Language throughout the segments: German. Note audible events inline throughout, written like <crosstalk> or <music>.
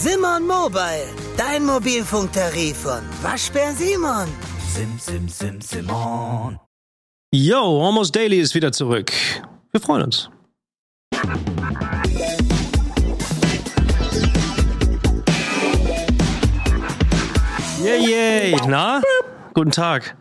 Simon Mobile, dein Mobilfunktarif von Waschbär Simon. Sim, sim, sim, Simon. Yo, Almost Daily ist wieder zurück. Wir freuen uns. Yay, yay. Na? Guten Tag.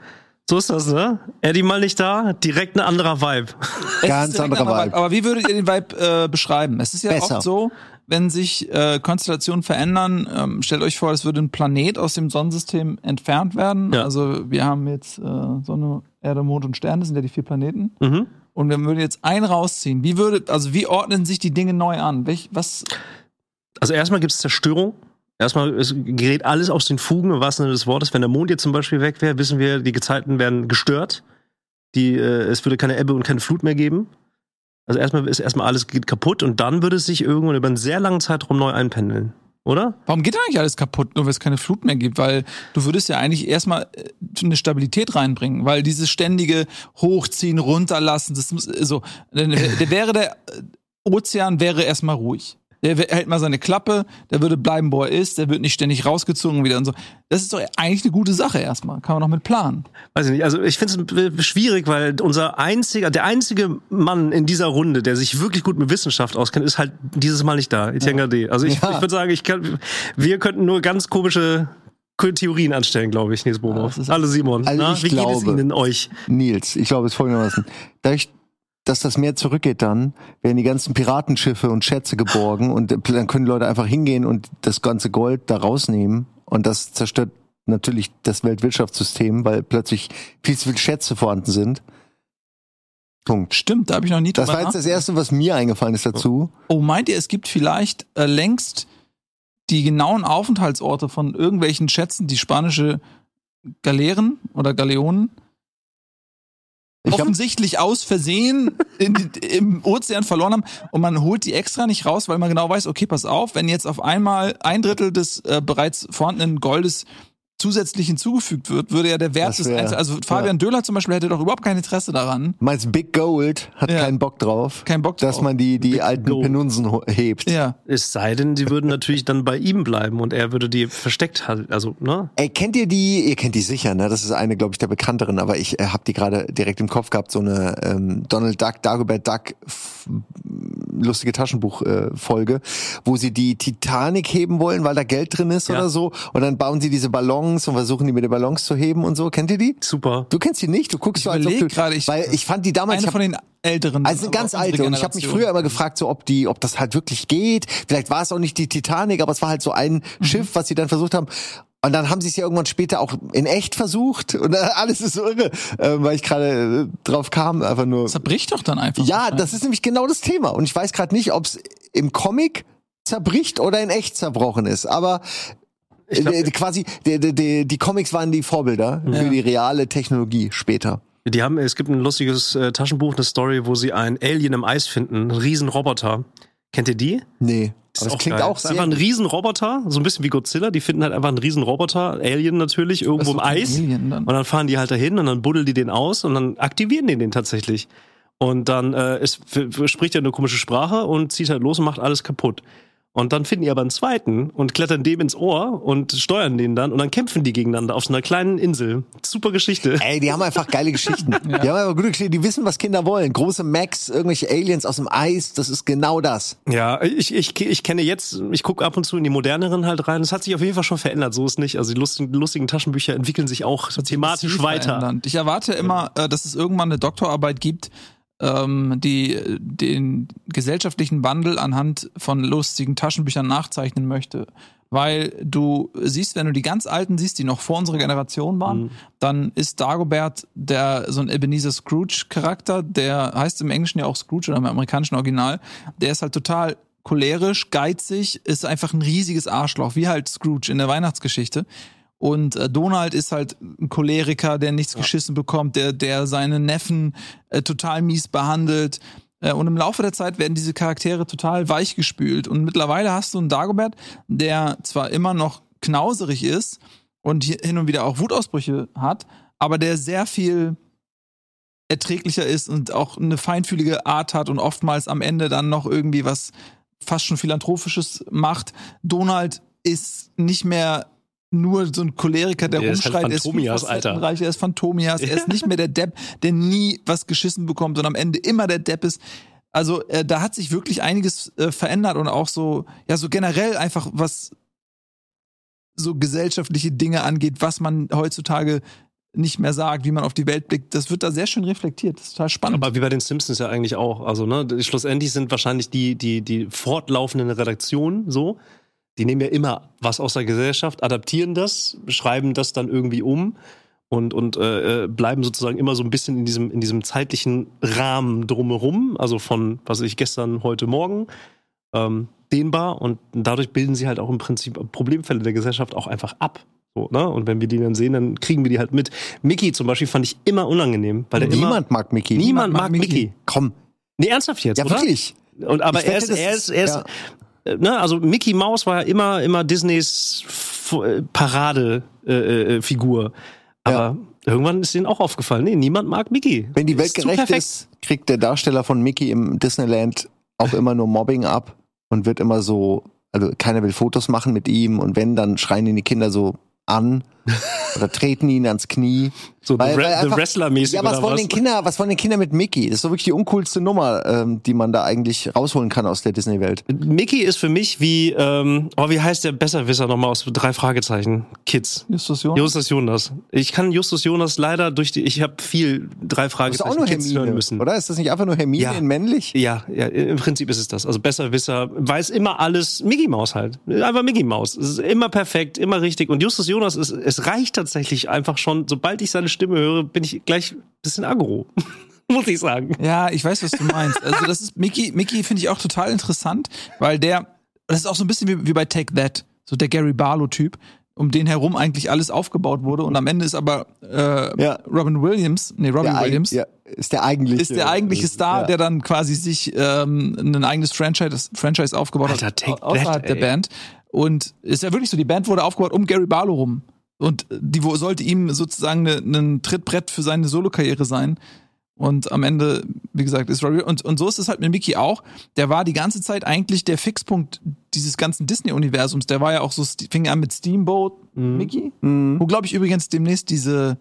So ist das, ne? Eddie mal nicht da, direkt ein anderer Vibe. Ganz anderer ein Vibe. Aber wie würdet ihr den Vibe äh, beschreiben? Es ist ja Besser. oft so, wenn sich äh, Konstellationen verändern, ähm, stellt euch vor, es würde ein Planet aus dem Sonnensystem entfernt werden. Ja. Also wir haben jetzt äh, Sonne, Erde, Mond und Sterne, das sind ja die vier Planeten. Mhm. Und wir würden jetzt einen rausziehen. Wie würde, also wie ordnen sich die Dinge neu an? Welch, was? Also erstmal gibt es Zerstörung. Erstmal gerät alles aus den Fugen, im wahrsten Sinne des Wortes. Wenn der Mond jetzt zum Beispiel weg wäre, wissen wir, die Gezeiten werden gestört. Die, äh, es würde keine Ebbe und keine Flut mehr geben. Also erstmal ist erstmal alles geht kaputt und dann würde es sich irgendwann über einen sehr langen Zeitraum neu einpendeln. Oder? Warum geht eigentlich alles kaputt, nur weil es keine Flut mehr gibt? Weil du würdest ja eigentlich erstmal äh, eine Stabilität reinbringen, weil dieses ständige Hochziehen, runterlassen, das muss, so, dann wär- der wäre der äh, Ozean wäre erstmal ruhig. Der hält mal seine Klappe, der würde bleiben, wo er ist, der wird nicht ständig rausgezogen wieder und so. Das ist doch eigentlich eine gute Sache erstmal. Kann man noch mit planen. Weiß ich nicht. Also ich finde es schwierig, weil unser einziger, der einzige Mann in dieser Runde, der sich wirklich gut mit Wissenschaft auskennt, ist halt dieses Mal nicht da. Etienne Gade. Also ich, Ja. ich würde sagen, ich kann, wir könnten nur ganz komische Theorien anstellen, glaube ich, Nils Bohmhoff. ist- Alle Simon. Also na? ich Wie geht es glaube- Ihnen euch? Nils, ich glaube es folgendermaßen. Dadurch, dass das Meer zurückgeht dann, werden die ganzen Piratenschiffe und Schätze geborgen und dann können Leute einfach hingehen und das ganze Gold da rausnehmen und das zerstört natürlich das Weltwirtschaftssystem, weil plötzlich viel zu viele Schätze vorhanden sind. Punkt. Stimmt, da habe ich noch nie Das drüber war jetzt das Erste, was mir eingefallen ist dazu. Oh, meint ihr, es gibt vielleicht äh, längst die genauen Aufenthaltsorte von irgendwelchen Schätzen, die spanische Galeeren oder Galeonen offensichtlich aus Versehen in, im Ozean verloren haben und man holt die extra nicht raus, weil man genau weiß, okay, pass auf, wenn jetzt auf einmal ein Drittel des äh, bereits vorhandenen Goldes zusätzlich hinzugefügt wird, würde ja der Wert des wär- Einzel also Fabian Döhler zum Beispiel hätte doch überhaupt kein Interesse daran, meinst Big Gold hat Ja. keinen Bock drauf, kein Bock dass drauf. man die, die alten Gold. Penunsen hebt. ja. Es sei denn, sie würden natürlich dann bei ihm bleiben und er würde die versteckt halten. Also, ne? Ey, kennt ihr die? Ihr kennt die sicher, ne? Das ist eine, glaube ich, der bekannteren, aber ich äh, habe die gerade direkt im Kopf gehabt, so eine ähm, Donald Duck, Dagobert Duck lustige Taschenbuch-Folge, äh, wo sie die Titanic heben wollen, weil da Geld drin ist Ja. oder so. Und dann bauen sie diese Ballons und versuchen die mit den Ballons zu heben und so. Kennt ihr die? Super. Du kennst die nicht? Du guckst Ich so, als ob du, gerade, ich- weil ich fand die damals, Eine hab, von den älteren. also ganz alte. Und ich habe mich früher immer gefragt, so ob die, ob das halt wirklich geht. Vielleicht war es auch nicht die Titanic, aber es war halt so ein Mhm. Schiff, was sie dann versucht haben. Und dann haben sie es ja irgendwann später auch in echt versucht. Und <laughs> alles ist so irre, äh, weil ich gerade äh, drauf kam, einfach nur. zerbricht doch dann einfach. Ja, das ist nämlich genau das Thema. Und ich weiß gerade nicht, ob es im Comic zerbricht oder in echt zerbrochen ist. Aber Ich glaub- äh, quasi die, die, die, die Comics waren die Vorbilder für die reale Technologie später. Die haben, es gibt ein lustiges äh, Taschenbuch, eine Story, wo sie ein Alien im Eis finden, einen riesen Roboter. Kennt ihr die? Nee, aber das klingt geil. auch Das ist sehr einfach ein Riesenroboter, so ein bisschen wie Godzilla. Die finden halt einfach einen Riesenroboter, Alien natürlich, irgendwo im Eis. Alien dann. Und dann fahren die halt dahin und dann buddeln die den aus und dann aktivieren die den tatsächlich. Und dann äh, ist, f- spricht er eine komische Sprache und zieht halt los und macht alles kaputt. Und dann finden die aber einen zweiten und klettern dem ins Ohr und steuern den dann und dann kämpfen die gegeneinander auf so einer kleinen Insel. Super Geschichte. Ey, die haben einfach geile Geschichten. <laughs> Die haben einfach gute Geschichten. Die wissen, was Kinder wollen. Große Macs, irgendwelche Aliens aus dem Eis, das ist genau das. Ja, ich, ich, ich kenne jetzt, ich gucke ab und zu in die moderneren halt rein. Das hat sich auf jeden Fall schon verändert, so ist nicht. Also die lustigen, lustigen Taschenbücher entwickeln sich auch thematisch weiter. verändert. Ich erwarte immer, äh, dass es irgendwann eine Doktorarbeit gibt, ähm, die äh, den gesellschaftlichen Wandel anhand von lustigen Taschenbüchern nachzeichnen möchte. Weil du siehst, wenn du die ganz alten siehst, die noch vor unserer Generation waren, Mhm. dann ist Dagobert der so ein Ebenezer Scrooge-Charakter, der heißt im Englischen ja auch Scrooge oder im amerikanischen Original, der ist halt total cholerisch, geizig, ist einfach ein riesiges Arschloch, wie halt Scrooge in der Weihnachtsgeschichte. Und äh, Donald ist halt ein Choleriker, der nichts geschissen bekommt, der, der seine Neffen äh, total mies behandelt. Äh, und im Laufe der Zeit werden diese Charaktere total weichgespült. Und mittlerweile hast du einen Dagobert, der zwar immer noch knauserig ist und hin und wieder auch Wutausbrüche hat, aber der sehr viel erträglicher ist und auch eine feinfühlige Art hat und oftmals am Ende dann noch irgendwie was fast schon philanthropisches macht. Donald ist nicht mehr nur so ein Choleriker, der, Der ist halt rumschreit, er ist Phantomias, viel Alter. er ist Phantomias, er ist nicht <laughs> mehr der Depp, der nie was geschissen bekommt und am Ende immer der Depp ist. Also äh, da hat sich wirklich einiges äh, verändert und auch so, ja, so generell einfach was so gesellschaftliche Dinge angeht, was man heutzutage nicht mehr sagt, wie man auf die Welt blickt. Das wird da sehr schön reflektiert. Das ist total spannend. Aber wie bei den Simpsons ja eigentlich auch. Also, ne, schlussendlich sind wahrscheinlich die, die, die fortlaufenden Redaktionen so. Die nehmen ja immer was aus der Gesellschaft, adaptieren das, schreiben das dann irgendwie um und, und äh, äh, bleiben sozusagen immer so ein bisschen in diesem, in diesem zeitlichen Rahmen drumherum. Also von, was weiß ich, gestern, heute, morgen. Ähm, dehnbar und dadurch bilden sie halt auch im Prinzip Problemfälle der Gesellschaft auch einfach ab. So, ne? Und wenn wir die dann sehen, dann kriegen wir die halt mit. Mickey zum Beispiel fand ich immer unangenehm, weil der immer, Niemand mag Mickey. niemand mag mag Mickey. Mickey. Komm. Nee, ernsthaft jetzt, Ja, oder? wirklich. Und, aber er ist, er ist, er ist, ja. Äh, ne, also Mickey Mouse war ja immer, immer Disneys äh, Parade äh, äh, Figur. Aber irgendwann ist denen auch aufgefallen, nee, niemand mag Mickey. Wenn die Welt Ist gerecht ist, kriegt der Darsteller von Mickey im Disneyland auch immer nur Mobbing ab und wird immer so, also keiner will Fotos machen mit ihm und wenn, dann schreien ihn die Kinder so an oder treten ihn ans Knie. So Weil- The, weil einfach- Wrestler-mäßig Ja, was wollen was? den Kinder, was wollen den Kinder mit Mickey? Das ist so wirklich die uncoolste Nummer, ähm, die man da eigentlich rausholen kann aus der Disney-Welt. Mickey ist für mich wie, ähm, oh, wie heißt der Besserwisser nochmal aus drei Fragezeichen? Kids. Justus Jonas? Justus Jonas. Ich kann Justus Jonas leider durch die, ich habe viel drei Das ist Fragezeichen auch nur Kids hören Hermine, müssen. oder? Ist das nicht einfach nur Hermine Ja. in männlich? Ja, ja, im Prinzip ist es das. Also Besserwisser, weiß immer alles, Mickey Maus halt. Einfach Mickey Maus. Es ist immer perfekt, immer richtig. Und Justus Jonas, ist, es reicht tatsächlich einfach schon, sobald ich seine Stimme höre, bin ich gleich ein bisschen aggro. <laughs> Muss ich sagen. Ja, ich weiß, was du meinst. Also das ist Mickey, Mickey finde ich auch total interessant, weil der, das ist auch so ein bisschen wie, wie bei Take That, so der Gary Barlow-Typ, um den herum eigentlich alles aufgebaut wurde und am Ende ist aber äh, Ja. Robin Williams, nee, Robin Der Williams, ja, ist der eigentliche. ist der eigentliche Star, Ja. der dann quasi sich ähm, ein eigenes Franchise, Franchise aufgebaut Alter, hat außerhalb That, der ey. Band. Und ist ja wirklich so, die Band wurde aufgebaut um Gary Barlow rum. Und die sollte ihm sozusagen ne- ein Trittbrett für seine Solokarriere sein. Und am Ende, wie gesagt, ist Robbie. Und, und so ist es halt mit Mickey auch. Der war die ganze Zeit eigentlich der Fixpunkt dieses ganzen Disney-Universums. Der war ja auch so, fing an mit Steamboat Mickey, Mhm. wo, glaube ich, übrigens demnächst diese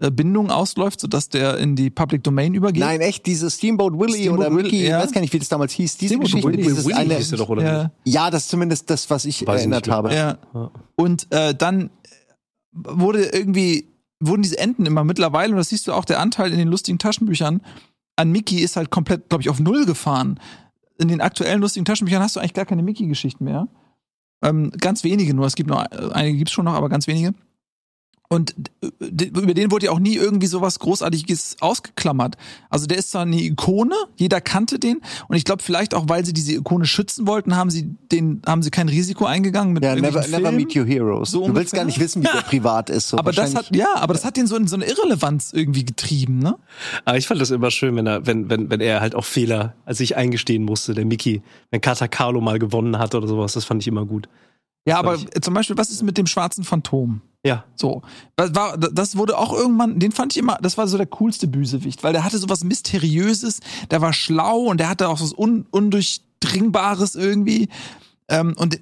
äh, Bindung ausläuft, sodass der in die Public Domain übergeht. Nein, echt, diese Steamboat Willie Steamboat oder Mickey, Willie, ja. ich weiß gar nicht, wie das damals hieß. Diese Steamboat Geschichte, Willie. dieses Willy eine, hieß doch, oder ja. nicht? Ja, das ist zumindest das, was ich Weiß erinnert habe. Ja. Ja. Und äh, dann wurde irgendwie, wurden diese Enden immer mittlerweile, und das siehst du auch, der Anteil in den lustigen Taschenbüchern an Mickey ist halt komplett, glaube ich, auf Null gefahren. In den aktuellen lustigen Taschenbüchern hast du eigentlich gar keine Mickey-Geschichten mehr. Ähm, ganz wenige nur. Es gibt noch, einige gibt's schon noch, aber ganz wenige. Und äh, über den wurde ja auch nie irgendwie sowas Großartiges ausgeklammert. Also der ist zwar eine Ikone, jeder kannte den. Und ich glaube vielleicht auch, weil sie diese Ikone schützen wollten, haben sie den, haben sie kein Risiko eingegangen mit Ja, never, irgendwelchen never Filmen. meet your heroes. So du willst gar nicht wissen, wie der <laughs> privat ist. So Aber das hat, wahrscheinlich- ja, aber das hat den so in so eine Irrelevanz irgendwie getrieben, ne? Aber ich fand das immer schön, wenn er, wenn, wenn, wenn er halt auch Fehler als sich eingestehen musste, der Mickey, wenn Kata Carlo mal gewonnen hat oder sowas, das fand ich immer gut. Ja, aber Völlig. zum Beispiel, was ist mit dem schwarzen Phantom? Ja. So, das, war, das wurde auch irgendwann, den fand ich immer, das war so der coolste Bösewicht, weil der hatte sowas Mysteriöses, der war schlau und der hatte auch so was Un Undurchdringbares irgendwie. Ähm, und äh,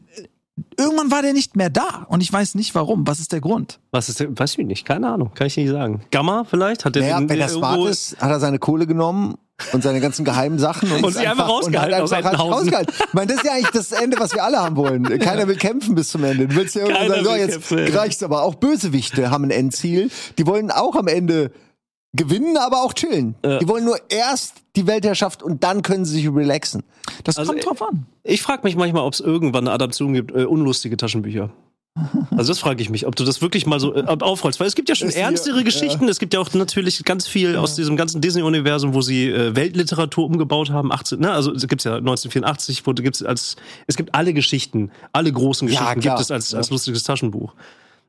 irgendwann war der nicht mehr da und ich weiß nicht warum. Was ist der Grund? Was ist denn, weiß ich nicht, keine Ahnung, kann ich nicht sagen. Gamma vielleicht? Hat der Naja, den wenn er irgendwo- smart ist, hat er seine Kohle genommen und seine ganzen geheimen Sachen und, Und ist sie einfach rausgehalten und aus hat einfach rausgehalten. Ich meine, das ist ja eigentlich das Ende, was wir alle haben wollen. Keiner will kämpfen bis zum Ende. Du willst ja irgendwie Keiner sagen, so, will jetzt kämpfen. reicht's aber. Auch Bösewichte haben ein Endziel. Die wollen auch am Ende gewinnen, aber auch chillen. Ja. Die wollen nur erst die Weltherrschaft und dann können sie sich relaxen. Das Also, kommt drauf an. Ich frage mich manchmal, ob es irgendwann eine Adaption gibt, äh, unlustige Taschenbücher. Also das frage ich mich, ob du das wirklich mal so äh, aufrollst, weil es gibt ja schon Ist hier- ernstere Geschichten, es gibt ja auch natürlich ganz viel aus diesem ganzen Disney-Universum, wo sie äh, Weltliteratur umgebaut haben, 18, ne, also es gibt's ja 1984, wo gibt's als, es gibt alle Geschichten, alle großen Ja, Geschichten klar. gibt es als, Ja. als lustiges Taschenbuch.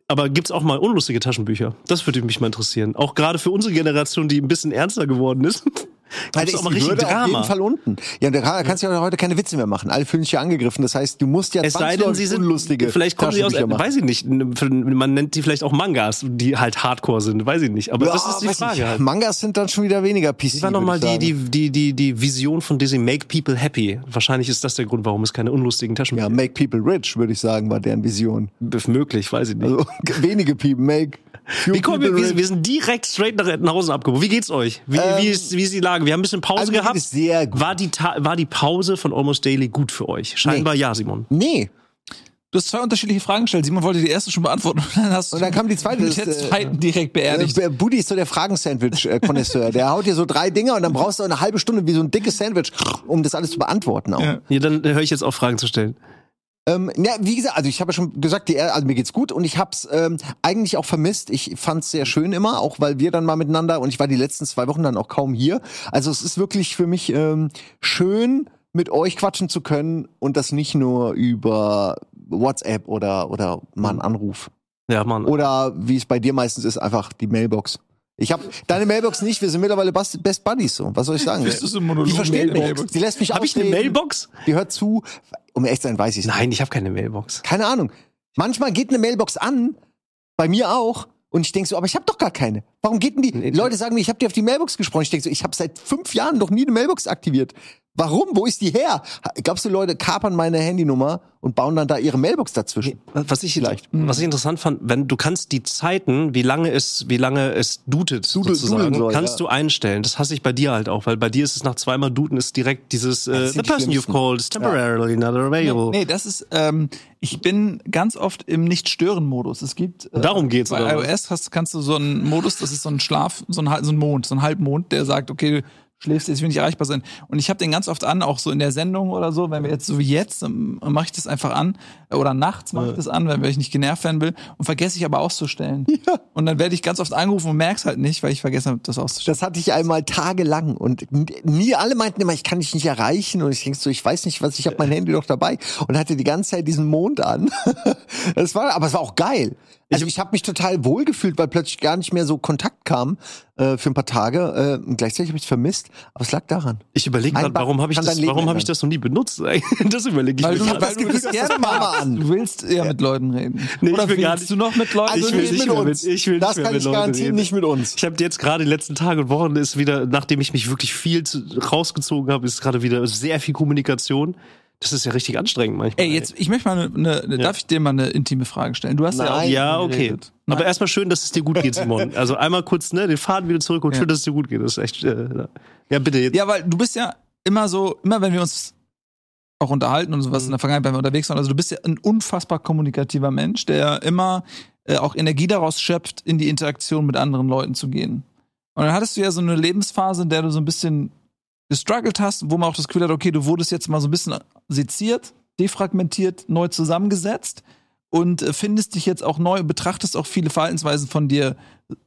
Aber gibt's auch mal unlustige Taschenbücher? Das würde mich mal interessieren. Auch gerade für unsere Generation, die ein bisschen ernster geworden ist. <laughs> Gibt's ist auch mal richtig Hürde auf Drama. jeden Fall unten. Ja, da kann- kannst du ja heute keine Witze mehr machen. Alle fühlen sich ja angegriffen. Das heißt, du musst ja Es sei denn, sie sind unlustige vielleicht kommen sie aus, machen. weiß ich nicht, man nennt die vielleicht auch Mangas, die halt Hardcore sind, weiß ich nicht. Aber das Ja, ist die Frage halt. Mangas sind dann schon wieder weniger PC. Wie war nochmal die, die, die, die, die Vision von Disney, Make People Happy? Wahrscheinlich ist das der Grund, warum es keine unlustigen Taschenbücher Ja, Make People Rich, würde ich sagen, war deren Vision. gibt. Möglich, weiß ich nicht. Also <laughs> wenige People, make Wie kommen wir, wir, wir sind direkt straight nach Entenhausen abgebogen. Wie geht's euch? Wie, wie, ist, wie ist die Lage? Wir haben ein bisschen Pause also gehabt. sehr gut. War die, Ta war die Pause von Almost Daily gut für euch? Scheinbar ja, Simon. Nee, Du hast zwei unterschiedliche Fragen gestellt. Simon wollte die erste schon beantworten und dann hast Und dann kam die zweite, mit das, der äh, zweiten direkt beerdigt. äh, Buddy ist so der Fragen-Sandwich-Konnoisseur. Der haut dir so drei Dinger und dann brauchst du eine halbe Stunde wie so ein dickes Sandwich, um das alles zu beantworten auch. Ja. Ja, dann höre ich jetzt auf, Fragen zu stellen. Ähm, ja, wie gesagt, also ich habe ja schon gesagt, die, also mir geht's gut und ich hab's ähm, eigentlich auch vermisst. Ich fand's sehr schön immer, auch weil wir dann mal miteinander und ich war die letzten zwei Wochen dann auch kaum hier. Also es ist wirklich für mich ähm, schön, mit euch quatschen zu können und das nicht nur über WhatsApp oder oder mal einen Anruf Ja, Mann. oder wie es bei dir meistens ist, einfach die Mailbox. Ich habe deine Mailbox nicht. Wir sind mittlerweile Best, Buddies so. Was soll ich sagen? Bist du so ein Monolog? die versteht mich. Mailbox? Die lässt mich Habe ich eine ausreden. Mailbox? Die hört zu. Um echt zu sein, weiß ich Nein, ich habe keine Mailbox. keine Ahnung. Manchmal geht eine Mailbox an, bei mir auch, und ich denk so, aber ich habe doch gar keine. Warum geht denn die? Nee, Leute sagen mir, ich habe dir auf die Mailbox gesprochen. Ich denk so, ich habe seit fünf Jahren noch nie eine Mailbox aktiviert. Warum? Wo ist die her? Glaubst du, Leute kapern meine Handynummer und bauen dann da ihre Mailbox dazwischen? Was ich, Vielleicht. was ich interessant fand, wenn du kannst die Zeiten, wie lange es, wie lange es dutet, Dudel- sozusagen, soll, kannst ja. du einstellen. Das hasse ich bei dir halt auch, weil bei dir ist es nach zweimal Duten ist direkt dieses äh, The person you've called is temporarily not available. Nee, das ist, ähm, ich bin ganz oft im Nicht-Stören-Modus. Es gibt. Äh, Darum geht's, Bei iOS hast, kannst du so einen Modus, das ist so ein Schlaf, so ein, so ein Mond, so ein Halbmond, der sagt, okay, schläfst jetzt, ich will nicht erreichbar sein. Und ich habe den ganz oft an, auch so in der Sendung oder so, wenn wir jetzt so wie jetzt, dann mache ich das einfach an. Oder nachts mache ich das an, wenn ich nicht genervt werden will. Und vergesse ich aber auszustellen. <laughs> Und dann werde ich ganz oft angerufen und merk's halt nicht, weil ich vergessen habe, das auszustellen. Das hatte ich einmal tagelang und nie alle meinten immer, ich kann dich nicht erreichen und ich denk so, ich weiß nicht was, ich habe mein Handy doch dabei und hatte die ganze Zeit diesen Mond an. <laughs> Das war, aber es war auch geil. Also ich habe mich total wohl gefühlt, weil plötzlich gar nicht mehr so Kontakt kam äh, für ein paar Tage. Äh, und gleichzeitig habe ich es vermisst, aber es lag daran. Ich überlege gerade, warum habe ich das, warum habe ich das noch nie benutzt? <laughs> das überlege ich Weil mir du, weil das du dass gerne magst. an. Du willst eher mit Leuten reden. <laughs> Nee, ich Oder will willst gar nicht- du noch mit Leuten Also reden? ich will nicht mit- ich will nicht das mehr kann mit ich garantieren, nicht mit uns. Ich habe jetzt gerade die letzten Tage und Wochen ist wieder, nachdem ich mich wirklich viel zu, rausgezogen habe, ist gerade wieder sehr viel Kommunikation. Das ist ja richtig anstrengend manchmal. Ey, jetzt, ich möchte mal eine, eine darf ich dir mal eine intime Frage stellen? Du hast ja auch Nein. Ja, okay. geredet. Aber erstmal schön, dass es dir gut geht, Simon. Also einmal kurz ne, den Faden wieder zurück und Ja. schön, dass es dir gut geht. Das ist echt. Äh, ja, bitte jetzt. Ja, weil du bist ja immer so, immer wenn wir uns auch unterhalten und sowas in der Vergangenheit, wenn wir unterwegs waren, also du bist ja ein unfassbar kommunikativer Mensch, der immer äh, auch Energie daraus schöpft, in die Interaktion mit anderen Leuten zu gehen. Und dann hattest du ja so eine Lebensphase, in der du so ein bisschen gestruggelt hast, wo man auch das Gefühl hat, okay, du wurdest jetzt mal so ein bisschen seziert, defragmentiert, neu zusammengesetzt und äh, findest dich jetzt auch neu, betrachtest auch viele Verhaltensweisen von dir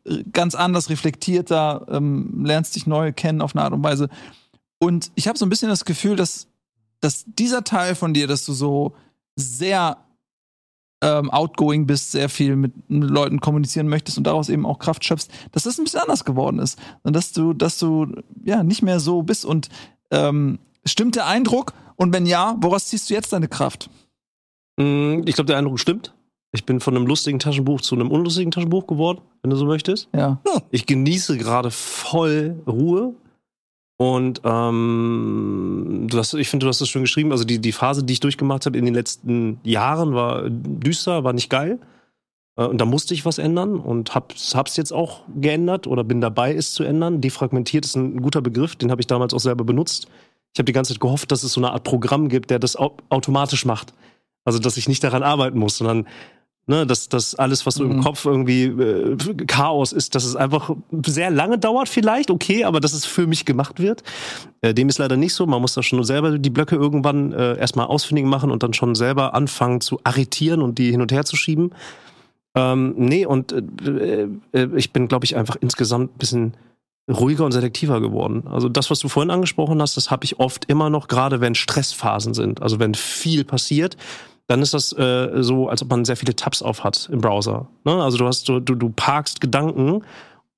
äh, ganz anders, reflektierter, ähm, lernst dich neu kennen auf eine Art und Weise. Und ich habe so ein bisschen das Gefühl, dass, dass dieser Teil von dir, dass du so sehr ähm, outgoing bist, sehr viel mit Leuten kommunizieren möchtest und daraus eben auch Kraft schöpfst, dass das ein bisschen anders geworden ist. Und dass du, dass du ja nicht mehr so bist. Und ähm, stimmt der Eindruck? Und wenn ja, woraus ziehst du jetzt deine Kraft? Mm, Ich glaube, der Eindruck stimmt. Ich bin von einem lustigen Taschenbuch zu einem unlustigen Taschenbuch geworden, wenn du so möchtest. Ja. Ich genieße gerade voll Ruhe. Und ähm, du hast, ich finde, du hast das schön geschrieben. Also die, die Phase, die ich durchgemacht habe in den letzten Jahren, war düster, war nicht geil. Äh, Und da musste ich was ändern und hab's, hab's jetzt auch geändert oder bin dabei, es zu ändern. Defragmentiert ist ein guter Begriff, den habe ich damals auch selber benutzt. Ich habe die ganze Zeit gehofft, dass es so eine Art Programm gibt, der das au automatisch macht. Also, dass ich nicht daran arbeiten muss, sondern ne, dass, dass alles, was so im Mhm. Kopf irgendwie äh, Chaos ist, dass es einfach sehr lange dauert vielleicht, okay, aber dass es für mich gemacht wird. Äh, dem ist leider nicht so. Man muss da schon selber die Blöcke irgendwann äh, erstmal ausfindig machen und dann schon selber anfangen zu arretieren und die hin und her zu schieben. Ähm, nee, und äh, äh, ich bin, glaube ich, einfach insgesamt ein bisschen ruhiger und selektiver geworden. Also das, was du vorhin angesprochen hast, das habe ich oft immer noch, gerade wenn Stressphasen sind, also wenn viel passiert, dann ist das äh, so, als ob man sehr viele Tabs auf hat im Browser. Ne? Also du hast, du, du, du parkst Gedanken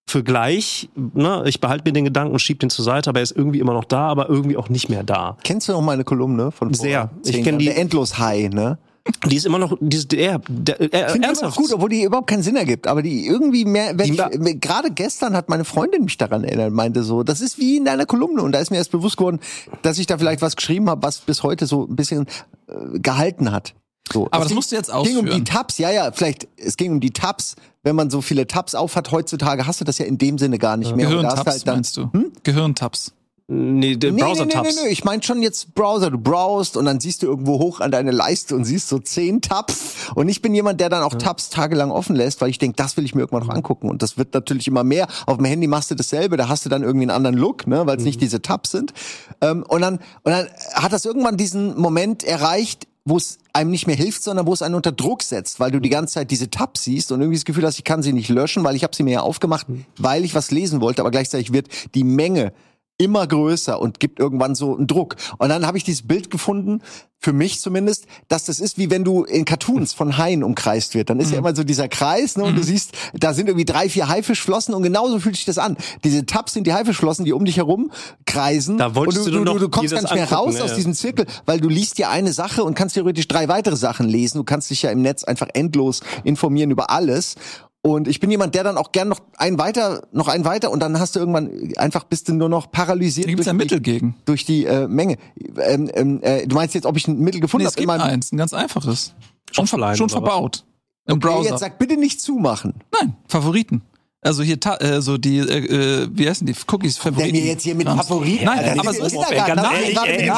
für gleich. Ne? Ich behalte mir den Gedanken und schieb den zur Seite, aber er ist irgendwie immer noch da, aber irgendwie auch nicht mehr da. Kennst du noch meine Kolumne von vor Sehr. Ich kenn Jahren? die- Endlos High, ne? Die ist immer noch, die ist, der, der, äh, Finde ich gut, obwohl die überhaupt keinen Sinn ergibt. Aber die irgendwie mehr, wenn ich, war- gerade gestern hat meine Freundin mich daran erinnert, meinte so, das ist wie in deiner Kolumne. Und da ist mir erst bewusst geworden, dass ich da vielleicht was geschrieben habe, was bis heute so ein bisschen äh, gehalten hat. So. Aber Es das ging- musst du jetzt Es ging um die ausführen. Tabs, ja, ja, vielleicht, es ging um die Tabs. Wenn man so viele Tabs aufhat heutzutage, hast du das ja in dem Sinne gar nicht mehr. Gehirntabs halt dann- meinst du? Hm? Gehirntabs. Nee, der Nee, nee, nee, Browser-Tabs. nee, nee, ich meine schon jetzt Browser. Du browst und dann siehst du irgendwo hoch an deine Leiste und siehst so zehn Tabs. Und ich bin jemand, der dann auch Tabs tagelang offen lässt, weil ich denke, das will ich mir irgendwann noch angucken. Und das wird natürlich immer mehr. Auf dem Handy machst du dasselbe, da hast du dann irgendwie einen anderen Look, ne, weil es nicht diese Tabs sind. Ähm, und dann und dann hat das irgendwann diesen Moment erreicht, wo es einem nicht mehr hilft, sondern wo es einen unter Druck setzt, weil du die ganze Zeit diese Tabs siehst und irgendwie das Gefühl hast, ich kann sie nicht löschen, weil ich habe sie mir ja aufgemacht, weil ich was lesen wollte, aber gleichzeitig wird die Menge immer größer und gibt irgendwann so einen Druck. Und dann habe ich dieses Bild gefunden, für mich zumindest, dass das ist wie wenn du in Cartoons von Haien umkreist wird. Dann ist ja Mhm. immer so dieser Kreis, ne? Und du siehst, da sind irgendwie drei, vier Haifischflossen und genauso fühlt sich das an. Diese Tabs sind die Haifischflossen, die um dich herum kreisen. Da wolltest und du du, du, du kommst gar nicht mehr angucken, raus ja, aus ja. diesem Zirkel, weil du liest ja eine Sache und kannst theoretisch drei weitere Sachen lesen. Du kannst dich ja im Netz einfach endlos informieren über alles. Und ich bin jemand, der dann auch gern noch einen weiter, noch einen weiter und dann hast du irgendwann einfach bist du nur noch paralysiert Da gibt's durch, ein Mittel die, gegen. durch die äh, Menge. Ähm, ähm, äh, du meinst jetzt, ob ich ein Mittel gefunden Nee, habe es gibt eins, ein ganz einfaches. Schon, ver schon verbaut. Im Okay, Browser. jetzt sag bitte nicht zumachen. Nein, Favoriten. Also hier, äh, so die, äh, äh, wie heißen die? Cookies, Favoriten. Wenn ihr jetzt hier mit. Favoriten. Nein, Alter, aber so ist Habt ihr ehrlich, gerade ey,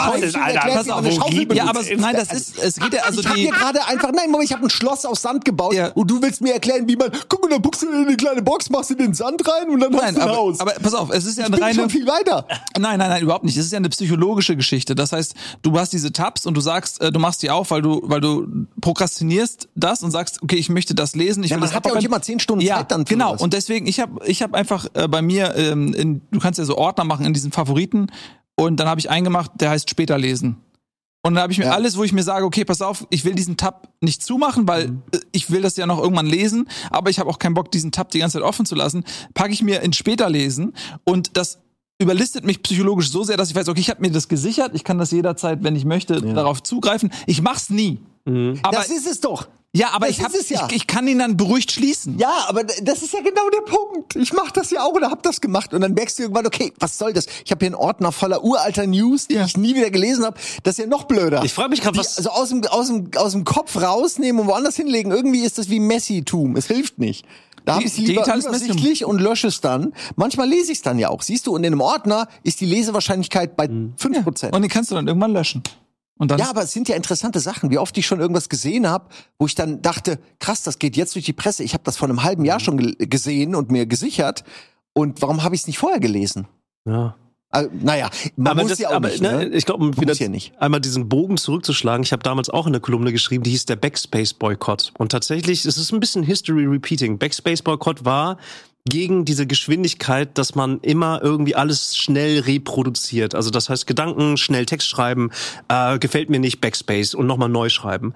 pass auf, Ja, aber nein, das ist, es geht ja, also ich habe die, hier gerade einfach, nein, Moment, ich habe ein Schloss aus Sand gebaut Ja. und du willst mir erklären, wie man, guck mal, dann guckst du in eine kleine Box, machst du den Sand rein und dann hast nein, du ein aber, Haus. aber pass auf, es ist ja ich eine bin reine, schon viel weiter. Nein, nein, nein, überhaupt nicht. Es ist ja eine psychologische Geschichte. Das heißt, du hast diese Tabs und du sagst, äh, du machst die auf, weil du, weil du prokrastinierst das und sagst, okay, ich möchte das lesen. Ich Ja, will man das hat ja auch nicht immer zehn Stunden Zeit dann für Genau. Und deswegen, ich habe, ich habe einfach äh, bei mir, ähm, in, du kannst ja so Ordner machen in diesen Favoriten und dann habe ich eingemacht, der heißt später lesen. Und dann habe ich mir Ja. alles, wo ich mir sage, okay, pass auf, ich will diesen Tab nicht zumachen, weil Mhm. äh, ich will das ja noch irgendwann lesen, aber ich habe auch keinen Bock, diesen Tab die ganze Zeit offen zu lassen, packe ich mir in später lesen und das überlistet mich psychologisch so sehr, dass ich weiß, okay, ich habe mir das gesichert, ich kann das jederzeit, wenn ich möchte, darauf zugreifen. Ich mach's nie. Aber das ist es doch. Ja, aber das ich, hab, ja. ich, ich kann ihn dann beruhigt schließen. Ja, aber das ist ja genau der Punkt. Ich mach das ja auch oder hab das gemacht und dann merkst du irgendwann, okay, was soll das? Ich habe hier einen Ordner voller uralter News, die Ja. ich nie wieder gelesen habe. Das ist ja noch blöder. Ich frage mich gerade, was. Also aus dem, aus, dem, aus dem Kopf rausnehmen und woanders hinlegen. Irgendwie ist das wie Messitum. Es hilft nicht. Da habe ich es lieber übersichtlich und lösche es dann. Manchmal lese ich es dann ja auch. Siehst du, und in einem Ordner ist die Lesewahrscheinlichkeit bei 5%. Und den kannst du dann irgendwann löschen. Und dann Ja, aber es sind ja interessante Sachen, wie oft ich schon irgendwas gesehen habe, wo ich dann dachte, krass, das geht jetzt durch die Presse. Ich habe das vor einem halben Jahr schon ge gesehen und mir gesichert. Und warum habe ich es nicht vorher gelesen? Ja. Also, naja, man aber muss das, ja auch aber, nicht. ne, Ne? ich glaube, um Man wieder nicht. einmal diesen Bogen zurückzuschlagen. Ich habe damals auch in der Kolumne geschrieben, die hieß der Backspace-Boykott. Und tatsächlich, es ist ein bisschen History Repeating. Backspace-Boykott war gegen diese Geschwindigkeit, dass man immer irgendwie alles schnell reproduziert. Also das heißt, Gedanken, schnell Text schreiben, äh, gefällt mir nicht, Backspace und nochmal neu schreiben.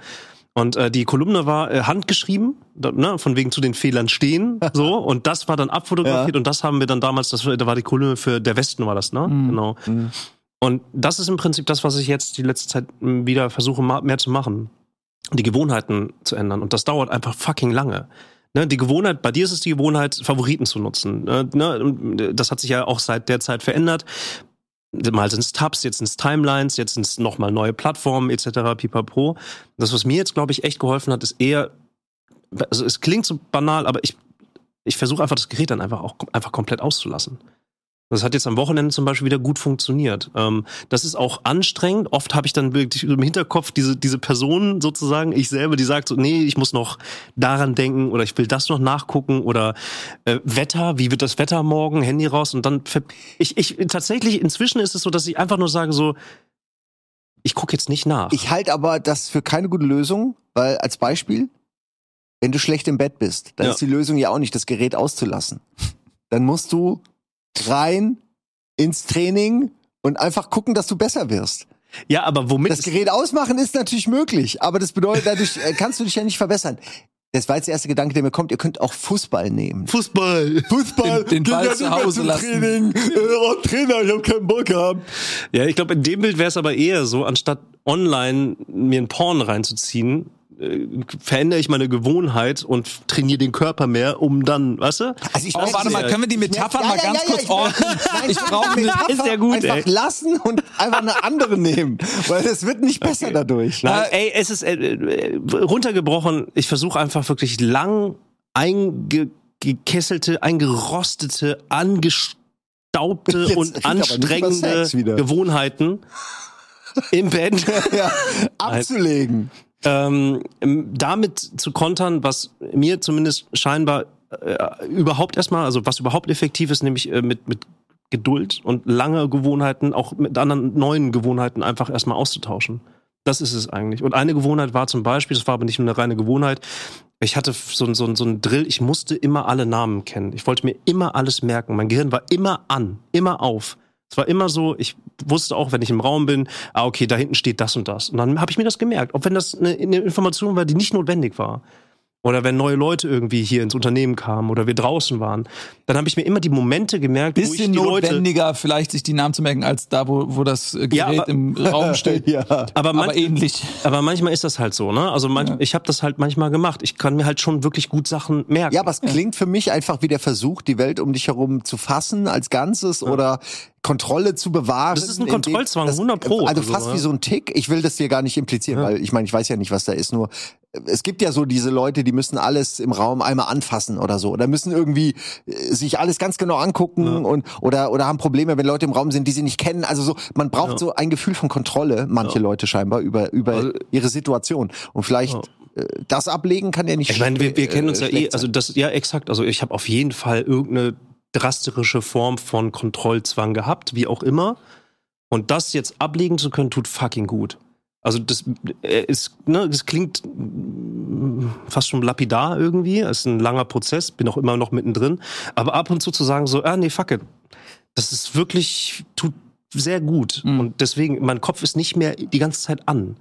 Und äh, die Kolumne war äh, handgeschrieben, da, ne, von wegen zu den Fehlern stehen, <laughs> so. Und das war dann abfotografiert Ja. und das haben wir dann damals, das, war- da war die Kolumne für der Westen war das, ne? Genau. Und das ist im Prinzip das, was ich jetzt die letzte Zeit wieder versuche mehr zu machen. Die Gewohnheiten zu ändern. Und das dauert einfach fucking lange. Ne, die Gewohnheit, bei dir ist es die Gewohnheit, Favoriten zu nutzen. Ne, und das hat sich ja auch seit der Zeit verändert. Mal sind es Tabs, jetzt sind es Timelines, jetzt sind es nochmal neue Plattformen etc. pipapo. Das, was mir jetzt, glaube ich, echt geholfen hat, ist eher, also es klingt so banal, aber ich, ich versuche einfach das Gerät dann einfach auch einfach komplett auszulassen. Das hat jetzt am Wochenende zum Beispiel wieder gut funktioniert. Ähm, das ist auch anstrengend. Oft habe ich dann wirklich im Hinterkopf diese, diese Person sozusagen, ich selber, die sagt so, nee, ich muss noch daran denken oder ich will das noch nachgucken oder äh, Wetter, wie wird das Wetter morgen, Handy raus und dann ich, ich tatsächlich inzwischen ist es so, dass ich einfach nur sage so, ich gucke jetzt nicht nach. Ich halte aber das für keine gute Lösung, weil als Beispiel, wenn du schlecht im Bett bist, dann Ja. ist die Lösung ja auch nicht, das Gerät auszulassen. Dann musst du rein ins Training und einfach gucken, dass du besser wirst. ja, aber womit Das Gerät ausmachen ist natürlich möglich, aber das bedeutet, dadurch äh, kannst du dich ja nicht verbessern. das war jetzt der erste Gedanke, der mir kommt, ihr könnt auch Fußball nehmen. Fußball. Fußball, Den- den Ball ja zu Hause lassen. Training. Äh, oh, Trainer, ich hab keinen Bock gehabt. Ja, ich glaube, in dem Bild wäre es aber eher so, anstatt online mir einen Porn reinzuziehen, äh, verändere ich meine Gewohnheit und trainiere den Körper mehr, um dann, weißt du? Also ich Oh, warte mal, können wir die Metaphern Ja, mal ja, ganz ja, kurz ja, ich ordnen? Nein, Ich kann brauche Metapher ist sehr gut, Einfach ey. lassen und einfach eine andere nehmen, weil es wird nicht besser dadurch. Nein, ey, es ist äh, äh, runtergebrochen. Ich versuche einfach wirklich lang eingekesselte, eingerostete, angestaubte Jetzt und anstrengende. Gewohnheiten im Bett <laughs> ja, abzulegen. Ähm, damit zu kontern, was mir zumindest scheinbar äh, überhaupt erstmal, also was überhaupt effektiv ist, nämlich äh, mit, mit Geduld und lange Gewohnheiten, auch mit anderen neuen Gewohnheiten einfach erstmal auszutauschen. Das ist es eigentlich. Und eine Gewohnheit war zum Beispiel, das war aber nicht nur eine reine Gewohnheit, ich hatte so, so, so ein Drill, ich musste immer alle Namen kennen. Ich wollte mir immer alles merken. Mein Gehirn war immer an, immer auf. Es war immer so, ich wusste auch, wenn ich im Raum bin, ah, okay, da hinten steht das und das. Und dann habe ich mir das gemerkt, auch wenn das eine, eine Information war, die nicht notwendig war. Oder wenn neue Leute irgendwie hier ins Unternehmen kamen oder wir draußen waren, dann habe ich mir immer die Momente gemerkt, wo ich Bisschen die Leute. notwendiger, vielleicht sich die Namen zu merken, als da, wo, wo das äh, Ja, Gerät aber- im Raum <laughs> steht. Ja. Aber, Aber ähnlich. aber manchmal ist das halt so, ne? Also manch, Ja. ich habe das halt manchmal gemacht. Ich kann mir halt schon wirklich gut Sachen merken. Ja, aber es klingt für mich einfach wie der Versuch, die Welt um dich herum zu fassen als Ganzes oder Kontrolle zu bewahren. Das ist ein Kontrollzwang, das- 100 Pro. Also Also, fast ja. wie so ein Tick. Ich will das dir gar nicht implizieren, weil ich meine, ich weiß ja nicht, was da ist. Nur es gibt ja so diese Leute, die müssen alles im Raum einmal anfassen oder so. Oder müssen irgendwie äh, sich alles ganz genau angucken und oder oder haben Probleme, wenn Leute im Raum sind, die sie nicht kennen. Also so, man braucht Ja. so ein Gefühl von Kontrolle, manche Leute scheinbar, über, über Also- ihre Situation. Und vielleicht Ja. äh, das ablegen kann ja nicht Ich meine, wir, wir kennen uns äh, ja eh, also das, ja exakt, also ich habe auf jeden Fall irgendeine drastische Form von Kontrollzwang gehabt, wie auch immer. Und das jetzt ablegen zu können, tut fucking gut. Also das äh, ist, ne, das klingt fast schon lapidar irgendwie. Es ist ein langer Prozess, bin auch immer noch mittendrin. Aber ab und zu zu sagen so, ah nee, fuck it. Das ist wirklich, tut sehr gut. Mhm. Und deswegen, mein Kopf ist nicht mehr die ganze Zeit an.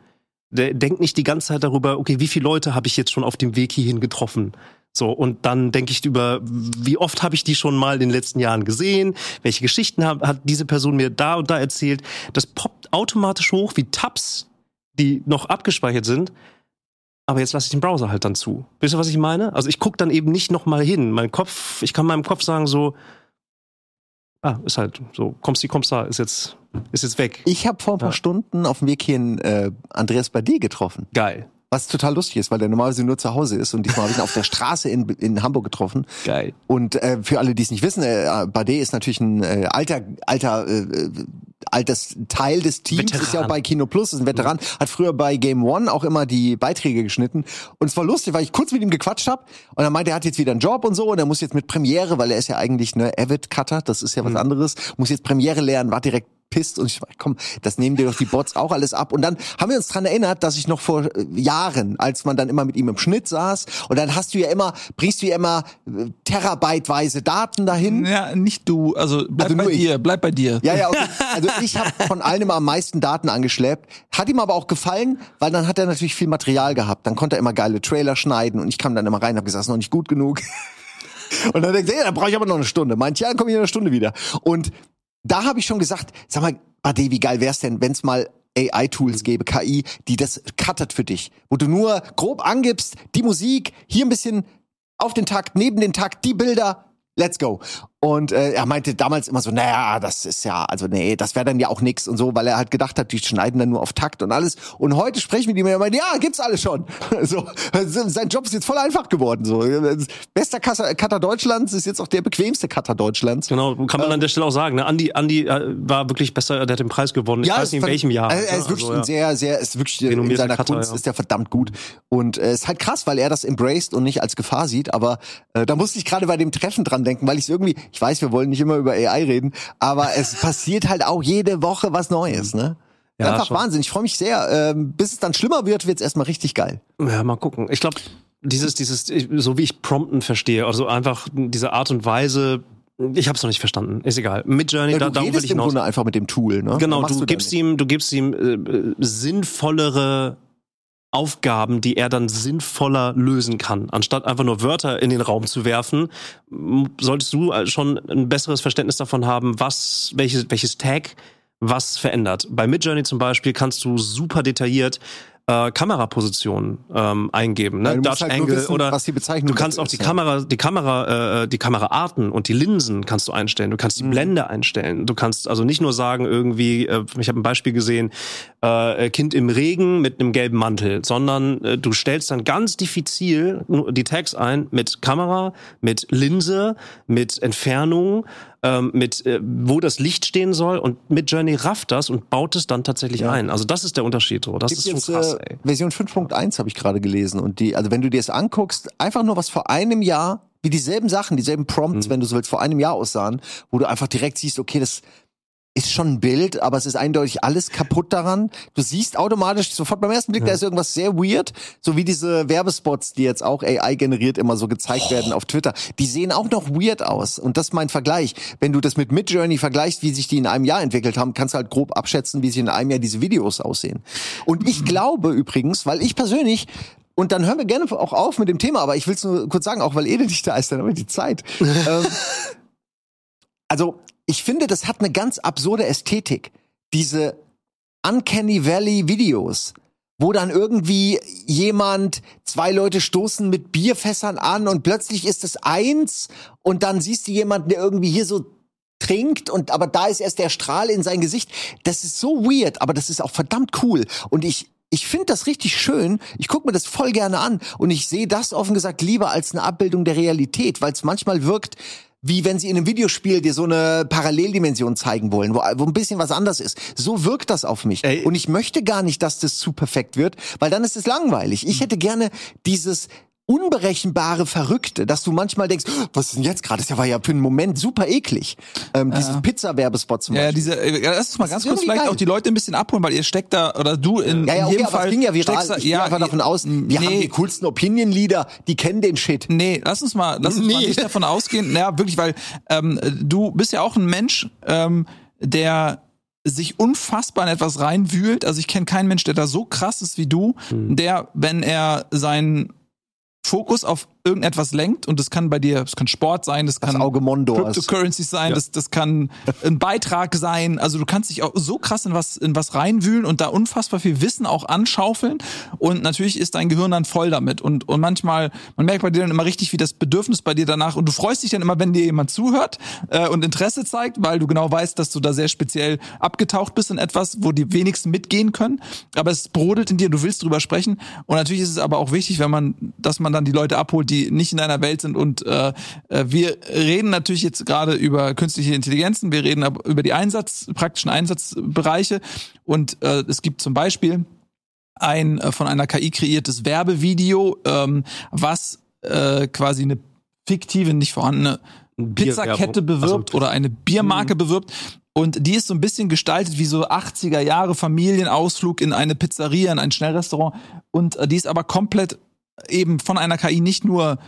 Der denkt nicht die ganze Zeit darüber, okay, wie viele Leute habe ich jetzt schon auf dem Weg hierhin getroffen? So, und dann denke ich über, wie oft habe ich die schon mal in den letzten Jahren gesehen? Welche Geschichten hat, hat diese Person mir da und da erzählt? Das poppt automatisch hoch wie Tabs, die noch abgespeichert sind. Aber jetzt lasse ich den Browser halt dann zu. Wisst ihr, was ich meine? Also ich gucke dann eben nicht noch mal hin. Mein Kopf, ich kann meinem Kopf sagen so, ah, ist halt so, kommst die, kommst da, ist jetzt, ist jetzt weg. Ich habe vor ein paar Ja. Stunden auf dem Weg hierhin äh, Andreas Bade getroffen. Geil. Was total lustig ist, weil der normalerweise nur zu Hause ist. Und diesmal habe ich ihn auf der <laughs> Straße in, in Hamburg getroffen. Geil. Und äh, für alle, die es nicht wissen, äh, Bade ist natürlich ein äh, alter, alter, äh, altes Teil des Teams. Veteran. Ist ja auch bei Kino Plus, ist ein Veteran. Hat früher bei Game One auch immer die Beiträge geschnitten. Und es war lustig, weil ich kurz mit ihm gequatscht habe. Und er meinte, er hat jetzt wieder einen Job und so. Und er muss jetzt mit Premiere, weil er ist ja eigentlich ne Avid-Cutter, das ist ja was anderes, muss jetzt Premiere lernen, war direkt pisst und ich war, komm, das nehmen dir doch die Bots auch alles ab. Und dann haben wir uns dran erinnert, dass ich noch vor äh, Jahren, als man dann immer mit ihm im Schnitt saß, und dann hast du ja immer, bringst du ja immer äh, terabyteweise Daten dahin. Ja, nicht du. Also bleib Also bei ich. dir, bleib bei dir. Ja, ja, okay. <laughs> Also ich habe von allen immer am meisten Daten angeschleppt. Hat ihm aber auch gefallen, weil dann hat er natürlich viel Material gehabt. Dann konnte er immer geile Trailer schneiden und ich kam dann immer rein und habe gesagt, das ist noch nicht gut genug. <laughs> Und dann denkt er, ja, dann brauche ich aber noch eine Stunde. Meint, ja, dann komme ich in einer Stunde wieder. Und da habe ich schon gesagt, sag mal, Bade, wie geil wär's denn, wenn's mal AI-Tools gäbe, KI, die das cuttet für dich, wo du nur grob angibst, die Musik, hier ein bisschen auf den Takt, neben den Takt, die Bilder, let's go. Und äh, er meinte damals immer so, naja, das ist ja, also nee, das wäre dann ja auch nix und so, weil er halt gedacht hat, die schneiden dann nur auf Takt und alles. Und heute spreche ich mit ihm und er meint, ja, gibt's alles schon. <laughs> so, sein Job ist jetzt voll einfach geworden. So, bester Cutter Deutschlands ist jetzt auch der bequemste Cutter Deutschlands. Genau, kann man an der Stelle auch sagen. Ne? Andi, Andi äh, war wirklich besser, der hat den Preis gewonnen. Ich weiß nicht, in ist welchem Jahr. Also, er ist ne? wirklich Also, ein sehr, sehr, ist wirklich in Renommierter seiner Cutter, Kunst ja. ist er verdammt gut. Und es äh, ist halt krass, weil er das embraced und nicht als Gefahr sieht. Aber äh, da musste ich gerade bei dem Treffen dran denken, weil ich irgendwie, ich weiß, wir wollen nicht immer über AI reden, aber es <laughs> passiert halt auch jede Woche was Neues, ne? Ja, Einfach schon. Wahnsinn. Ich freue mich sehr. Ähm, bis es dann schlimmer wird, wird es erstmal richtig geil. Ja, mal gucken. Ich glaube, dieses, dieses, so wie ich Prompten verstehe, also einfach diese Art und Weise, ich habe es noch nicht verstanden. Ist egal. Mit Journey, Ja, da, du darum will ich im hinaus. Grunde einfach mit dem Tool, ne? Genau, du, dann gibst ihm, du gibst ihm äh, äh, sinnvollere Aufgaben, die er dann sinnvoller lösen kann. Anstatt einfach nur Wörter in den Raum zu werfen, solltest du äh, schon ein besseres Verständnis davon haben, was, welches, welches Tag was verändert. Bei Midjourney zum Beispiel kannst du super detailliert äh, Kamerapositionen ähm, eingeben, ne? Dutch halt Angle wissen, oder du kannst auch die ist. Kamera, die Kamera, äh, die Kameraarten und die Linsen kannst du einstellen. Du Mhm. kannst die Blende einstellen. Du kannst also nicht nur sagen irgendwie, äh, ich habe ein Beispiel gesehen, äh, Kind im Regen mit einem gelben Mantel, sondern äh, du stellst dann ganz diffizil die Tags ein mit Kamera, mit Linse, mit Entfernung, ähm, mit äh, wo das Licht stehen soll und mit Journey rafft das und baut es dann tatsächlich Ja. ein. Also das ist der Unterschied. So. Das Gibt ist schon jetzt, krass. äh, ey. Version 5.1 habe ich gerade gelesen und die, also wenn du dir das anguckst, einfach nur was vor einem Jahr, wie dieselben Sachen, dieselben Prompts, Mhm. wenn du so willst, vor einem Jahr aussahen, wo du einfach direkt siehst, okay, das ist schon ein Bild, aber es ist eindeutig alles kaputt daran. Du siehst automatisch sofort beim ersten Blick, da ist irgendwas sehr weird, so wie diese Werbespots, die jetzt auch AI generiert immer so gezeigt werden auf Twitter. Die sehen auch noch weird aus und das ist mein Vergleich. Wenn du das mit Midjourney vergleichst, wie sich die in einem Jahr entwickelt haben, kannst du halt grob abschätzen, wie sich in einem Jahr diese Videos aussehen. Und ich glaube übrigens, weil ich persönlich und dann hören wir gerne auch auf mit dem Thema, aber ich will es nur kurz sagen, auch weil Ede nicht da ist, dann haben wir die Zeit. <laughs> ähm, also, ich finde, das hat eine ganz absurde Ästhetik. Diese Uncanny Valley Videos, wo dann irgendwie jemand, zwei Leute stoßen mit Bierfässern an und plötzlich ist es eins und dann siehst du jemanden, der irgendwie hier so trinkt und aber da ist erst der Strahl in sein Gesicht. Das ist so weird, aber das ist auch verdammt cool und ich ich finde das richtig schön. Ich gucke mir das voll gerne an und ich sehe das offen gesagt lieber als eine Abbildung der Realität, weil es manchmal wirkt wie wenn sie in einem Videospiel dir so eine Paralleldimension zeigen wollen, wo, wo ein bisschen was anders ist. So wirkt das auf mich. Ey. Und ich möchte gar nicht, dass das zu perfekt wird, weil dann ist es langweilig. Ich hätte gerne dieses unberechenbare Verrückte, dass du manchmal denkst, "Oh, was ist denn jetzt gerade? Das war ja für einen Moment super eklig. Ähm, Dieses Pizza-Werbespot zum Ja, Beispiel. diese, äh, ja, lass uns mal Das ganz kurz vielleicht geil. auch die Leute ein bisschen abholen, weil ihr steckt da, oder du in, ja, ja, in okay, jedem aber Fall. es ging ja viral. da- ich gehe einfach davon aus, wir haben die coolsten Opinion-Leader, die kennen den Shit. Nee, lass uns mal, lass uns mal Nee. nicht davon ausgehen. Naja, wirklich, weil ähm, du bist ja auch ein Mensch, ähm, der sich unfassbar in etwas reinwühlt. Also ich kenne keinen Mensch, der da so krass ist wie du, der, wenn er seinen Fokus auf irgendetwas lenkt, und das kann bei dir, das kann Sport sein, das Das kann Mondors. Cryptocurrencies sein, das, das kann ein Beitrag sein. Also du kannst dich auch so krass in was, in was reinwühlen und da unfassbar viel Wissen auch anschaufeln. Und natürlich ist dein Gehirn dann voll damit. Und, und manchmal, man merkt bei dir dann immer richtig, wie das Bedürfnis bei dir danach, und du freust dich dann immer, wenn dir jemand zuhört äh, und Interesse zeigt, weil du genau weißt, dass du da sehr speziell abgetaucht bist in etwas, wo die wenigsten mitgehen können. Aber es brodelt in dir, du willst drüber sprechen. Und natürlich ist es aber auch wichtig, wenn man, dass man dann die Leute abholt, die nicht in deiner Welt sind. Und äh, äh, wir reden natürlich jetzt gerade über künstliche Intelligenzen, wir reden aber über die Einsatz, praktischen Einsatzbereiche. Und äh, es gibt zum Beispiel ein äh, von einer KI kreiertes Werbevideo, ähm, was äh, quasi eine fiktive, nicht vorhandene Pizzakette bewirbt Also, oder eine Biermarke bewirbt. Und die ist so ein bisschen gestaltet wie so 80er Jahre Familienausflug in eine Pizzeria, in ein Schnellrestaurant. Und äh, die ist aber komplett eben von einer KI nicht nur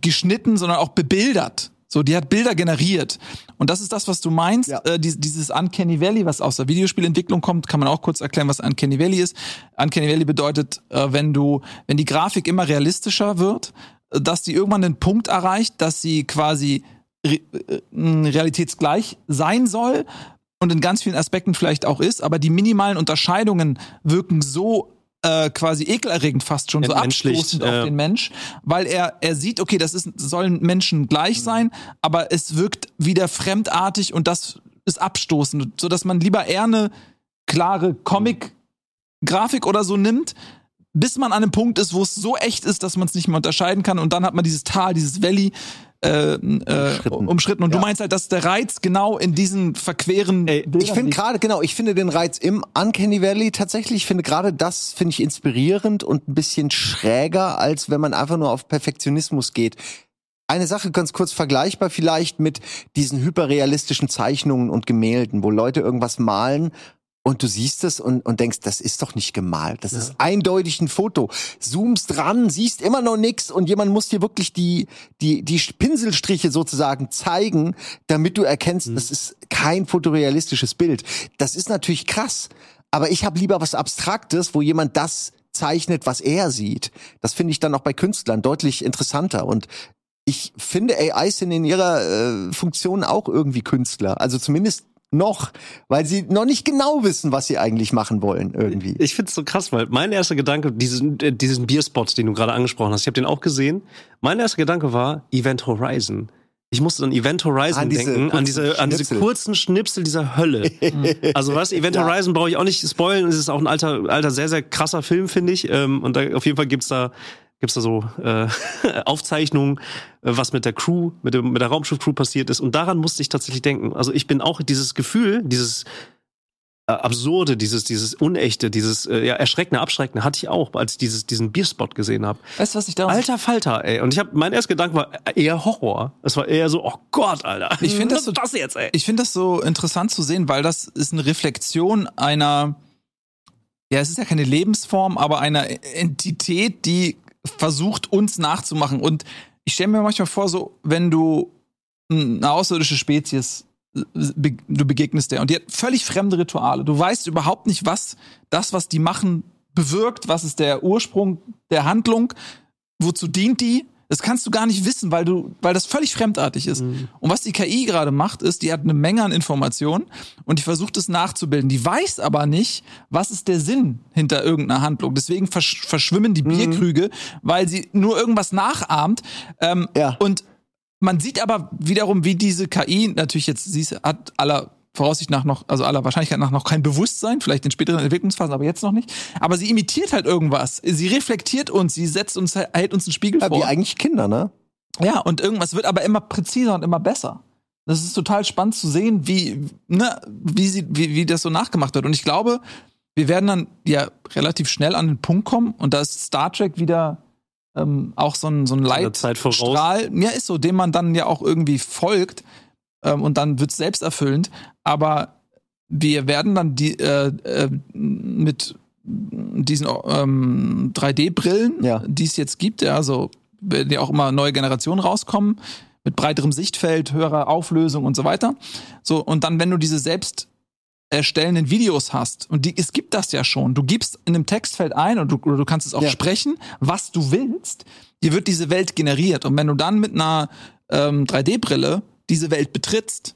geschnitten, sondern auch bebildert. So, die hat Bilder generiert. Und das ist das, was du meinst. Ja. Äh, die, dieses Uncanny Valley, was aus der Videospielentwicklung kommt, kann man auch kurz erklären, was Uncanny Valley ist. Uncanny Valley bedeutet, äh, wenn du, wenn die Grafik immer realistischer wird, äh, dass die irgendwann den Punkt erreicht, dass sie quasi re äh, realitätsgleich sein soll und in ganz vielen Aspekten vielleicht auch ist, aber die minimalen Unterscheidungen wirken so äh, quasi ekelerregend fast schon, so abstoßend ja. auf den Mensch, weil er, er sieht, okay, das ist, sollen Menschen gleich sein, aber es wirkt wieder fremdartig und das ist abstoßend, so dass man lieber eher eine klare Comic-Grafik oder so nimmt, bis man an einem Punkt ist, wo es so echt ist, dass man es nicht mehr unterscheiden kann und dann hat man dieses Tal, dieses Valley äh, äh, Umschritten. und Ja. du meinst halt, dass der Reiz genau in diesen verqueren Ey, Ich finde gerade, genau, ich finde den Reiz im Uncanny Valley tatsächlich, ich finde gerade das, finde ich inspirierend und ein bisschen schräger, als wenn man einfach nur auf Perfektionismus geht. Eine Sache ganz kurz vergleichbar vielleicht mit diesen hyperrealistischen Zeichnungen und Gemälden, wo Leute irgendwas malen und du siehst es und, und denkst, das ist doch nicht gemalt. Das ist eindeutig ein Foto. Zoomst dran, siehst immer noch nix und jemand muss dir wirklich die, die, die Pinselstriche sozusagen zeigen, damit du erkennst, das ist kein fotorealistisches Bild. Das ist natürlich krass. Aber ich habe lieber was Abstraktes, wo jemand das zeichnet, was er sieht. Das finde ich dann auch bei Künstlern deutlich interessanter. Und ich finde, AIs sind in ihrer äh, Funktion auch irgendwie Künstler. Also zumindest noch, weil sie noch nicht genau wissen, was sie eigentlich machen wollen irgendwie. Ich find's so krass, weil mein erster Gedanke, diesen, äh, diesen Bierspot, den du gerade angesprochen hast, ich habe den auch gesehen. Mein erster Gedanke war Event Horizon. Ich musste an Event Horizon An denken, an diese, an diese kurzen Schnipsel dieser Hölle. <laughs> also was, Event Ja. Horizon brauche ich auch nicht spoilen. Es ist auch ein alter, alter, sehr, sehr krasser Film, finde ich. Ähm, und da auf jeden Fall gibt's da gibt's da so äh, <laughs> Aufzeichnungen, äh, was mit der Crew, mit, dem, mit der Raumschiff-Crew passiert ist. Und daran musste ich tatsächlich denken. Also ich bin auch dieses Gefühl, dieses äh, absurde, dieses, dieses unechte, dieses äh, ja, erschreckende, abschreckende hatte ich auch, als ich dieses, diesen Bierspot gesehen habe. Weißt du, was ich da Alter Falter, ey. Und ich habe mein erster Gedanke war eher Horror. Es war eher so, oh Gott, Alter. Ich find das <laughs> so- das jetzt, ey. Ich finde das so interessant zu sehen, weil das ist eine Reflexion einer, ja, es ist ja keine Lebensform, aber einer Entität, die versucht, uns nachzumachen. Und ich stelle mir manchmal vor, so, wenn du eine außerirdische Spezies, du begegnest der und die hat völlig fremde Rituale. Du weißt überhaupt nicht, was das, was die machen, bewirkt, was ist der Ursprung der Handlung, wozu dient die. Das kannst du gar nicht wissen, weil du, weil das völlig fremdartig ist. Und was die KI gerade macht, ist, die hat eine Menge an Informationen und die versucht es nachzubilden. Die weiß aber nicht, was ist der Sinn hinter irgendeiner Handlung. Deswegen versch verschwimmen die Bierkrüge, weil sie nur irgendwas nachahmt. Ähm, Ja. Und man sieht aber wiederum, wie diese KI natürlich jetzt, sie hat aller Voraussicht nach noch, also aller Wahrscheinlichkeit nach noch kein Bewusstsein, vielleicht in späteren Entwicklungsphasen, aber jetzt noch nicht. Aber sie imitiert halt irgendwas. Sie reflektiert uns, sie setzt uns, hält uns einen Spiegel Ja, vor. wie eigentlich Kinder, ne? Ja, und irgendwas wird aber immer präziser und immer besser. Das ist total spannend zu sehen, wie, ne, wie, sie, wie, wie das so nachgemacht wird. Und ich glaube, wir werden dann ja relativ schnell an den Punkt kommen und da ist Star Trek wieder ähm, auch so ein, so ein. Leitstrahl. Ja, ist so, dem man dann ja auch irgendwie folgt ähm, und dann wird es selbsterfüllend. Aber wir werden dann die äh, äh, mit diesen ähm, 3D-Brillen, Ja. die es jetzt gibt, ja, also werden ja auch immer neue Generationen rauskommen, mit breiterem Sichtfeld, höherer Auflösung und so weiter. So, und dann, wenn du diese selbst erstellenden Videos hast, und die, es gibt das ja schon, du gibst in einem Textfeld ein und du, oder du kannst es auch Ja. sprechen, was du willst, dir wird diese Welt generiert. Und wenn du dann mit einer ähm, 3D-Brille diese Welt betrittst,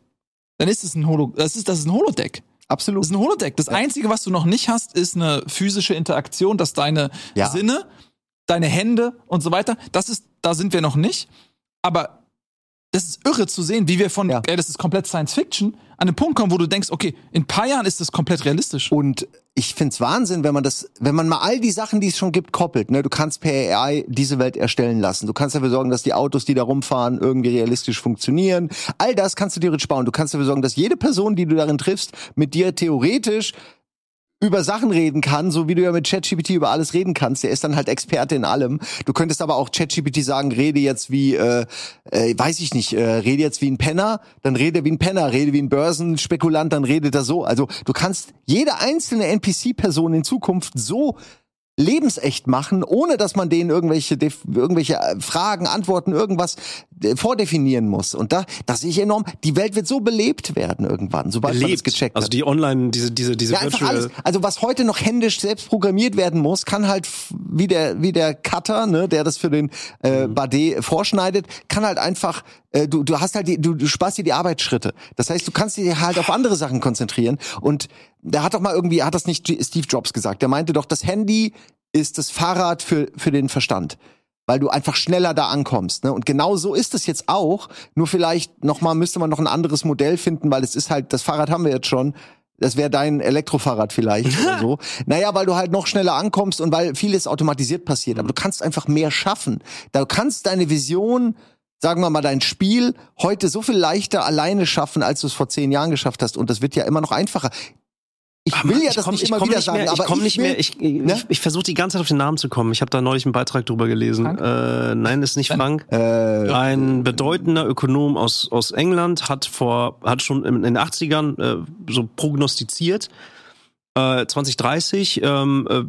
dann ist es ein Holo, das ist, das ist ein Holodeck. Absolut. Das ist ein Holodeck. Das Einzige, was du noch nicht hast, ist eine physische Interaktion, dass deine Ja. Sinne, deine Hände und so weiter, das ist, da sind wir noch nicht. Aber das ist irre zu sehen, wie wir von, Ja. ey, das ist komplett Science Fiction, an den Punkt kommen, wo du denkst, okay, in ein paar Jahren ist das komplett realistisch. Und ich find's Wahnsinn, wenn man das, wenn man mal all die Sachen, die es schon gibt, koppelt. Ne? Du kannst per AI diese Welt erstellen lassen. Du kannst dafür sorgen, dass die Autos, die da rumfahren, irgendwie realistisch funktionieren. All das kannst du theoretisch bauen. Du kannst dafür sorgen, dass jede Person, die du darin triffst, mit dir theoretisch über Sachen reden kann, so wie du ja mit ChatGPT über alles reden kannst. Der ist dann halt Experte in allem. Du könntest aber auch ChatGPT sagen, rede jetzt wie, äh, äh, weiß ich nicht, äh, rede jetzt wie ein Penner, dann rede wie ein Penner, rede wie ein Börsenspekulant, dann redet er so. Also du kannst jede einzelne NPC-Person in Zukunft so lebensecht machen, ohne dass man denen irgendwelche irgendwelche äh, Fragen, Antworten, irgendwas äh, vordefinieren muss. Und da, das sehe ich enorm. Die Welt wird so belebt werden irgendwann, sobald man das Lebt. gecheckt hat. Also die Online, diese, diese, diese Ja, Virtual. alles. Also was heute noch händisch selbst programmiert werden muss, kann halt wie der wie der Cutter, ne, der das für den äh, Mhm. Bade vorschneidet, kann halt einfach äh, du du hast halt die, du, du sparst dir die Arbeitsschritte. Das heißt, du kannst dich halt auf andere Sachen konzentrieren und der hat doch mal irgendwie hat das nicht Steve Jobs gesagt. Der meinte doch, das Handy ist das Fahrrad für für den Verstand weil du einfach schneller da ankommst. Ne? Und genau so ist es jetzt auch. Nur vielleicht noch mal müsste man noch ein anderes Modell finden, weil es ist halt, das Fahrrad haben wir jetzt schon. Das wäre dein Elektrofahrrad vielleicht oder so. <laughs> Naja, weil du halt noch schneller ankommst und weil vieles automatisiert passiert. Aber du kannst einfach mehr schaffen. Du kannst deine Vision, sagen wir mal, dein Spiel heute so viel leichter alleine schaffen, als du es vor zehn Jahren geschafft hast. Und das wird ja immer noch einfacher. Ich Aber will ja ich das komm- nicht ich immer wieder nicht sagen, mehr, aber ich komme nicht will, mehr. Ich, Ne? ich, ich versuche die ganze Zeit auf den Namen zu kommen. Ich habe da neulich einen Beitrag drüber gelesen. Äh, nein, ist nicht Frank. äh, Ein bedeutender Ökonom aus, aus England hat vor, hat schon in den 80ern äh, so prognostiziert, äh, 2030, ähm, äh,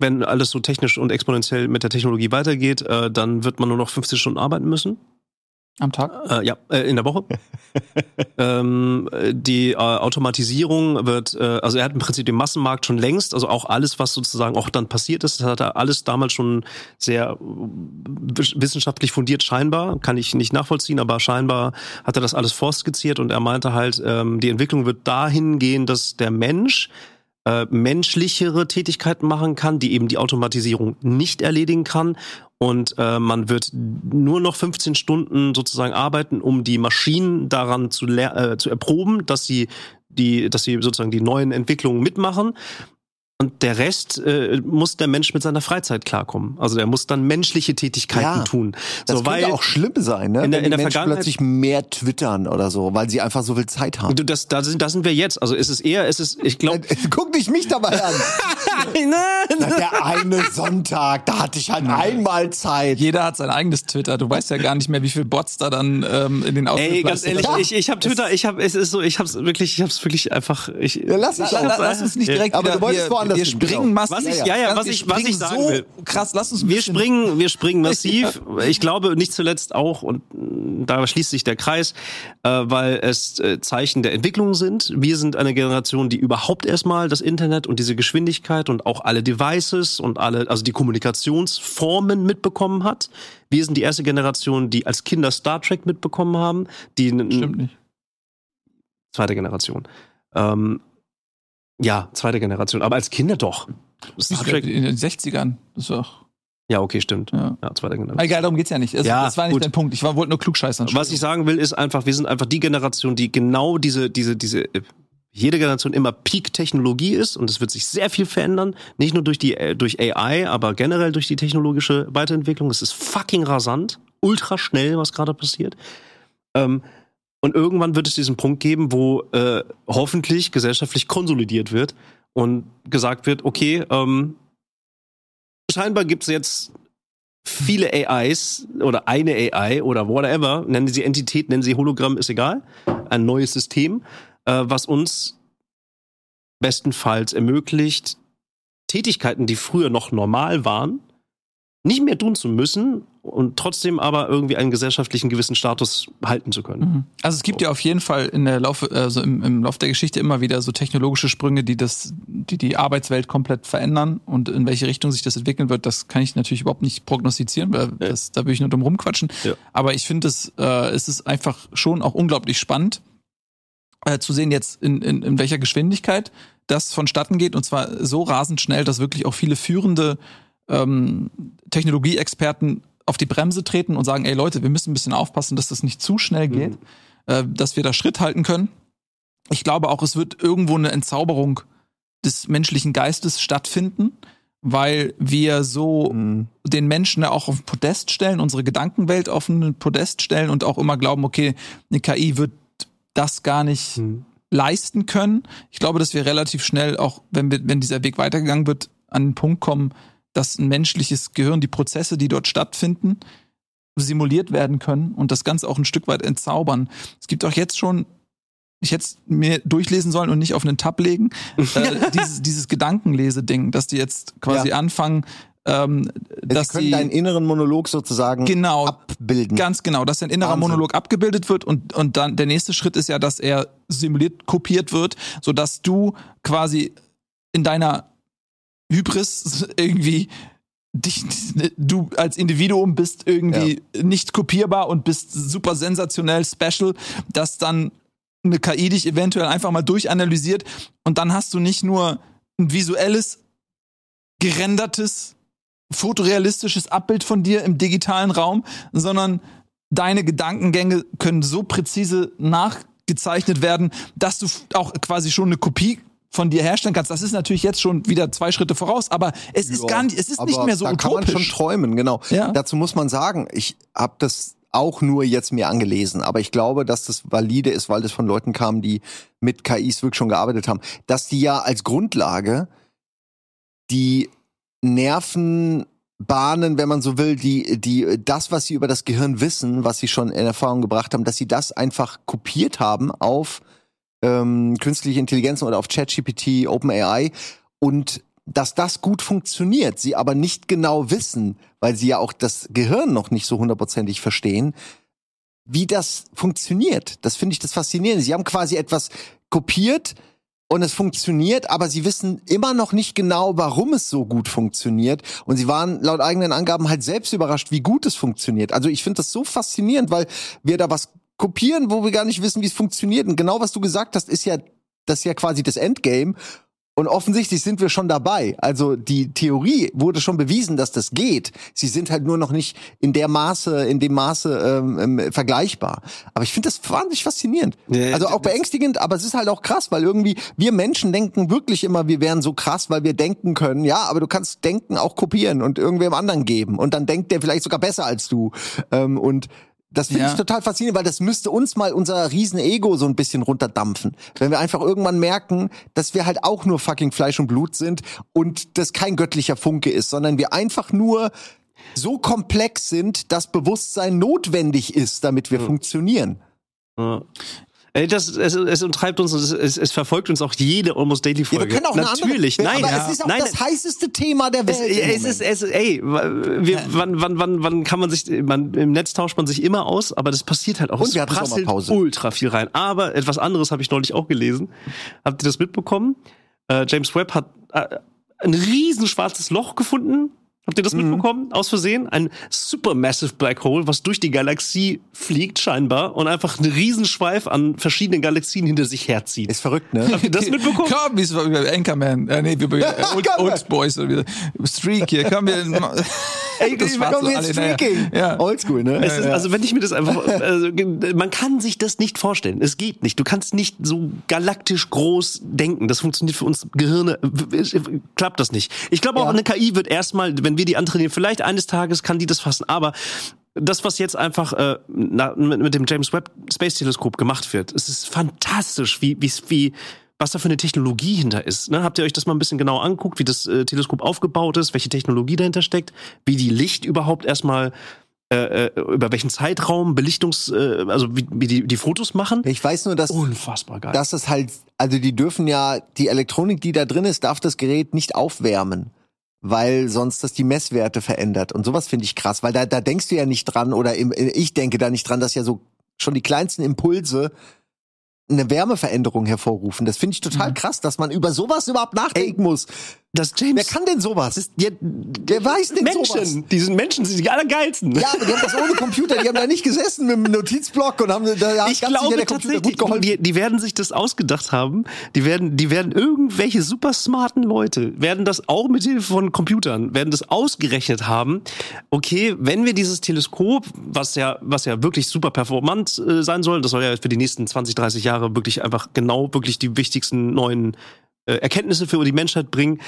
wenn alles so technisch und exponentiell mit der Technologie weitergeht, äh, dann wird man nur noch 50 Stunden arbeiten müssen. Am Tag? Äh, ja, äh, in der Woche. <laughs> ähm, äh, die äh, Automatisierung wird, äh, also er hat im Prinzip den Massenmarkt schon längst, also auch alles, was sozusagen auch dann passiert ist, das hat er alles damals schon sehr äh, wissenschaftlich fundiert scheinbar, kann ich nicht nachvollziehen, aber scheinbar hat er das alles vorskizziert und er meinte halt, ähm, die Entwicklung wird dahin gehen, dass der Mensch äh, menschlichere Tätigkeiten machen kann, die eben die Automatisierung nicht erledigen kann. Und äh, man wird nur noch 15 Stunden sozusagen arbeiten, um die Maschinen daran zu, äh, zu erproben, dass sie die, dass sie sozusagen die neuen Entwicklungen mitmachen. Und der Rest äh, muss der Mensch mit seiner Freizeit klarkommen. Also der muss dann menschliche Tätigkeiten Ja, tun. Das so, könnte auch schlimm sein, ne? in der- Wenn in die der Menschen Vergangenheit- plötzlich mehr twittern oder so, weil sie einfach so viel Zeit haben. Du, das, da, sind, da sind wir jetzt. Also es ist eher, es ist, ich glaube. <laughs> Guck nicht mich dabei an. <laughs> Na, der eine Sonntag, da hatte ich halt einmal Zeit. Jeder hat sein eigenes Twitter. Du weißt ja gar nicht mehr, wie viele Bots da dann ähm, in den Ey, ganz ehrlich, Ja. ich, ich habe Twitter, ich habe, es ist so, ich habe es wirklich, ich habe es wirklich einfach, ich, Ja, lass La, mich la, auch. lass uns nicht direkt Aber wieder, du wolltest wir, woanders wir springen genau. massiv. Was ich- ja, ja, was wir ich- was ich springen sagen so will. krass, lass uns wir springen, wir springen massiv. Ich glaube nicht zuletzt auch und da schließt sich der Kreis, äh, weil es äh, Zeichen der Entwicklung sind. Wir sind eine Generation, die überhaupt erstmal das Internet und diese Geschwindigkeit und auch alle Devices und alle, also die Kommunikationsformen mitbekommen hat. Wir sind die erste Generation, die als Kinder Star Trek mitbekommen haben, die Stimmt nicht. zweite Generation. Ähm, ja, zweite Generation, aber als Kinder doch. Star Trek. In den 60ern. Das ist doch. Ja, okay, stimmt. Ja. Ja, zweite Generation. Egal, darum geht's ja nicht. Also, Ja, das war nicht gut. dein Punkt. Ich war, wollte nur klugscheißern. Was ich sagen will, ist einfach, wir sind einfach die Generation, die genau diese, diese, diese, äh, jede Generation immer Peak-Technologie ist und es wird sich sehr viel verändern. Nicht nur durch die, äh, durch AI, aber generell durch die technologische Weiterentwicklung. Es ist fucking rasant, ultra schnell, was gerade passiert. Ähm, und irgendwann wird es diesen Punkt geben, wo äh, hoffentlich gesellschaftlich konsolidiert wird und gesagt wird, okay, ähm, scheinbar gibt es jetzt viele AIs oder eine AI oder whatever, nennen sie Entität, nennen sie Hologramm, ist egal, ein neues System, äh, was uns bestenfalls ermöglicht, Tätigkeiten, die früher noch normal waren, nicht mehr tun zu müssen und trotzdem aber irgendwie einen gesellschaftlichen gewissen Status halten zu können. Mhm. Also es gibt ja auf jeden Fall in der Laufe, also im, im Lauf der Geschichte immer wieder so technologische Sprünge, die das, die die Arbeitswelt komplett verändern und in welche Richtung sich das entwickeln wird, das kann ich natürlich überhaupt nicht prognostizieren, weil das, da will ich nur drum rumquatschen. Ja. Aber ich finde es, äh, es ist einfach schon auch unglaublich spannend äh, zu sehen jetzt in, in, in welcher Geschwindigkeit das vonstatten geht und zwar so rasend schnell, dass wirklich auch viele führende ähm, Technologieexperten auf die Bremse treten und sagen, ey Leute, wir müssen ein bisschen aufpassen, dass das nicht zu schnell geht, äh, dass wir da Schritt halten können. Ich glaube auch, es wird irgendwo eine Entzauberung des menschlichen Geistes stattfinden, weil wir so Mhm. den Menschen ja auch auf ein Podest stellen, unsere Gedankenwelt auf ein Podest stellen und auch immer glauben, okay, eine KI wird das gar nicht Mhm. leisten können. Ich glaube, dass wir relativ schnell auch, wenn wir, wenn dieser Weg weitergegangen wird, an den Punkt kommen, dass ein menschliches Gehirn, die Prozesse, die dort stattfinden, simuliert werden können und das Ganze auch ein Stück weit entzaubern. Es gibt auch jetzt schon, ich hätte es mir durchlesen sollen und nicht auf einen Tab legen, <laughs> äh, dieses, dieses Gedankenlese-Ding, dass die jetzt quasi Ja. anfangen, ähm, dass Sie können sie deinen inneren Monolog sozusagen Genau. abbilden. Ganz genau, dass ein innerer Wahnsinn. Monolog abgebildet wird und, und dann der nächste Schritt ist ja, dass er simuliert kopiert wird, sodass du quasi in deiner Hybris <laughs> irgendwie dich, du als Individuum bist irgendwie nicht kopierbar und bist super sensationell special, dass dann eine KI dich eventuell einfach mal durchanalysiert und dann hast du nicht nur ein visuelles, gerendertes, fotorealistisches Abbild von dir im digitalen Raum, sondern deine Gedankengänge können so präzise nachgezeichnet werden, dass du auch quasi schon eine Kopie von dir herstellen kannst. Das ist natürlich jetzt schon wieder zwei Schritte voraus, aber es ist Ja, gar nicht, es ist nicht mehr so da kann man utopisch. schon träumen, genau. Ja. Dazu muss man sagen, ich habe das auch nur jetzt mir angelesen, aber ich glaube, dass das valide ist, weil das von Leuten kam, die mit KIs wirklich schon gearbeitet haben, dass die ja als Grundlage die Nervenbahnen, wenn man so will, die, die, das, was sie über das Gehirn wissen, was sie schon in Erfahrung gebracht haben, dass sie das einfach kopiert haben auf ähm, künstliche Intelligenzen oder auf ChatGPT, OpenAI und dass das gut funktioniert, sie aber nicht genau wissen, weil sie ja auch das Gehirn noch nicht so hundertprozentig verstehen, wie das funktioniert. Das finde ich das Faszinierende. Sie haben quasi etwas kopiert und es funktioniert, aber sie wissen immer noch nicht genau, warum es so gut funktioniert. Und sie waren laut eigenen Angaben halt selbst überrascht, wie gut es funktioniert. Also ich finde das so faszinierend, weil wir da was kopieren, wo wir gar nicht wissen, wie es funktioniert. Und genau was du gesagt hast, ist ja das ist ja quasi das Endgame. Und offensichtlich sind wir schon dabei. Also die Theorie wurde schon bewiesen, dass das geht. Sie sind halt nur noch nicht in der Maße, in dem Maße ähm, ähm, vergleichbar. Aber ich finde das wahnsinnig faszinierend. Also auch beängstigend, aber es ist halt auch krass, weil irgendwie wir Menschen denken wirklich immer, wir wären so krass, weil wir denken können. Ja, aber du kannst Denken auch kopieren und irgendwem anderen geben. Und dann denkt der vielleicht sogar besser als du. Ähm, und das finde Ja. ich total faszinierend, weil das müsste uns mal unser riesen Ego so ein bisschen runterdampfen. Wenn wir einfach irgendwann merken, dass wir halt auch nur fucking Fleisch und Blut sind und das kein göttlicher Funke ist, sondern wir einfach nur so komplex sind, dass Bewusstsein notwendig ist, damit wir funktionieren. Ja. Ey, das, es, es umtreibt uns und es, es, es verfolgt uns auch jede Almost Daily Ja, Folge. wir können auch eine Natürlich, andere, nein, aber ja. es ist auch nein, das heißeste Thema der es, Welt. im es Moment. ist, es, ey, wir, wann, wann, wann, wann kann man sich, man, im Netz tauscht man sich immer aus, aber das passiert halt auch. Und Es wir hatten prasselt ultra viel rein. Aber etwas anderes habe ich neulich auch gelesen. Habt ihr das mitbekommen? Äh, James Webb hat äh, ein riesen schwarzes Loch gefunden. Habt ihr das Mhm. mitbekommen? Aus Versehen? Ein supermassive Black Hole, was durch die Galaxie fliegt scheinbar und einfach einen Riesenschweif an verschiedenen Galaxien hinter sich herzieht. ist verrückt, ne? Habt ihr das mitbekommen? Komm, wie es war über Anchorman. Äh, nee, wie äh, <laughs> Old. Old Boys oder wie. Streak hier. Komm, wir. <laughs> Ey, das wir jetzt alle, naja. Streaking. Ja. Oldschool, ne? Es ist, also wenn ich mir das einfach, <laughs> also, man kann sich das nicht vorstellen. Es geht nicht. Du kannst nicht so galaktisch groß denken. Das funktioniert für uns Gehirne, klappt das nicht. Ich glaube auch Ja. eine KI wird erstmal, wenn wir die antrainieren, vielleicht eines Tages kann die das fassen. Aber das, was jetzt einfach äh, na, mit, mit dem James Webb Space Teleskop gemacht wird, es ist fantastisch, wie, wie, wie was da für eine Technologie hinter ist. Ne? Habt ihr euch das mal ein bisschen genau angeguckt, wie das äh, Teleskop aufgebaut ist, welche Technologie dahinter steckt, wie die Licht überhaupt erstmal äh, äh, über welchen Zeitraum Belichtungs, äh, also wie, wie die, die Fotos machen. ich weiß nur, dass Unfassbar geil. dass es halt, also die dürfen ja, die Elektronik, die da drin ist, darf das Gerät nicht aufwärmen. Weil sonst das die Messwerte verändert. Und sowas finde ich krass, weil da, da denkst du ja nicht dran, oder im, ich denke da nicht dran, dass ja so schon die kleinsten Impulse eine Wärmeveränderung hervorrufen. Das finde ich total krass, dass man über sowas überhaupt nachdenken muss. Das James, Wer kann denn sowas? das, ja, Wer weiß denn Menschen, sowas? die sind Menschen, sind die allergeilsten. Ja, aber die haben das ohne Computer, die haben da nicht gesessen mit einem Notizblock und haben da ich ganz glaube der Computer tatsächlich, gut geholfen. die, die werden sich das ausgedacht haben. Die werden, die werden irgendwelche super smarten Leute werden das auch mit Hilfe von Computern werden das ausgerechnet haben. Okay, wenn wir dieses Teleskop, was ja, was ja wirklich super performant äh, sein soll, das soll ja für die nächsten 20, 30 Jahre wirklich einfach genau wirklich die wichtigsten neuen Erkenntnisse für die Menschheit bringen.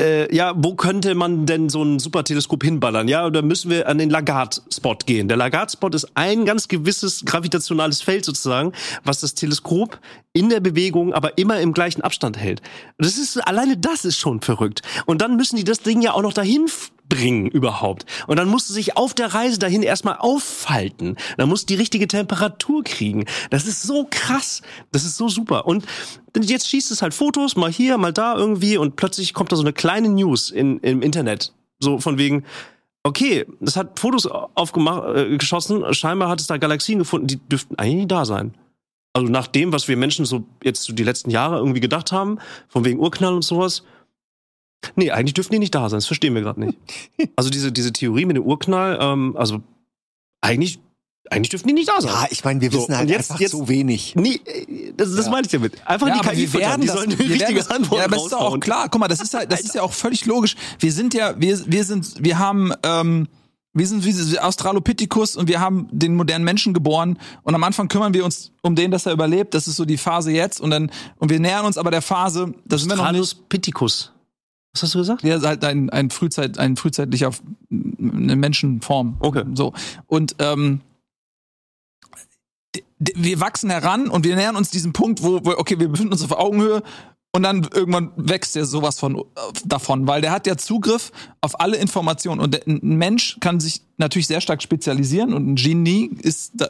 Äh, ja, wo könnte man denn so ein Superteleskop hinballern? Ja, da müssen wir an den Lagarde-Spot gehen. Der Lagarde-Spot ist ein ganz gewisses gravitationales Feld sozusagen, was das Teleskop in der Bewegung, aber immer im gleichen Abstand hält. Das ist alleine das ist schon verrückt. Und dann müssen die das Ding ja auch noch dahin bringen überhaupt. Und dann musst du sich auf der Reise dahin erstmal auffalten. Dann musst du die richtige Temperatur kriegen. Das ist so krass. Das ist so super. Und jetzt schießt es halt Fotos, mal hier, mal da irgendwie und plötzlich kommt da so eine kleine News in, im Internet. So von wegen, okay, das hat Fotos aufgemacht, äh, geschossen. Scheinbar hat es da Galaxien gefunden, die dürften eigentlich nicht da sein. Also nach dem, was wir Menschen so jetzt so die letzten Jahre irgendwie gedacht haben, von wegen Urknall und sowas. Nee, eigentlich dürften die nicht da sein. Das verstehen wir gerade nicht. <laughs> Also diese, diese Theorie mit dem Urknall, ähm, also eigentlich, eigentlich dürften die nicht da sein. Ja, ich meine, wir So, wissen halt jetzt- einfach jetzt- so wenig. Nee, äh, das, das meine ich damit. Einfach Ja, die KI wir werden Die das, sollen die richtige das, Antwort Ja, aber das ist doch auch klar. Guck mal, das ist halt, das ist ja auch völlig logisch. Wir sind ja, wir, wir sind, wir haben, ähm, wir sind wie Australopithecus und wir haben den modernen Menschen geboren und am Anfang kümmern wir uns um den, dass er überlebt. Das ist so die Phase jetzt und dann und wir nähern uns aber der Phase, da sind wir noch nicht. Australus Piticus. Was hast du gesagt? Der ist halt ein, ein, Frühzeit, ein frühzeitlicher eine Menschenform. Okay. So. Und ähm, wir wachsen heran und wir nähern uns diesem Punkt, wo, wo okay, wir befinden uns auf Augenhöhe und dann irgendwann wächst der sowas von äh, davon, weil der hat ja Zugriff auf alle Informationen und der, ein Mensch kann sich natürlich sehr stark spezialisieren und ein Genie ist da,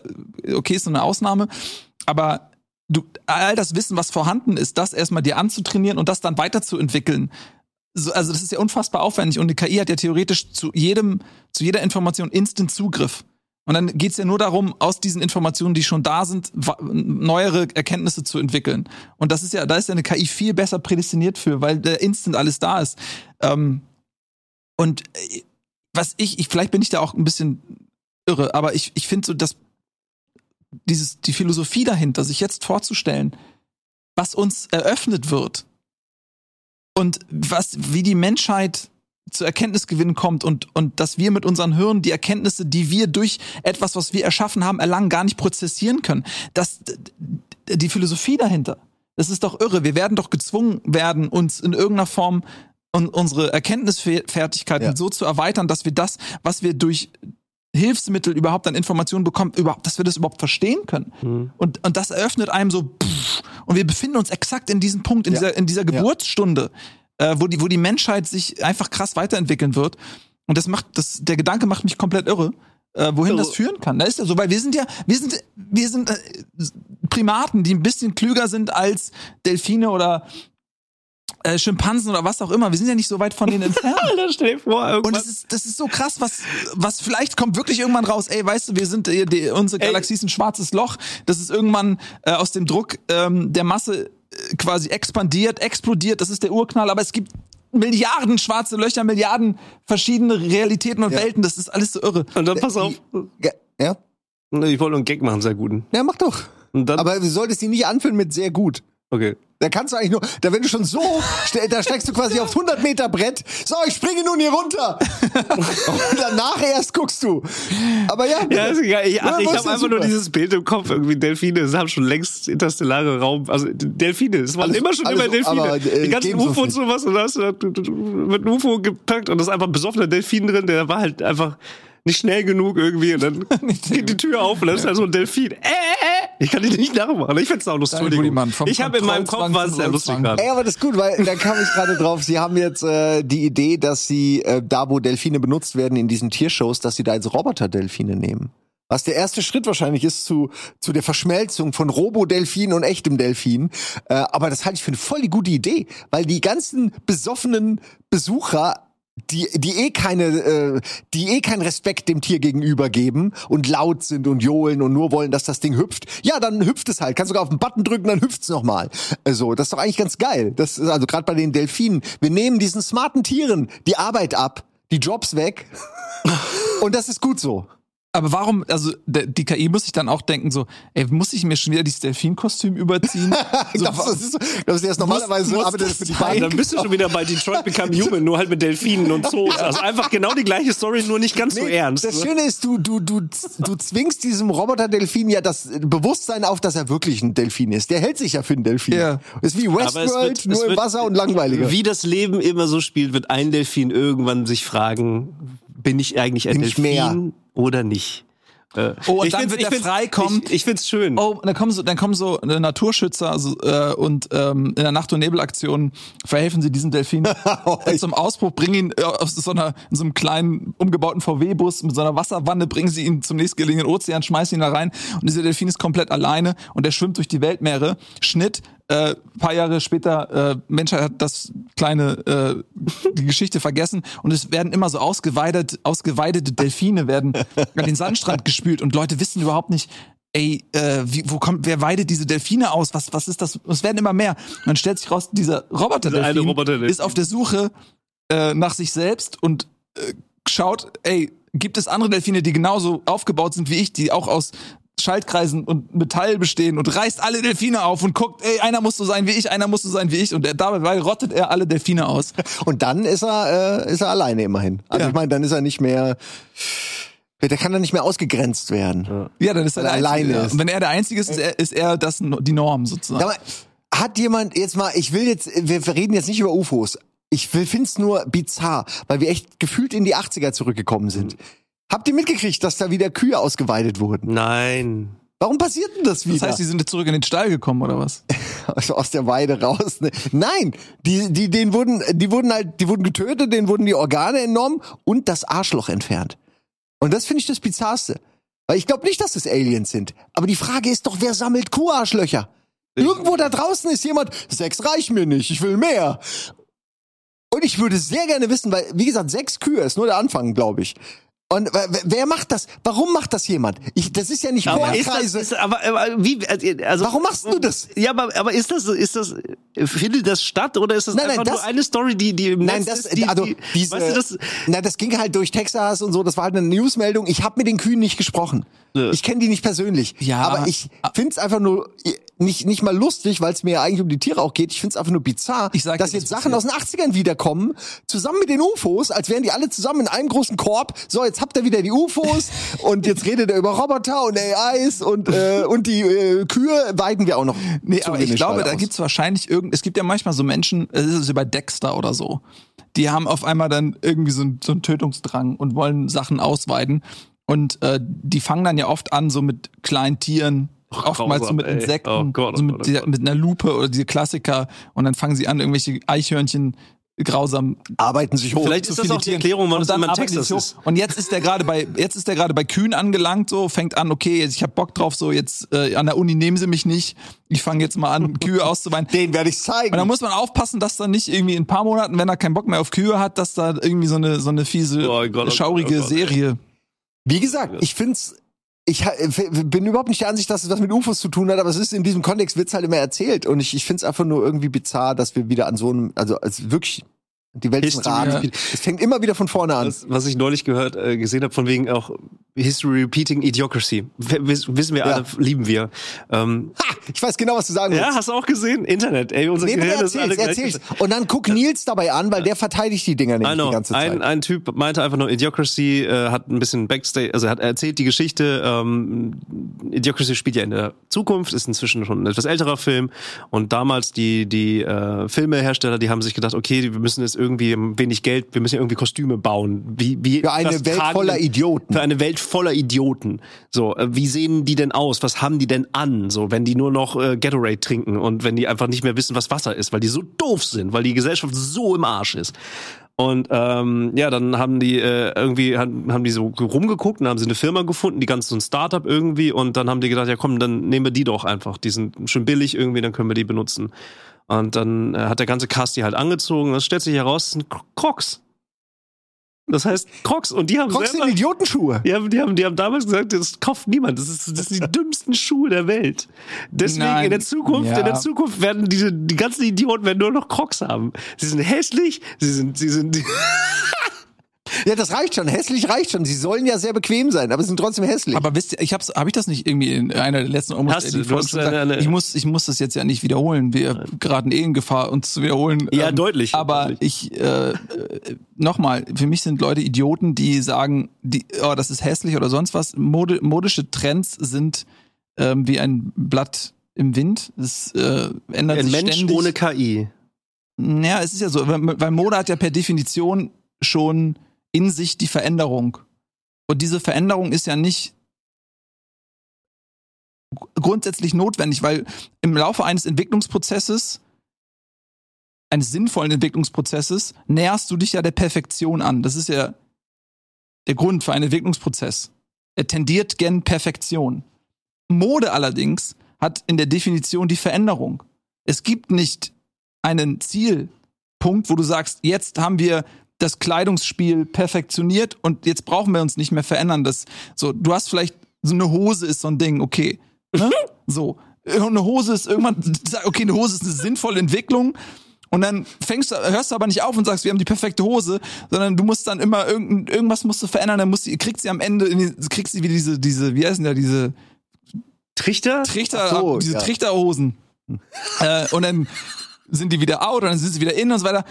okay, ist so eine Ausnahme, aber du all das Wissen, was vorhanden ist, das erstmal dir anzutrainieren und das dann weiterzuentwickeln, so, also das ist ja unfassbar aufwendig und die KI hat ja theoretisch zu jedem, zu jeder Information instant Zugriff. Und dann geht's ja nur darum, aus diesen Informationen, die schon da sind, neuere Erkenntnisse zu entwickeln. Und das ist ja, da ist ja eine KI viel besser prädestiniert für, weil der Instant alles da ist. Ähm, und äh, was ich, ich, vielleicht bin ich da auch ein bisschen irre, aber ich, ich finde so, dass dieses, die Philosophie dahinter, sich jetzt vorzustellen, was uns eröffnet wird und was, wie die Menschheit zu Erkenntnisgewinn kommt und, und dass wir mit unseren Hirnen die Erkenntnisse, die wir durch etwas, was wir erschaffen haben, erlangen, gar nicht prozessieren können. Das, die Philosophie dahinter, das ist doch irre. Wir werden doch gezwungen werden, uns in irgendeiner Form und unsere Erkenntnisfertigkeiten Ja. so zu erweitern, dass wir das, was wir durch Hilfsmittel überhaupt an Informationen bekommen, überhaupt, dass wir das überhaupt verstehen können. Und, und das eröffnet einem so, pff, und wir befinden uns exakt in diesem Punkt, in Ja. dieser, in dieser Geburtsstunde, äh, wo, die, wo die Menschheit sich einfach krass weiterentwickeln wird. Und das macht, das, der Gedanke macht mich komplett irre, äh, wohin das führen kann. Da ist ja so, weil wir sind ja, wir sind, wir sind äh, Primaten, die ein bisschen klüger sind als Delfine oder äh, Schimpansen oder was auch immer. Wir sind ja nicht so weit von denen entfernt. Alter, stell dir vor, Und irgendwann. das ist, das ist so krass, was, was vielleicht kommt wirklich irgendwann raus. Ey, weißt du, wir sind, äh, die, unsere Galaxie ist ein schwarzes Loch. Das ist irgendwann äh, aus dem Druck ähm, der Masse äh, quasi expandiert, explodiert. Das ist der Urknall. Aber es gibt Milliarden schwarze Löcher, Milliarden verschiedene Realitäten und Ja. Welten. Das ist alles so irre. und dann pass auf. Ja, Ich wollte nur einen Gag machen, sehr guten. ja mach doch. Und dann, Aber du solltest ihn nicht anfühlen mit sehr gut. Okay. Da kannst du eigentlich nur, da wenn du schon so, da steigst du quasi aufs 100 Meter Brett. So, ich springe nun hier runter. Und danach erst guckst du. Aber ja, Ja, ist egal. Ich, ach, Ja, ich habe einfach nur dieses Bild im Kopf. Irgendwie Delfine, es haben schon längst interstellare Raum. Also Delfine, es waren Alles- immer schon immer Delfine. aber, äh, Die ganzen UFO und sowas. Und da hast du da- du- mit einem UFO gepackt und da ist einfach ein besoffener Delfin drin. Der war halt einfach nicht schnell genug irgendwie. Und dann <laughs> geht die Tür auf und dann ist da so ein Delfin. Äh, äh, äh. Ich kann die nicht nachmachen. Ich find's auch lustig. Vom Ich habe in meinem Kopf war es zum sehr lustig gerade. Ey, aber das ist gut, weil da kam ich gerade drauf. Sie haben jetzt äh, die Idee, dass sie äh, da, wo Delfine benutzt werden in diesen Tiershows, dass sie da jetzt Roboter-Delfine nehmen. Was der erste Schritt wahrscheinlich ist zu, zu der Verschmelzung von Robo-Delfin und echtem Delfin. Äh, aber das halte ich für eine voll die gute Idee, weil die ganzen besoffenen Besucher die, die eh keine, äh, die eh keinen Respekt dem Tier gegenüber geben und laut sind und johlen und nur wollen, dass das Ding hüpft. Ja, dann hüpft es halt. Kannst sogar auf den Button drücken, dann hüpft's nochmal. Also, das ist doch eigentlich ganz geil. Das ist also gerade bei den Delfinen. Wir nehmen diesen smarten Tieren die Arbeit ab, die Jobs weg. <laughs> und das ist gut so. Aber warum, also der, die KI muss sich dann auch denken, so, ey, muss ich mir schon wieder dieses Delfinkostüm überziehen? <laughs> so, das, das ist, das ist erst normalerweise muss arbeitet das für die? Bank. Dann bist du schon wieder bei Detroit Become Human, nur halt mit Delfinen und Zoos. Also einfach genau die gleiche Story, nur nicht ganz so Nee, ernst. Das Schöne ist, du, du, du, du zwingst diesem Roboter-Delfin ja das Bewusstsein auf, dass er wirklich ein Delfin ist. Der hält sich ja für einen Delfin. Ja. Ist wie Westworld, nur im Wasser und langweiliger. Wie das Leben immer so spielt, wird ein Delfin irgendwann sich fragen, bin ich eigentlich ein Bin ich Delfin mehr? Oder nicht? Äh, Oh, und ich dann wird er freikommen. Ich, ich find's schön. Oh, dann kommen so, dann kommen so äh, Naturschützer also, äh, und ähm, in der Nacht- und Nebelaktion verhelfen sie diesem Delfin <laughs> äh, zum Ausbruch, bringen ihn äh, aus so einer, in so einem kleinen umgebauten VW-Bus mit so einer Wasserwanne, bringen sie ihn zum nächstgelegenen Ozean, schmeißen ihn da rein und dieser Delfin ist komplett alleine und er schwimmt durch die Weltmeere. Schnitt, äh, paar Jahre später, äh, Menschheit hat das kleine, äh, die Geschichte vergessen und es werden immer so ausgeweidet, ausgeweidete Delfine werden an den Sandstrand gespült und Leute wissen überhaupt nicht, ey, äh, wie, wo kommt, wer weidet diese Delfine aus? Was, was ist das? Es werden immer mehr. Dann stellt sich raus, dieser Roboter-Delfin Roboter-Delfin. ist auf der Suche äh, nach sich selbst und äh, schaut, ey, gibt es andere Delfine, die genauso aufgebaut sind wie ich, die auch aus Schaltkreisen und Metall bestehen und reißt alle Delfine auf und guckt, ey, einer muss so sein wie ich, einer muss so sein wie ich und er, dabei rottet er alle Delfine aus. <laughs> Und dann ist er, äh, ist er alleine immerhin. Also Ja. ich meine, dann ist er nicht mehr, der kann dann nicht mehr ausgegrenzt werden. Ja, dann ist er alleine ist. Und wenn er der Einzige ist, ist er, ist er das, die Norm sozusagen. Sag mal, hat jemand jetzt mal, ich will jetzt, wir wir reden jetzt nicht über UFOs. Ich finde es nur bizarr, weil wir echt gefühlt in die 80er zurückgekommen sind. Habt ihr mitgekriegt, dass da wieder Kühe ausgeweidet wurden? Nein. Warum passiert denn das wieder? Das heißt, die sind jetzt zurück in den Stall gekommen, oder was? <laughs> also aus der Weide raus. Ne? Nein, die, die, denen wurden, die wurden halt, die wurden getötet, denen wurden die Organe entnommen und das Arschloch entfernt. Und das finde ich das Bizarrste. Weil ich glaube nicht, dass es Aliens sind. Aber die Frage ist doch, wer sammelt Kuharschlöcher? Irgendwo da draußen ist jemand, sechs reichen mir nicht, ich will mehr. Und ich würde sehr gerne wissen, weil, wie gesagt, sechs Kühe ist nur der Anfang, glaube ich. Und wer macht das? Warum macht das jemand? Ich, das ist ja nicht Aber ist das, ist, aber, aber wie, also, Warum machst du das? Ja, aber, aber ist das, ist das, findet das statt oder ist das Nein, nein, einfach das- nur eine Story, die, die im Nein, Netz das, ist, die, also die, diese, weißt du, das, na, das ging halt durch Texas und so. Das war halt eine Newsmeldung. Ich habe mit den Kühen nicht gesprochen. Ich kenne die nicht persönlich. Ja. aber ich find's einfach nur nicht nicht mal lustig, weil es mir ja eigentlich um die Tiere auch geht. Ich find's einfach nur bizarr, Ich sag dass dir, jetzt Sachen aus den 80ern wiederkommen, zusammen mit den UFOs, als wären die alle zusammen in einem großen Korb. So, jetzt habt ihr wieder die UFOs <laughs> und jetzt redet er über Roboter und AIs und äh, und die äh, Kühe weiden wir auch noch. Nee, aber ich glaube, da aus. gibt's wahrscheinlich irgend, es gibt ja manchmal so Menschen, es ist bei Dexter oder so. Die haben auf einmal dann irgendwie so, einen- so einen Tötungsdrang und wollen Sachen ausweiten. Und äh, die fangen dann ja oft an, so mit kleinen Tieren, oftmals so mit. Insekten, Oh Gott, oh so mit, oh dieser, Gott. mit einer Lupe oder diese Klassiker. Und dann fangen sie an, irgendwelche Eichhörnchen grausam arbeiten sich hoch. Vielleicht zu ist das auch die. Erklärung, warum Und es dann immer in arbeiten die Texas ist. Und jetzt ist der gerade bei jetzt ist der gerade bei Kühen angelangt, so fängt an, okay, jetzt, ich habe Bock drauf, so jetzt äh, an der Uni nehmen sie mich nicht. Ich fange jetzt mal an, Kühe <laughs> auszuweinen. Den werde ich zeigen. Und da muss man aufpassen, dass da nicht irgendwie in ein paar Monaten, wenn er keinen Bock mehr auf Kühe hat, dass da irgendwie so eine so eine fiese, Oh Gott, oh Gott, schaurige oh Gott, Serie. Wie gesagt, ich find's, ich f- bin überhaupt nicht der Ansicht, dass es was mit UFOs zu tun hat, aber es ist in diesem Kontext wird's halt immer erzählt und ich, ich find's einfach nur irgendwie bizarr, dass wir wieder an so einem, also als wirklich die Welt ist ein ja. Es fängt immer wieder von vorne an. Das, was ich neulich gehört, äh, gesehen habe, von wegen auch History Repeating Idiocracy. W wiss- wissen wir Ja. alle, lieben wir. Ähm, Ha, ich weiß genau, was du sagen ja, willst. hast du auch gesehen? Internet, ey, unser Nee, Gehirn ist alle erzähl's. Und dann guck Nils dabei an, weil der verteidigt die Dinger nämlich know. die ganze Zeit. Ein, ein Typ meinte einfach nur, Idiocracy äh, hat ein bisschen Backstage, also er hat erzählt die Geschichte, ähm, Idiocracy spielt ja in der Zukunft, ist inzwischen schon ein etwas älterer Film und damals die, die äh, Filmehersteller, die haben sich gedacht, okay, wir müssen jetzt irgendwie wenig Geld, wir müssen ja irgendwie Kostüme bauen. Wie, wie Für eine Welt tragen voller Idioten. Für eine Welt voller Idioten. So, äh, wie sehen die denn aus? Was haben die denn an? So, wenn die nur noch äh, Gatorade trinken und wenn die einfach nicht mehr wissen, was Wasser ist, weil die so doof sind, weil die Gesellschaft so im Arsch ist. Und ähm, ja, dann haben die äh, irgendwie haben, haben die so rumgeguckt und haben sie eine Firma gefunden, die ganz so ein Startup irgendwie und dann haben die gedacht, ja komm, dann nehmen wir die doch einfach, die sind schön billig irgendwie, dann können wir die benutzen. Und dann äh, hat der ganze Cast die halt angezogen. Das stellt sich heraus, es sind Crocs. Das heißt Crocs und die haben Crocs selber, sind Idiotenschuhe. die haben, die, haben, die haben damals gesagt, das kauft niemand. Das, ist, das sind die <laughs> dümmsten Schuhe der Welt. Deswegen Nein. in der Zukunft, Ja. in der Zukunft werden diese, die ganzen Idioten werden nur noch Crocs haben. Sie sind hässlich, sie sind, sie sind, <laughs> Ja, das reicht schon. Hässlich reicht schon. Sie sollen ja sehr bequem sein, aber sie sind trotzdem hässlich. Aber wisst ihr, ich hab's, hab ich das nicht irgendwie in einer der letzten Almost Hast du, Daily du hast eine- gesagt? eine- ich muss, ich muss das jetzt ja nicht wiederholen. Wir geraten eh in Gefahr, uns zu wiederholen. Ja, deutlich, Aber deutlich. ich, äh, äh, nochmal, für mich sind Leute Idioten, die sagen, die, oh, das ist hässlich oder sonst was. Mode, modische Trends sind ähm, wie ein Blatt im Wind. Es äh, ändert ein sich Mensch ständig. ohne KI. Ja, es ist ja so, weil weil Mode hat ja per Definition schon in sich die Veränderung. Und diese Veränderung ist ja nicht gr- grundsätzlich notwendig, weil im Laufe eines Entwicklungsprozesses, eines sinnvollen Entwicklungsprozesses, näherst du dich ja der Perfektion an. Das ist ja der Grund für einen Entwicklungsprozess. Er tendiert gen Perfektion. Mode allerdings hat in der Definition die Veränderung. Es gibt nicht einen Zielpunkt, wo du sagst, jetzt haben wir das Kleidungsspiel perfektioniert und jetzt brauchen wir uns nicht mehr verändern. Das, so, du hast vielleicht so eine Hose ist so ein Ding, okay. Ne? <laughs> So. Eine Hose ist irgendwann, okay, eine Hose ist eine sinnvolle Entwicklung. Und dann fängst du, hörst du aber nicht auf und sagst, wir haben die perfekte Hose, sondern du musst dann immer irgend, irgendwas musst du verändern, dann musst du, kriegst sie am Ende, die, kriegst sie wie diese, diese, wie heißen da, diese Trichter? Trichter, so, diese ja. Trichterhosen. <laughs> äh, und dann sind die wieder out und dann sind sie wieder in und so weiter.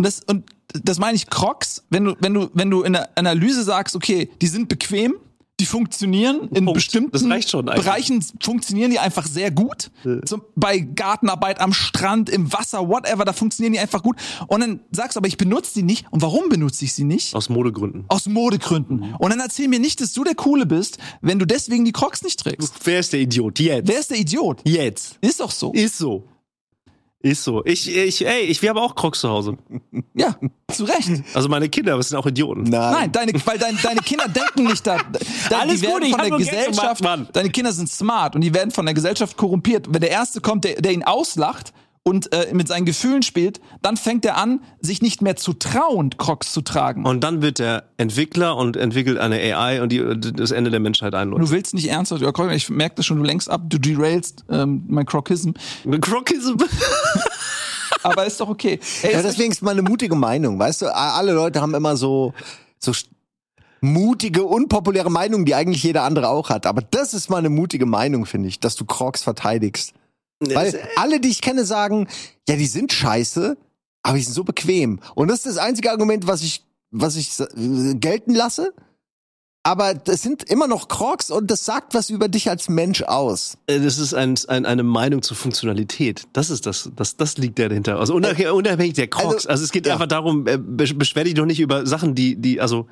Und das, und das meine ich Crocs, wenn du, wenn du, wenn du in der Analyse sagst, okay, die sind bequem, die funktionieren in Punkt. bestimmten schon. Bereichen funktionieren die einfach sehr gut. Zum, bei Gartenarbeit am Strand, im Wasser, whatever, da funktionieren die einfach gut. Und dann sagst du, aber ich benutze die nicht. Und warum benutze ich sie nicht? Aus Modegründen. Aus Modegründen. Und dann erzähl mir nicht, dass du der Coole bist, wenn du deswegen die Crocs nicht trägst. Wer ist der Idiot? Jetzt. Wer ist der Idiot? Jetzt. Ist doch so. Ist so. Ist so. Ich, ich, ey, ich, wir haben auch Crocs zu Hause. Ja, zu Recht. Also meine Kinder, aber es sind auch Idioten. Nein. Nein, deine, weil dein, deine Kinder denken nicht da. da Alles die werden gut, ich von der Gesellschaft. gemacht, Mann. Deine Kinder sind smart und die werden von der Gesellschaft korrumpiert. Wenn der erste kommt, der, der ihn auslacht und äh, mit seinen Gefühlen spielt, dann fängt er an, sich nicht mehr zu trauen, Crocs zu tragen. Und dann wird der Entwickler und entwickelt eine AI und die, das Ende der Menschheit einläuft. Du willst nicht ernsthaft über Crocs, ich merke das schon, du lenkst ab, du derailst ähm, mein Crocism, Crocism. <laughs> aber ist doch okay. Ey, Ja, ist deswegen ist mal eine mutige Meinung, weißt du? Alle Leute haben immer so, so mutige, unpopuläre Meinungen, die eigentlich jeder andere auch hat. Aber das ist mal eine mutige Meinung, finde ich, dass du Crocs verteidigst. Weil alle, die ich kenne, sagen, ja, die sind scheiße, aber die sind so bequem. Und das ist das einzige Argument, was ich, was ich äh, gelten lasse. Aber das sind immer noch Crocs und das sagt was über dich als Mensch aus. Äh, Das ist ein, ein, eine Meinung zur Funktionalität. Das ist das, das, das liegt da dahinter. Also unabhängig, unabhängig der Crocs. Also, Also, es geht ja. einfach darum, äh, besch- beschwer dich doch nicht über Sachen, die, die, also,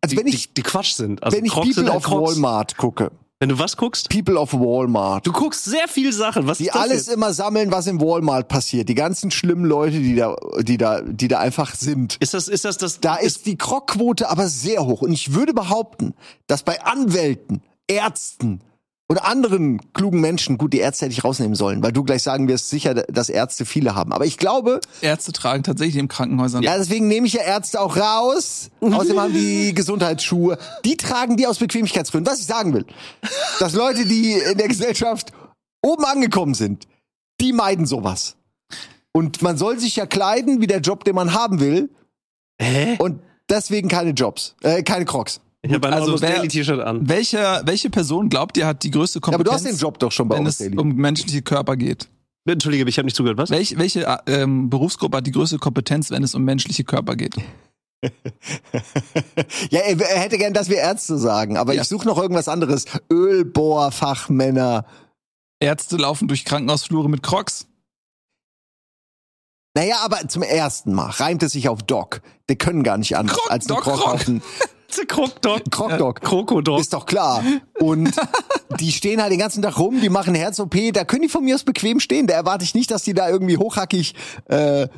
Also die, wenn ich, die, die Quatsch sind. Also wenn ich Crocs sind People halt of Crocs. Walmart gucke, Wenn du was guckst? People of Walmart, Du guckst sehr viel Sachen. Was die ist alles jetzt? immer sammeln, was im Walmart passiert. Die ganzen schlimmen Leute, die da, die da, die da einfach sind. Ist das, ist das, das, Da ist die Krogquote aber sehr hoch. Und ich würde behaupten, dass bei Anwälten, Ärzten oder anderen klugen Menschen, gut, die Ärzte hätte ich rausnehmen sollen, weil du gleich sagen wirst, sicher, dass Ärzte viele haben. Aber ich glaube, Ärzte tragen tatsächlich in Krankenhäusern. ja, deswegen nehme ich ja Ärzte auch raus. Außerdem haben die Gesundheitsschuhe. Die tragen die aus Bequemlichkeitsgründen. Was ich sagen will, dass Leute, die in der Gesellschaft oben angekommen sind, die meiden sowas. Und man soll sich ja kleiden wie der Job, den man haben will. Hä? Und deswegen keine Jobs, äh, keine Crocs. Ich habe ein Also also wer- Daily T-Shirt an. Welche, welche Person glaubt ihr hat die größte Ja, aber Kompetenz, du hast den Job doch schon bei wenn uns, es Daily. um menschliche Körper geht? Entschuldige, ich habe nicht zugehört. Was? Welche, welche äh, ähm, Berufsgruppe hat die größte Kompetenz, wenn es um menschliche Körper geht? <laughs> ja, er er hätte gern, dass wir Ärzte sagen, aber Ja. ich suche noch irgendwas anderes. Ölbohrfachmänner. Ärzte laufen durch Krankenhausflure mit Crocs. Naja, aber zum ersten Mal reimt es sich auf Doc. Die können gar nicht anders Krok, als ein Doc, Krok Krok. <laughs> Krokdog. Krokdog. Krokodog. Ist doch klar. Und die stehen halt den ganzen Tag rum, die machen Herz-OP, da können die von mir aus bequem stehen. Da erwarte ich nicht, dass die da irgendwie hochhackig. Äh,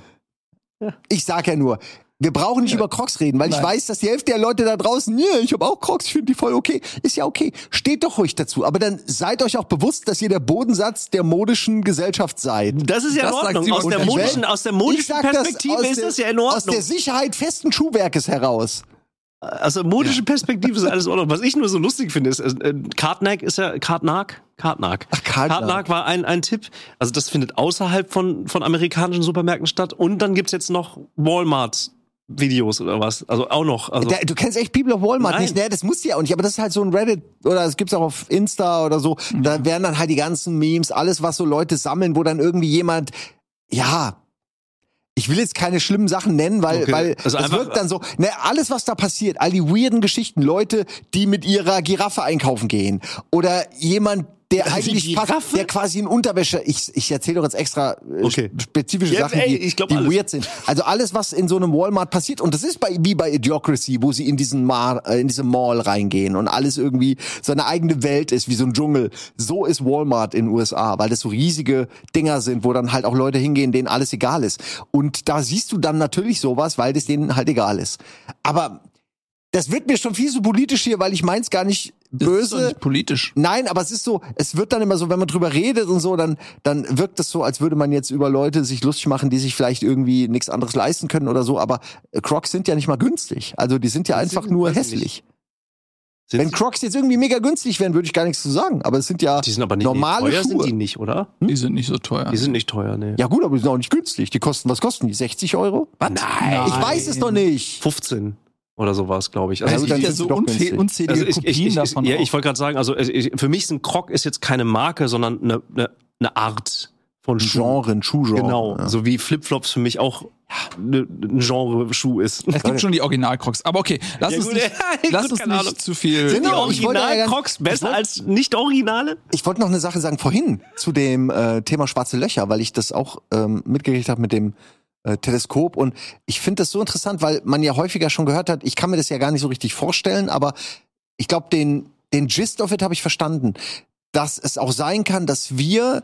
ich sag ja nur, wir brauchen nicht über Crocs reden, weil ich Nein. weiß, dass die Hälfte der Leute da draußen, ja, ich habe auch Crocs, ich finde die voll okay. Ist ja okay. Steht doch ruhig dazu. Aber dann seid euch auch bewusst, dass ihr der Bodensatz der modischen Gesellschaft seid. Das ist ja Das in Ordnung. Aus der ich modischen, aus der Ich modischen Perspektive aus ist das ja in Aus Ordnung. der Sicherheit festen Schuhwerkes heraus. Aus der modischen Perspektive ist alles in Ordnung. Was ich nur so lustig finde, ist, äh, Kartnack ist ja, Kartnack? Kartnack. Ach, Kartnack. Kartnack war ein, ein Tipp. Also das findet außerhalb von, von amerikanischen Supermärkten statt. Und dann gibt's jetzt noch Walmart. Videos oder was? Also auch noch. Also, Da, du kennst echt People of Walmart Nein. nicht, ne? Das musst du ja auch nicht, aber das ist halt so ein Reddit oder es gibt's auch auf Insta oder so. Da werden dann halt die ganzen Memes, alles, was so Leute sammeln, wo dann irgendwie jemand, ja, ich will jetzt keine schlimmen Sachen nennen, weil, Okay. weil Also einfach- wirkt dann so, ne, alles, was da passiert, all die weirden Geschichten, Leute, die mit ihrer Giraffe einkaufen gehen oder jemand, der Die eigentlich Giraffe? der quasi in Unterwäsche, ich, ich erzähle doch jetzt extra äh, Okay. spezifische Sachen, ey, die, ich glaub die weird sind. Also alles, was in so einem Walmart passiert, und das ist bei, wie bei Idiocracy, wo sie in diesen Mar, äh, in diese Mall reingehen und alles irgendwie so eine eigene Welt ist, wie so ein Dschungel. So ist Walmart in den USA, weil das so riesige Dinger sind, wo dann halt auch Leute hingehen, denen alles egal ist. Und da siehst du dann natürlich sowas, weil das denen halt egal ist. Aber das wird mir schon viel so politisch hier, weil ich meins gar nicht Das ist doch böse. nicht politisch. Nein, aber es ist so, es wird dann immer so, wenn man drüber redet und so, dann, dann wirkt es so, als würde man jetzt über Leute sich lustig machen, die sich vielleicht irgendwie nichts anderes leisten können oder so, aber Crocs sind ja nicht mal günstig. Also die sind ja Sind sie? einfach nur Weiß ich hässlich. Sind Wenn Crocs jetzt irgendwie mega günstig wären, würde ich gar nichts zu sagen, aber es sind ja die sind aber nicht normale teuer, Schuhe. sind die nicht, oder? Die sind nicht so teuer. Die sind nicht teuer, ne. Ja gut, aber die sind auch nicht günstig. Die kosten, was kosten die? 60 Euro? Nein. Ich weiß es doch nicht. 15 oder sowas, glaube ich. Also, es dann ja sind so unzählige also ich, Kopien ich, ich, davon. ja, auch. ich wollte gerade sagen, also ich, für mich sind Croc ist jetzt keine Marke, sondern eine, eine, eine Art von Ein Schuh. Genre, ein Schuhgenre. Genau, Ja. so wie Flipflops für mich auch ein Genre Schuh ist. es gibt schon die Original-Crocs. Aber okay, lass Ja, uns gut, nicht, <laughs> ja, lass gut, uns nicht Ahnung. zu viel. Sind Die Ja, ich wollte ja Original ganz- Crocs ich besser wollte- als nicht Originale? Ich wollte noch eine Sache sagen vorhin zu dem äh, Thema schwarze Löcher, weil ich das auch ähm, mitgekriegt habe mit dem äh, Teleskop und ich finde das so interessant, weil man ja häufiger schon gehört hat, ich kann mir das ja gar nicht so richtig vorstellen, aber ich glaube, den, den Gist of it habe ich verstanden, dass es auch sein kann, dass wir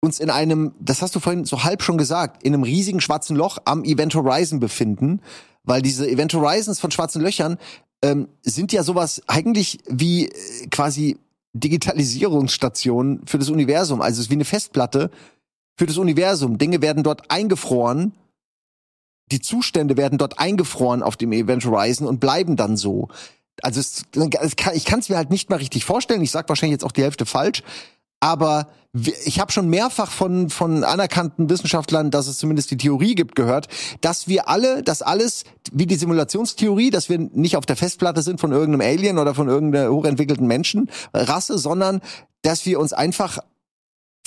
uns in einem, das hast du vorhin so halb schon gesagt, in einem riesigen schwarzen Loch am Event Horizon befinden, weil diese Event Horizons von schwarzen Löchern ähm, sind ja sowas eigentlich wie äh, quasi Digitalisierungsstationen für das Universum. Also es ist wie eine Festplatte, für das Universum. Dinge werden dort eingefroren. Die Zustände werden dort eingefroren auf dem Event Horizon und bleiben dann so. Also es, es kann, ich kann es mir halt nicht mal richtig vorstellen. Ich sag wahrscheinlich jetzt auch die Hälfte falsch. Aber ich habe schon mehrfach von, von anerkannten Wissenschaftlern, dass es zumindest die Theorie gibt, gehört, dass wir alle, dass alles, wie die Simulationstheorie, dass wir nicht auf der Festplatte sind von irgendeinem Alien oder von irgendeiner hochentwickelten Menschenrasse, sondern dass wir uns einfach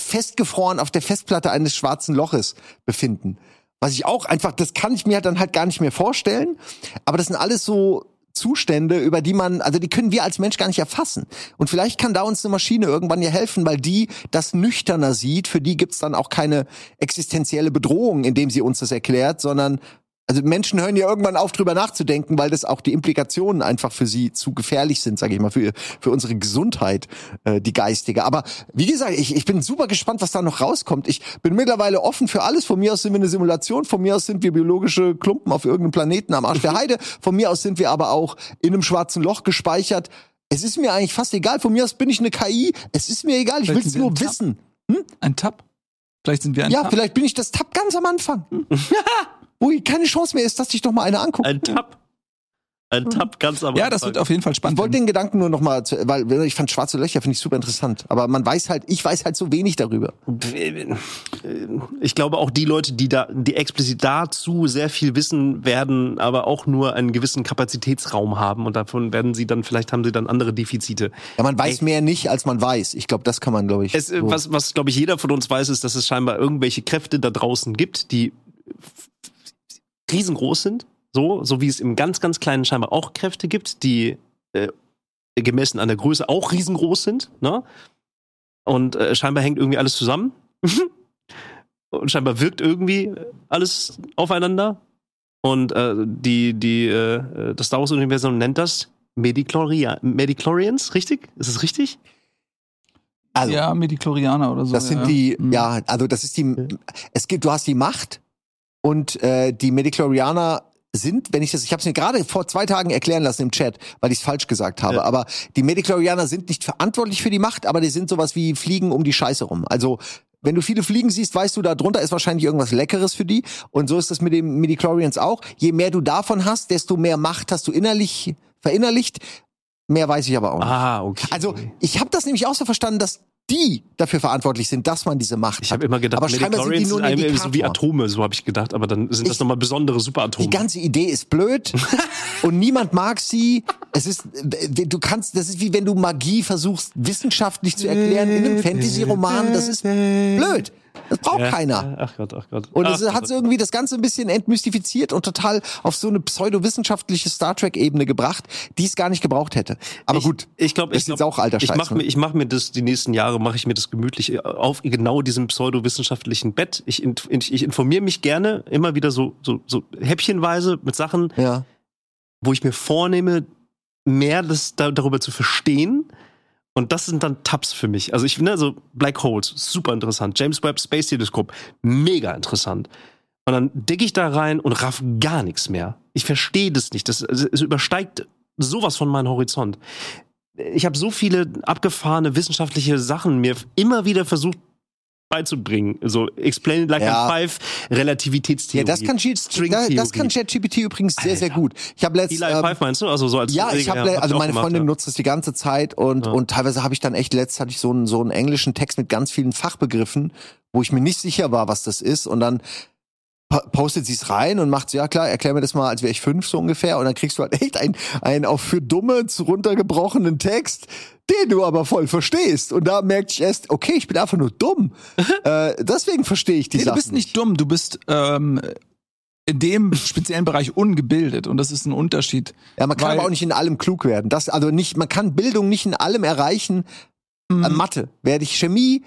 festgefroren auf der Festplatte eines schwarzen Loches befinden. Was ich auch einfach, das kann ich mir dann halt gar nicht mehr vorstellen. Aber das sind alles so Zustände, über die man, also die können wir als Mensch gar nicht erfassen. Und vielleicht kann da uns eine Maschine irgendwann ja helfen, weil die das nüchterner sieht. Für die gibt's dann auch keine existenzielle Bedrohung, indem sie uns das erklärt, sondern also Menschen hören ja irgendwann auf, drüber nachzudenken, weil das auch die Implikationen einfach für sie zu gefährlich sind, sage ich mal, für, für unsere Gesundheit, äh, die geistige. Aber wie gesagt, ich, ich bin super gespannt, was da noch rauskommt. Ich bin mittlerweile offen für alles. Von mir aus sind wir eine Simulation, von mir aus sind wir biologische Klumpen auf irgendeinem Planeten am Arsch der Heide, von mir aus sind wir aber auch in einem schwarzen Loch gespeichert. Es ist mir eigentlich fast egal. Von mir aus bin ich eine KI. Es ist mir egal. Ich sind wir nur wissen. Ein Tab. Vielleicht sind wir ein Ja, Tab. vielleicht bin ich das Tab ganz am Anfang. <laughs> <laughs> Wo keine Chance mehr ist, dass sich doch mal einer anguckt. Ein Tab. Ein Tab ganz am Ja, das wird auf jeden Fall Ich spannend. wollte den Gedanken nur noch mal, zu- weil ich fand schwarze Löcher finde ich super interessant, aber man weiß halt, ich weiß halt so wenig darüber. Ich glaube auch die Leute, die da, die explizit dazu sehr viel wissen, werden aber auch nur einen gewissen Kapazitätsraum haben und davon werden sie dann, vielleicht haben sie dann andere Defizite. Ja, man weiß mehr nicht, als man weiß. Ich glaube, das kann man, glaube ich. Es, äh, so- was, was glaube ich, jeder von uns weiß, ist, dass es scheinbar irgendwelche Kräfte da draußen gibt, die riesengroß sind. So, so wie es im ganz, ganz kleinen scheinbar auch Kräfte gibt, die äh, gemessen an der Größe auch riesengroß sind. Ne? Und äh, scheinbar hängt irgendwie alles zusammen. <laughs> Und scheinbar wirkt irgendwie alles aufeinander. Und äh, die, die, äh, das Star Wars-Universum nennt das Medicloria Mediclorians, richtig? Ist es richtig? also, ja, Mediklorianer oder so. das sind ja. die, Mhm. ja, also das ist die, es gibt, du hast die Macht und äh, die Mediclorianer sind, wenn ich das, ich habe es mir gerade vor zwei Tagen erklären lassen im Chat, weil ich es falsch gesagt habe, Ja. aber die Mediclorianer sind nicht verantwortlich für die Macht, aber die sind sowas wie Fliegen um die Scheiße rum. Also wenn du viele Fliegen siehst, weißt du, da drunter ist wahrscheinlich irgendwas Leckeres für die. Und so ist das mit den Midichlorians auch. Je mehr du davon hast, desto mehr Macht hast du innerlich verinnerlicht. Mehr weiß ich aber auch nicht. Ah, okay. Also ich habe das nämlich auch so verstanden, dass die dafür verantwortlich sind, dass man diese Macht Ich hat. habe immer gedacht, aber scheinbar sind die nur ein so wie. Atome, so habe ich gedacht, aber dann sind das Ich- nochmal besondere Superatome. Die ganze Idee ist blöd <laughs> und niemand mag sie. Es ist, du kannst, das ist wie wenn du Magie versuchst wissenschaftlich zu erklären in einem Fantasy-Roman. Das ist blöd. Das braucht Ja. keiner. Ach Gott, ach Gott. Und es hat irgendwie das Ganze ein bisschen entmystifiziert und total auf so eine pseudowissenschaftliche Star Trek-Ebene gebracht, die es gar nicht gebraucht hätte. Aber ich, gut, ich glaube, das ich glaub, auch alter Ich Scheiß, mache ne? mir, ich mach mir das die nächsten Jahre mache ich mir das gemütlich auf genau diesem pseudowissenschaftlichen Bett. Ich, ich, ich informiere mich gerne immer wieder so, so, so häppchenweise mit Sachen, ja. wo ich mir vornehme, mehr das, da, darüber zu verstehen. Und das sind dann Tabs für mich. Also ich finde, so Black Holes, super interessant. James Webb Space Telescope, mega interessant. Und dann dicke ich da rein und raff gar nichts mehr. Ich verstehe das nicht. Das, es übersteigt sowas von meinem Horizont. Ich habe so viele abgefahrene wissenschaftliche Sachen mir immer wieder versucht beizubringen. So Explain it like Ja. I'm five, Relativitätstheorie. Ja, das kann, da, das kann ChatGPT übrigens sehr, sehr gut. Ich habe letzt, Eli ähm, Five meinst du? Also so als Ja, ich habe, hab also auch meine gemacht, Freundin ja. nutzt es die ganze Zeit und Ja. und teilweise habe ich dann echt letzt hatte ich so einen so einen englischen Text mit ganz vielen Fachbegriffen, wo ich mir nicht sicher war, was das ist und dann po- postet sie es rein und macht so, ja klar, erklär mir das mal, als wäre ich fünf so ungefähr und dann kriegst du halt echt einen, einen auf für Dumme zu runtergebrochenen Text, den du aber voll verstehst und da merkte ich erst, okay, ich bin einfach nur dumm. <laughs> äh, deswegen verstehe ich die Nee, du Sachen bist nicht dumm, du bist ähm, in dem speziellen Bereich ungebildet und das ist ein Unterschied. Ja, man kann aber auch nicht in allem klug werden. Das, also nicht, man kann Bildung nicht in allem erreichen. Mhm. Äh, Mathe. Werde ich Chemie,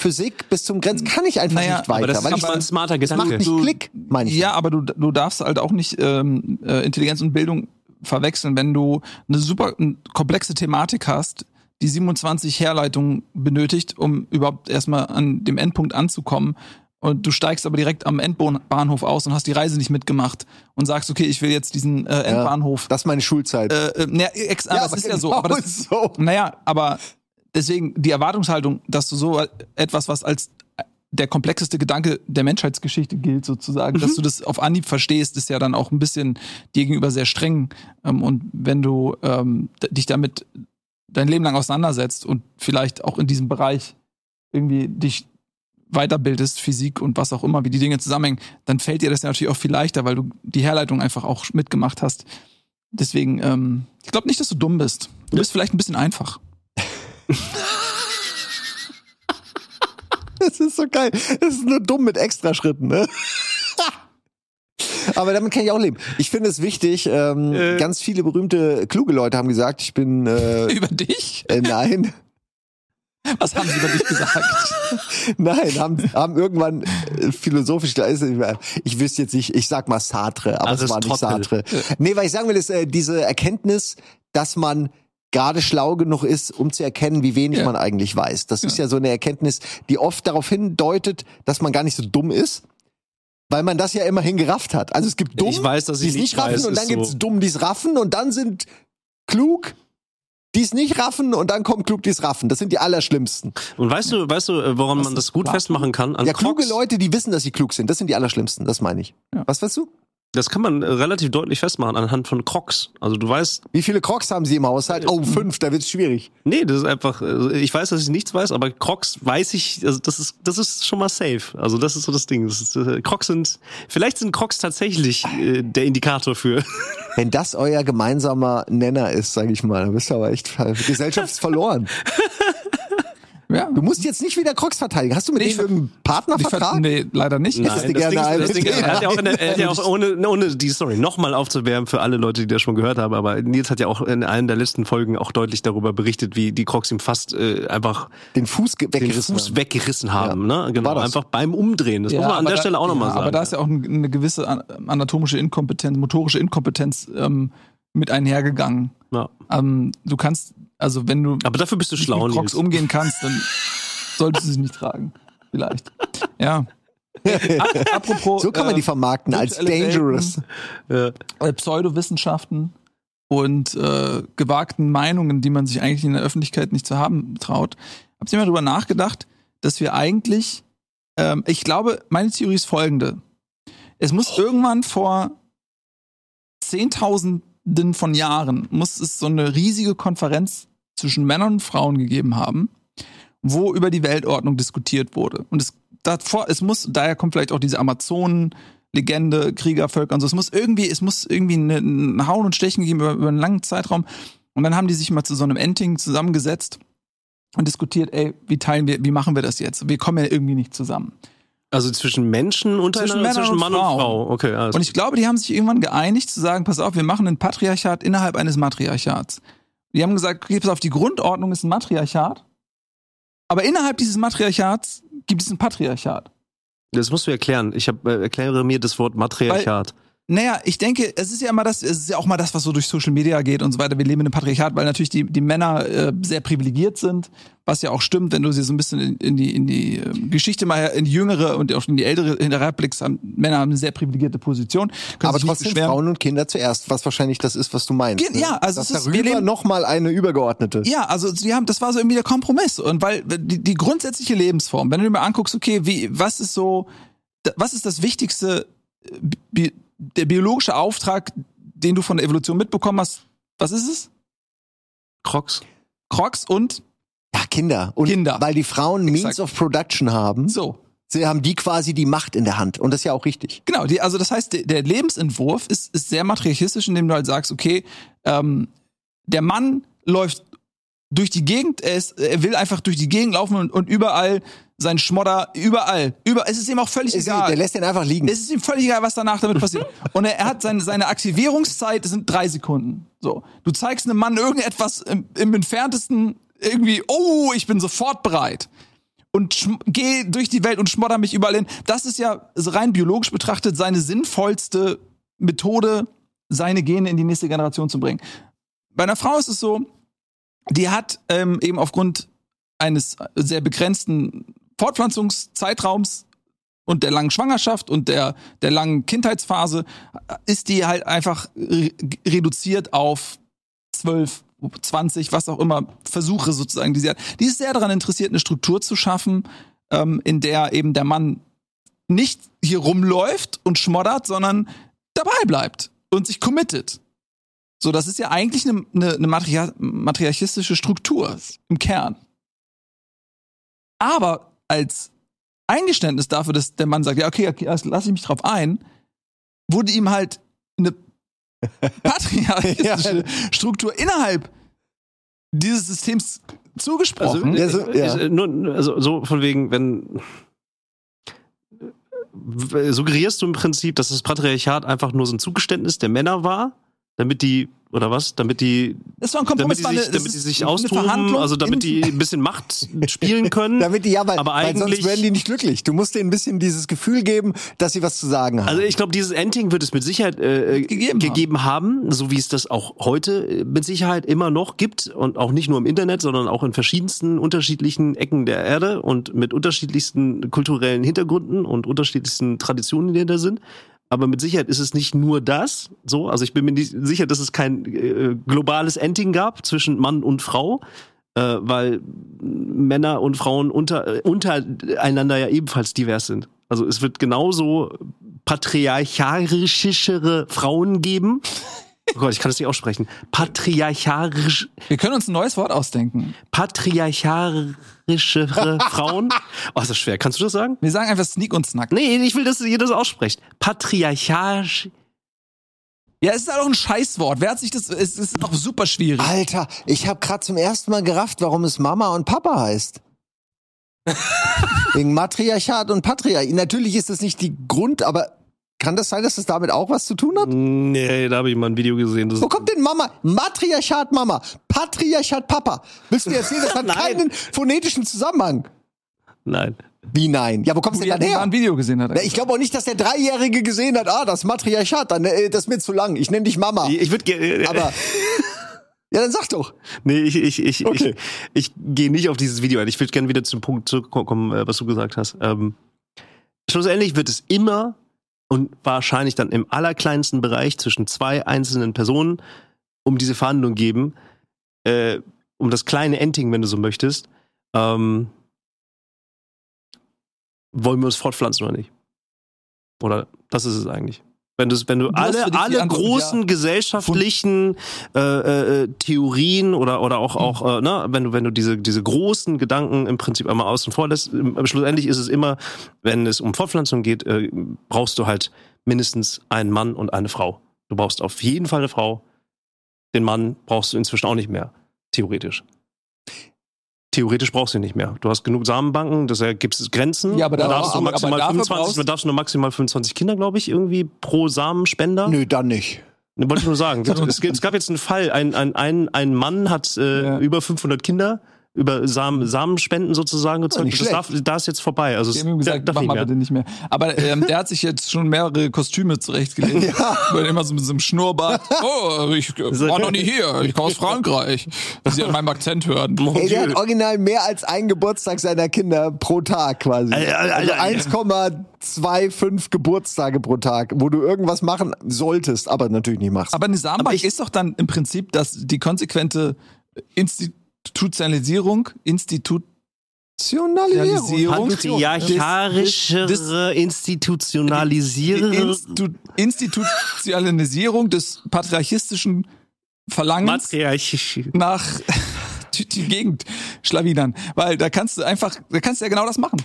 Physik bis zum Grenzen, kann ich einfach Naja, nicht weiter. Aber das weil ist ich, ein smarter das macht Gedanke. nicht Du- Klick, meine ich. Ja, aber du, du darfst halt auch nicht ähm, äh, Intelligenz und Bildung verwechseln, wenn du eine super eine komplexe Thematik hast, die 27 Herleitungen benötigt, um überhaupt erstmal an dem Endpunkt anzukommen. Und du steigst aber direkt am Endbahnhof aus und hast die Reise nicht mitgemacht und sagst, okay, ich will jetzt diesen äh, Endbahnhof. Das ist meine Schulzeit. Äh, äh, na, ex, Ja, das ist ja so. genau Aber das, <laughs> so. Naja, aber deswegen die Erwartungshaltung, dass du so etwas, was als der komplexeste Gedanke der Menschheitsgeschichte gilt, sozusagen. Dass du das auf Anhieb verstehst, ist ja dann auch ein bisschen dir gegenüber sehr streng. Ähm, und wenn du ähm, dich damit dein Leben lang auseinandersetzt und vielleicht auch in diesem Bereich irgendwie dich weiterbildest, Physik und was auch immer, wie die Dinge zusammenhängen, dann fällt dir das ja natürlich auch viel leichter, weil du die Herleitung einfach auch mitgemacht hast. Deswegen, ähm, ich glaube nicht, dass du dumm bist. Du bist vielleicht ein bisschen einfach. <laughs> <laughs> Das ist so geil. Das ist nur dumm mit Extraschritten, ne? <laughs> Aber damit kann ich auch leben. Ich finde es wichtig, ähm, Äh. ganz viele berühmte, kluge Leute haben gesagt, ich bin, äh, <laughs> Über dich? äh, nein, Was haben sie über dich gesagt? nein, haben, haben irgendwann äh, philosophisch, ich wüsste jetzt nicht, ich sag mal Sartre, aber es war nicht Sartre. Nee, weil ich sagen will, ist äh, diese Erkenntnis, dass man gerade schlau genug ist, um zu erkennen, wie wenig Ja. man eigentlich weiß. Das ist ja so eine Erkenntnis, die oft darauf hindeutet, dass man gar nicht so dumm ist. Weil man das ja immerhin gerafft hat. Also es gibt dumm, weiß, die es nicht nicht raffen weiß, und dann so. gibt's dumm, die es raffen und dann sind klug, die es nicht raffen und dann kommen klug, die es raffen. Das sind die allerschlimmsten. Und weißt du, weißt du, äh, woran man das gut Raffen? festmachen kann? An ja, kluge. Leute, die wissen, dass sie klug sind, das sind die allerschlimmsten, das meine ich. Ja. Was weißt du? Das kann man äh, relativ deutlich festmachen anhand von Crocs. Also du weißt, Wie viele Crocs haben sie im Haushalt? Oh, fünf, da wird's schwierig. nee, das ist einfach, äh, ich weiß, dass ich nichts weiß, aber Crocs weiß ich, also das ist, das ist schon mal safe. Also das ist so das Ding. Das ist, äh, Crocs sind, vielleicht sind Crocs tatsächlich äh, der Indikator für. <laughs> Wenn das euer gemeinsamer Nenner ist, sage ich mal, dann bist du aber echt <laughs> gesellschaftsverloren. Ja. Du musst jetzt nicht wieder Crocs verteidigen. Hast du mit Nee, denen irgendeinen Partnervertrag? Nee, leider nicht. Nein. du gerne Ding ist- eine das Ding ist, er hat ja auch, in der, er hat ja auch ohne, ohne die Story nochmal aufzuwärmen für alle Leute, die das schon gehört haben, aber Nils hat ja auch in einer der letzten Folgen auch deutlich darüber berichtet, wie die Crocs ihm fast äh, einfach Den Fuß ge- den weggerissen Fuß haben. weggerissen haben, ne? Genau, das? einfach beim Umdrehen. Das muss man an der da- Stelle auch nochmal ja, sagen. Aber da ist ja auch ein- eine gewisse an- anatomische Inkompetenz, motorische Inkompetenz ähm, mit einhergegangen. ja. Ähm, du kannst, also wenn du Aber dafür bist du schlau, mit Crocs umgehen kannst, dann solltest du sie nicht tragen. Vielleicht. Ja. <laughs> Ap- Apropos So kann man äh, die vermarkten als dangerous. Ja. äh, Pseudowissenschaften und äh, gewagten Meinungen, die man sich eigentlich in der Öffentlichkeit nicht zu haben traut. Habt ihr mal drüber nachgedacht, dass wir eigentlich, ähm, ich glaube, meine Theorie ist folgende. Es muss irgendwann vor Zehntausenden von Jahren, muss es so eine riesige Konferenz zwischen Männern und Frauen gegeben haben, wo über die Weltordnung diskutiert wurde. Und es davor, es muss, daher kommt vielleicht auch diese Amazonen, Legende, Kriegervölker und so. Es muss irgendwie, es muss irgendwie eine- ein Hauen und Stechen geben über, über einen langen Zeitraum. Und dann haben die sich mal zu so einem Ending zusammengesetzt und diskutiert, ey, wie teilen wir, wie machen wir das jetzt? Wir kommen ja irgendwie nicht zusammen. Also zwischen Menschen untereinander, Männern zwischen und Mann und Frauen. Frau. Okay, alles Und ich glaube, die haben sich irgendwann geeinigt zu sagen, pass auf, wir machen ein Patriarchat innerhalb eines Matriarchats. Die haben gesagt, okay, pass auf, die Grundordnung ist ein Matriarchat, aber innerhalb dieses Matriarchats gibt es ein Patriarchat. Das musst du erklären. Ich hab, äh, erkläre mir das Wort Matriarchat. Naja, ich denke, es ist ja immer das, es ist ja auch mal das, was so durch Social Media geht und so weiter. Wir leben in einem Patriarchat, weil natürlich die, die Männer äh, sehr privilegiert sind, was ja auch stimmt, wenn du sie so ein bisschen in, in die, in die äh, Geschichte mal in die jüngere und auch in die ältere hinterherblickst, haben Männer haben eine sehr privilegierte Position. Aber trotzdem beschweren. Frauen und Kinder zuerst, was wahrscheinlich das ist, was du meinst. Ge- ja, also Dass es ist- wir darüber nochmal eine übergeordnete. Ja, also sie haben, das war so irgendwie der Kompromiss. Und weil die, die grundsätzliche Lebensform, wenn du dir mal anguckst, okay, wie, was ist so, was ist das wichtigste, äh, bi der biologische Auftrag, den du von der Evolution mitbekommen hast, was ist es? Crocs. Crocs und Ja, Kinder. Und Kinder. weil die Frauen Means Exakt. of Production haben, so. sie haben die quasi die Macht in der Hand. Und das ist ja auch richtig. Genau, die, also das heißt, der, der Lebensentwurf ist, ist sehr matriarchistisch, indem du halt sagst, okay, ähm, der Mann läuft durch die Gegend, er, ist, er will einfach durch die Gegend laufen und, und überall sein Schmodder, überall, über, es ist ihm auch völlig Ist, egal. der lässt den einfach liegen. Es ist ihm völlig egal, was danach damit passiert. <laughs> Und er, er hat seine, seine Aktivierungszeit, das sind drei Sekunden. So. Du zeigst einem Mann irgendetwas im, im entferntesten irgendwie, oh, ich bin sofort bereit. Und geh durch die Welt und schmodder mich überall hin. Das ist ja so rein biologisch betrachtet seine sinnvollste Methode, seine Gene in die nächste Generation zu bringen. Bei einer Frau ist es so, die hat ähm, eben aufgrund eines sehr begrenzten Fortpflanzungszeitraums und der langen Schwangerschaft und der, der langen Kindheitsphase ist die halt einfach re reduziert auf zwölf, 20, was auch immer, Versuche sozusagen, die sie hat. Die ist sehr daran interessiert, eine Struktur zu schaffen, ähm, in der eben der Mann nicht hier rumläuft und schmoddert, sondern dabei bleibt und sich committet. So, das ist ja eigentlich eine, eine, eine matria matriarchistische Struktur im Kern. Aber als Eingeständnis dafür, dass der Mann sagt, ja, okay, okay lass ich mich drauf ein, wurde ihm halt eine <laughs> patriarchistische Struktur innerhalb dieses Systems zugesprochen. Also, Ja, so- ja. äh, nur, also so von wegen, wenn suggerierst du im Prinzip, dass das Patriarchat einfach nur so ein Zugeständnis der Männer war, damit die oder was, damit die das war ein damit Kompromiss, die war eine- sich, damit die sich austoben, also damit die ein bisschen Macht <laughs> spielen können. Damit die, ja, weil, aber weil sonst eigentlich werden die nicht glücklich. Du musst denen ein bisschen dieses Gefühl geben, dass sie was zu sagen haben. Also ich glaube, dieses Ending wird es mit Sicherheit äh, Gegeben gegeben, haben. so wie es das auch heute äh, mit Sicherheit immer noch gibt und auch nicht nur im Internet, sondern auch in verschiedensten unterschiedlichen Ecken der Erde und mit unterschiedlichsten kulturellen Hintergründen und unterschiedlichsten Traditionen, die da sind. Aber mit Sicherheit ist es nicht nur das. So, also ich bin mir nicht sicher, dass es kein äh, globales Ending gab zwischen Mann und Frau, äh, weil Männer und Frauen unter, äh, untereinander ja ebenfalls divers sind. Also es wird genauso patriarchalischere Frauen geben. Oh Gott, ich kann das nicht aussprechen. Patriarchalisch, Wir können uns ein neues Wort ausdenken. patriarchalischere <laughs> Frauen. Oh, ist das schwer. Kannst du das sagen? Wir sagen einfach Sneak und Snack. Nee, ich will, dass ihr das aussprecht. Patriarchalisch. Ja, es ist halt auch ein Scheißwort. Wer hat sich das, es ist auch super schwierig. Alter, ich habe gerade zum ersten Mal gerafft, warum es Mama und Papa heißt. <laughs> Wegen Matriarchat und Patriarchat. Natürlich ist das nicht die Grund, aber kann das sein, dass das damit auch was zu tun hat? Nee, da habe ich mal ein Video gesehen. Das Wo kommt denn Mama? Matriarchat Mama, Patriarchat Papa. Willst du mir erzählen, das hat <laughs> keinen phonetischen Zusammenhang? Nein. Wie nein? Ja, wo kommst du denn dann mal ein her? Video gesehen hat. Na, ich glaube auch nicht, dass der Dreijährige gesehen hat, ah, das Matriarchat, dann, äh, das ist mir zu lang. Ich nenne dich Mama. Ich würde gerne. Aber, <laughs> ja, dann sag doch. Nee, ich, ich, ich, Okay. ich, ich gehe nicht auf dieses Video ein. Ich würde gerne wieder zum Punkt zurückkommen, äh, was du gesagt hast. Ähm, schlussendlich wird es immer und wahrscheinlich dann im allerkleinsten Bereich zwischen zwei einzelnen Personen um diese Verhandlung geben, äh, um das kleine Ending, wenn du so möchtest. Ähm, wollen wir uns fortpflanzen oder nicht? Oder das ist es eigentlich. Wenn, wenn du, Du alle, alle großen ja. gesellschaftlichen äh, äh, Theorien oder oder auch auch äh, ne, wenn du wenn du diese diese großen Gedanken im Prinzip einmal außen vor lässt, schlussendlich ist es immer, wenn es um Fortpflanzung geht, äh, brauchst du halt mindestens einen Mann und eine Frau. Du brauchst auf jeden Fall eine Frau. Den Mann brauchst du inzwischen auch nicht mehr, theoretisch. Theoretisch brauchst du ihn nicht mehr. Du hast genug Samenbanken, deshalb gibt es Grenzen. Ja, aber da da- darfst du maximal aber dafür 25, brauchst- darfst du nur maximal 25 Kinder, glaube ich, irgendwie pro Samenspender. Nö, dann nicht. Ne, wollte ich nur sagen. <laughs> es, es gab jetzt einen Fall, ein, ein, ein, ein Mann hat äh, Ja. über 500 Kinder über Samen, Samenspenden sozusagen gezeugt. nicht das darf, da ist jetzt vorbei. Also Die es haben ihm gesagt, mach mal mehr. bitte nicht mehr. Aber ähm, der hat sich jetzt schon mehrere Kostüme zurechtgelegt. <laughs> Ja. Immer so mit so einem Schnurrbart. <laughs> Oh, ich äh, war noch nie hier. Ich komme aus <laughs> Frankreich. Dass Sie an meinem Akzent hören. Ey, der hat original mehr als einen Geburtstag seiner Kinder pro Tag quasi. Alter, Alter, Also Alter. 1,25 Geburtstage pro Tag, wo du irgendwas machen solltest, aber natürlich nicht machst. Aber eine Samenbank Aber ich- ist doch dann im Prinzip dass die konsequente Institutionalisierung, Institutionalisierung. Patriarcharischere Institutionalisierung. Institu Institutionalisierung des patriarchistischen Verlangens Matriarchisch. nach <laughs> die, die Gegend schlawinern. Weil da kannst du einfach, da kannst du ja genau das machen.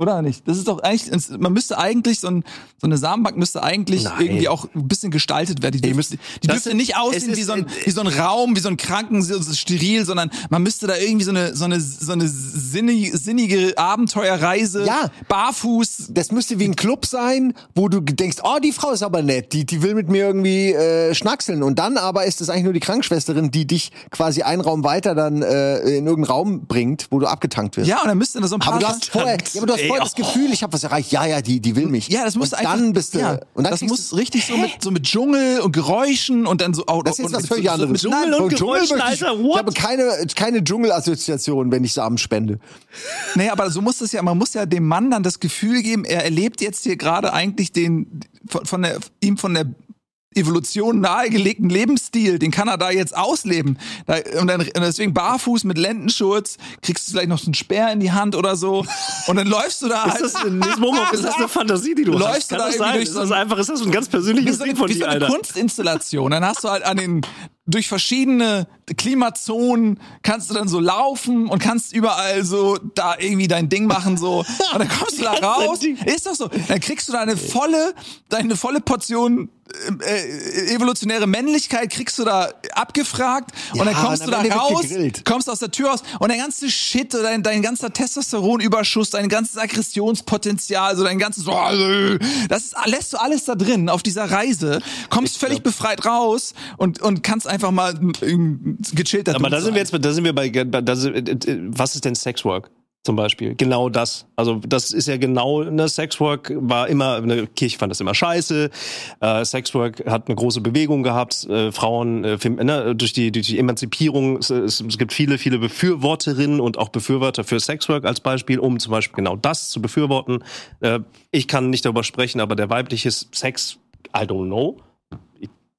Oder nicht? Das ist doch eigentlich, man müsste eigentlich, so, ein, so eine Samenbank müsste eigentlich Nein. irgendwie auch ein bisschen gestaltet werden. Die, dürfte, die dürfte nicht aussehen wie so, ein, wie so ein Raum, wie so ein Kranken, so steril, sondern man müsste da irgendwie so eine, so eine, so eine sinnige, sinnige Abenteuerreise, Ja. barfuß, Das müsste wie ein Club sein, wo du denkst, oh, die Frau ist aber nett, die, die will mit mir irgendwie äh, schnackseln. Und dann aber ist es eigentlich nur die Krankenschwesterin, die dich quasi einen Raum weiter dann äh, in irgendeinen Raum bringt, wo du abgetankt wirst. Ja, und dann müsste da so ein paar. Aber du hast vorher, ja, aber du hast Vorher das oh. Gefühl, ich habe was erreicht. Ja, ja, die, die will mich. ja, das muss und einfach. dann bist du. ja, und dann das muss du- richtig so mit, so mit Dschungel und Geräuschen und dann so. Oh, Das ist jetzt und was völlig so, anderes. So mit, Dschungel und Von Geräuschen, möchte ich, Alter, ich what? habe keine, keine Dschungelassoziation, wenn ich Samen spende. Nee, aber so muss das ja, man muss ja dem Mann dann das Gefühl geben, er erlebt jetzt hier gerade eigentlich den, von, von der, ihm von der Evolution nahegelegten Lebensstil, den kann er da jetzt ausleben. Da, und, dann, und deswegen barfuß mit Lendenschurz, kriegst du vielleicht noch so einen Speer in die Hand oder so. Und dann läufst du da halt. Ist das, in diesem Moment, ist das eine Fantasie, die du Läufst hast? du Kann da das sein? durch Ist so das ein- einfach, ist das so ein ganz wie persönliches so Ding eine, von wie so dir, eine Alter? Kunstinstallation. Dann hast du halt an den durch verschiedene Klimazonen kannst du dann so laufen und kannst überall so da irgendwie dein Ding machen so. <laughs> Und dann kommst du da raus. Ist doch so. Dann kriegst du deine volle deine volle Portion äh, evolutionäre Männlichkeit kriegst du da abgefragt. Und dann Ja, kommst und du da raus, kommst aus der Tür raus. Und dein ganze Shit, dein, dein ganzer Testosteronüberschuss, dein ganzes Aggressionspotenzial, so dein ganzes, das ist, lässt du alles da drin auf dieser Reise, kommst völlig befreit raus und, und kannst einfach mal ähm, gechillt da Aber da sind wir jetzt, da sind wir bei, sind, äh, was ist denn Sexwork? Zum Beispiel. Genau das. Also, das ist ja genau, ne, Sexwork war immer, ne, Kirche fand das immer scheiße. Äh, Sexwork hat eine große Bewegung gehabt. Äh, Frauen, äh, ne, durch die, durch die Emanzipierung, es, es, es gibt viele, viele Befürworterinnen und auch Befürworter für Sexwork als Beispiel, um zum Beispiel genau das zu befürworten. Äh, ich kann nicht darüber sprechen, aber der weibliche Sex, I don't know.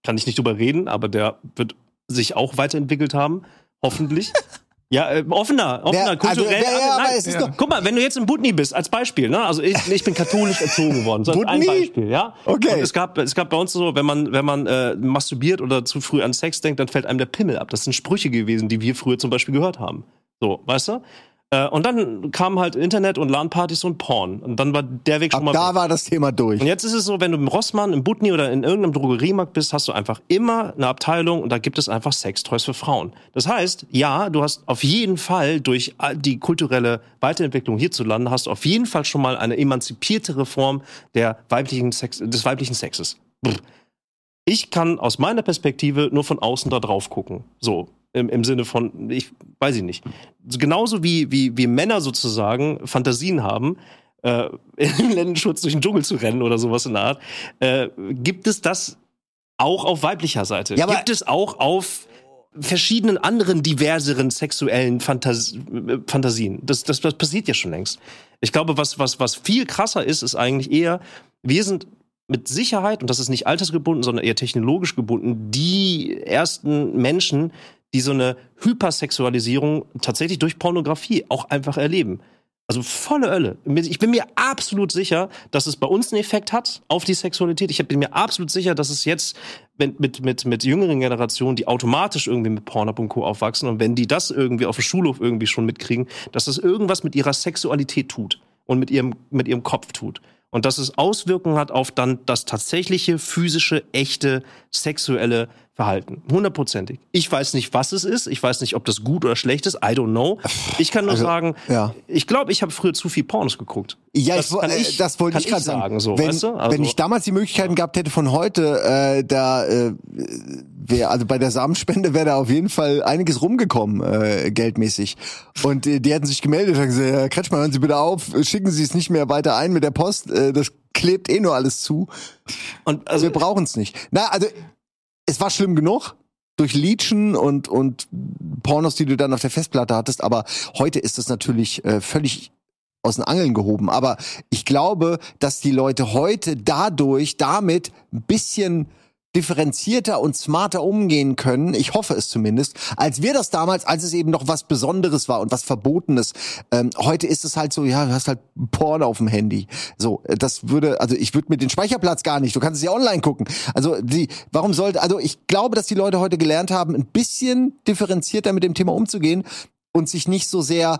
Kann ich nicht drüber reden, aber der wird sich auch weiterentwickelt haben. Hoffentlich. <laughs> Ja, äh, offener, offener, Wer- also, kulturell. wer- ja, Nein, aber es ist doch- Guck mal, wenn du jetzt in Butni bist, als Beispiel, ne? Also ich, ich bin katholisch erzogen worden. So als ein? Beispiel, ja. Okay. Und es gab, es gab bei uns so, wenn man, wenn man äh, masturbiert oder zu früh an Sex denkt, dann fällt einem der Pimmel ab. Das sind Sprüche gewesen, die wir früher zum Beispiel gehört haben. So, weißt du? Äh, und dann kam halt Internet und LAN-Partys und Porn. Und dann war der Weg schon Ab mal da weg. war das Thema durch. Und jetzt ist es so, wenn du im Rossmann, im Butni oder in irgendeinem Drogeriemarkt bist, hast du einfach immer eine Abteilung und da gibt es einfach Sextoys für Frauen. Das heißt, ja, du hast auf jeden Fall durch die kulturelle Weiterentwicklung hierzulande, hast du auf jeden Fall schon mal eine emanzipiertere Form der weiblichen Sex, des weiblichen Sexes. Brr. Ich kann aus meiner Perspektive nur von außen da drauf gucken. So. Im, Im Sinne von, ich weiß ich nicht. Genauso wie, wie, wie Männer sozusagen Fantasien haben, äh, <laughs> im Lendenschutz durch den Dschungel zu rennen oder sowas in der Art, äh, gibt es das auch auf weiblicher Seite? Ja, gibt es auch auf verschiedenen anderen diverseren sexuellen Fantas Fantasien? Das, das, das passiert ja schon längst. Ich glaube, was, was, was viel krasser ist, ist eigentlich eher, wir sind mit Sicherheit, und das ist nicht altersgebunden, sondern eher technologisch gebunden, die ersten Menschen, die so eine Hypersexualisierung tatsächlich durch Pornografie auch einfach erleben. Also volle Ölle. Ich bin mir absolut sicher, dass es bei uns einen Effekt hat auf die Sexualität. Ich bin mir absolut sicher, dass es jetzt mit, mit, mit, mit jüngeren Generationen, die automatisch irgendwie mit Pornhub und Co. aufwachsen und wenn die das irgendwie auf dem Schulhof irgendwie schon mitkriegen, dass das irgendwas mit ihrer Sexualität tut und mit ihrem, mit ihrem Kopf tut. Und dass es Auswirkungen hat auf dann das tatsächliche, physische, echte, sexuelle Verhalten. Hundertprozentig. Ich weiß nicht, was es ist. Ich weiß nicht, ob das gut oder schlecht ist. I don't know. Ich kann nur Also, sagen, ja. ich glaube, ich habe früher zu viel Pornos geguckt. Ja, Das ich, äh, ich- das wollte ich gerade sagen. sagen, so, wenn, weißt du? Also- wenn ich damals die Möglichkeiten gehabt hätte von heute, äh, da äh, wäre also bei der Samenspende wäre da auf jeden Fall einiges rumgekommen äh, geldmäßig. Und äh, die hätten sich gemeldet und gesagt, Herr Kretschmann, hören Sie bitte auf, schicken Sie es nicht mehr weiter ein mit der Post. Äh, das klebt eh nur alles zu. Und also, wir brauchen es nicht. Na, also es war schlimm genug durch Leechen und und Pornos, die du dann auf der Festplatte hattest, aber heute ist das natürlich äh, völlig aus den Angeln gehoben. Aber ich glaube, dass die Leute heute dadurch damit ein bisschen differenzierter und smarter umgehen können, ich hoffe es zumindest, als wir das damals, als es eben noch was Besonderes war und was Verbotenes. Ähm, heute ist es halt so, ja, du hast halt Porn auf dem Handy. So, das würde, also ich würde mit den Speicherplatz gar nicht, du kannst es ja online gucken. Also die, warum sollte, also ich glaube, dass die Leute heute gelernt haben, ein bisschen differenzierter mit dem Thema umzugehen und sich nicht so sehr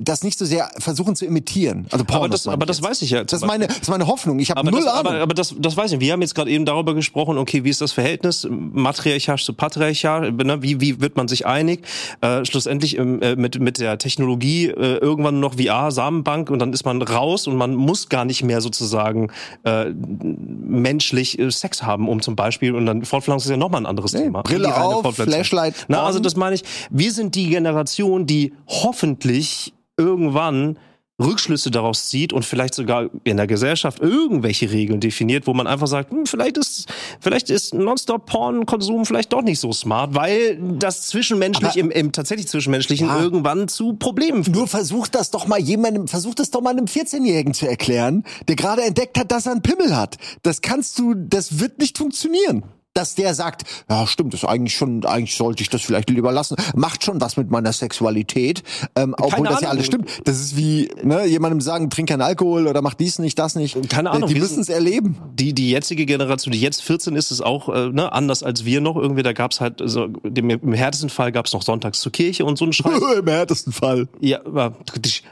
das nicht so sehr versuchen zu imitieren. Also aber Pornos das, meine aber das weiß ich ja. Das ist meine, das ist meine Hoffnung. Ich habe aber null das, Ahnung. aber, aber das, das weiß ich. Wir haben jetzt gerade eben darüber gesprochen, okay, wie ist das Verhältnis matriarchal zu patriarchal? Ne? Wie, wie wird man sich einig? Äh, schlussendlich ähm, äh, mit, mit der Technologie äh, irgendwann noch VR, Samenbank und dann ist man raus und man muss gar nicht mehr sozusagen äh, menschlich äh, Sex haben, um zum Beispiel, und dann Fortpflanzung ist ja nochmal ein anderes Nee, Thema. Brille auf. Flashlight Na, also das meine ich. Wir sind die Generation, die hoffentlich irgendwann Rückschlüsse daraus zieht und vielleicht sogar in der Gesellschaft irgendwelche Regeln definiert, wo man einfach sagt, hm, vielleicht ist vielleicht ist Nonstop-Porn-Konsum vielleicht doch nicht so smart, weil das zwischenmenschlich im, im tatsächlich zwischenmenschlichen Ja. irgendwann zu Problemen führt. Nur versuch das doch mal jemandem, versuch das doch mal einem 14-Jährigen zu erklären, der gerade entdeckt hat, dass er einen Pimmel hat. Das kannst du, das wird nicht funktionieren. Dass der sagt, ja stimmt, das ist eigentlich schon, eigentlich sollte ich das vielleicht lieber lassen. Macht schon was mit meiner Sexualität, ähm, obwohl das ja alles stimmt. Das ist wie ne, jemandem sagen, trink keinen Alkohol oder mach dies nicht, das nicht. Keine Ahnung, Die müssen es erleben. die, die jetzige Generation, die jetzt 14 ist, ist auch äh, ne, anders als wir noch. Irgendwie, da gab's halt, so, dem, im härtesten Fall gab's noch sonntags zur Kirche und so einen Scheiß. <laughs> Im härtesten Fall. ja, aber,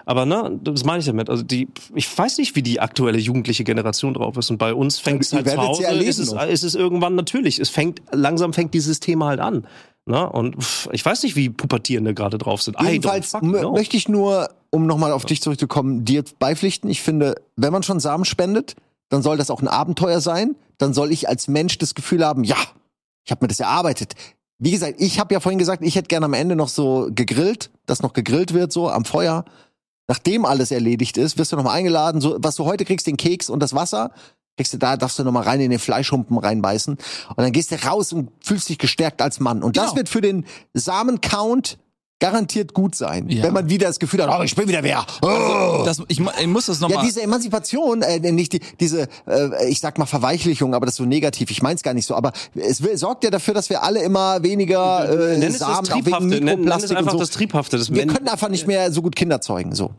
aber ne, das meine ich damit. Also die, ich weiß nicht, wie die aktuelle jugendliche Generation drauf ist. Und bei uns fängt es halt zu Hause, ist es, ist es irgendwann natürlich. Es fängt, langsam fängt dieses Thema halt an. Ne? Und pff, ich weiß nicht, wie Pubertierende gerade drauf sind. Jedenfalls know. möchte ich nur, um nochmal auf dich zurückzukommen, dir beipflichten. Ich finde, wenn man schon Samen spendet, dann soll das auch ein Abenteuer sein. Dann soll ich als Mensch das Gefühl haben, ja, ich habe mir das erarbeitet. Wie gesagt, ich habe ja vorhin gesagt, ich hätte gerne am Ende noch so gegrillt, dass noch gegrillt wird, so am Feuer. Nachdem alles erledigt ist, wirst du nochmal eingeladen. So, was du heute kriegst, den Keks und das Wasser, kriegst du da, darfst du nochmal rein in den Fleischhumpen reinbeißen. Und dann gehst du raus und fühlst dich gestärkt als Mann. Und das Genau. wird für den Samencount garantiert gut sein. Ja. Wenn man wieder das Gefühl hat, oh, ich bin wieder wer. Oh. Das, ich, ich muss das Ja, nochmal. diese Emanzipation, äh, nicht die, diese, äh, ich sag mal Verweichlichung, aber das ist so negativ. Ich mein's gar nicht so. Aber es will, sorgt ja dafür, dass wir alle immer weniger äh, nenn es das Samen, auch wegen Triebhafte, nenn, nenn es einfach so. das Triebhafte. Das wir können einfach nicht mehr so gut Kinder zeugen. So,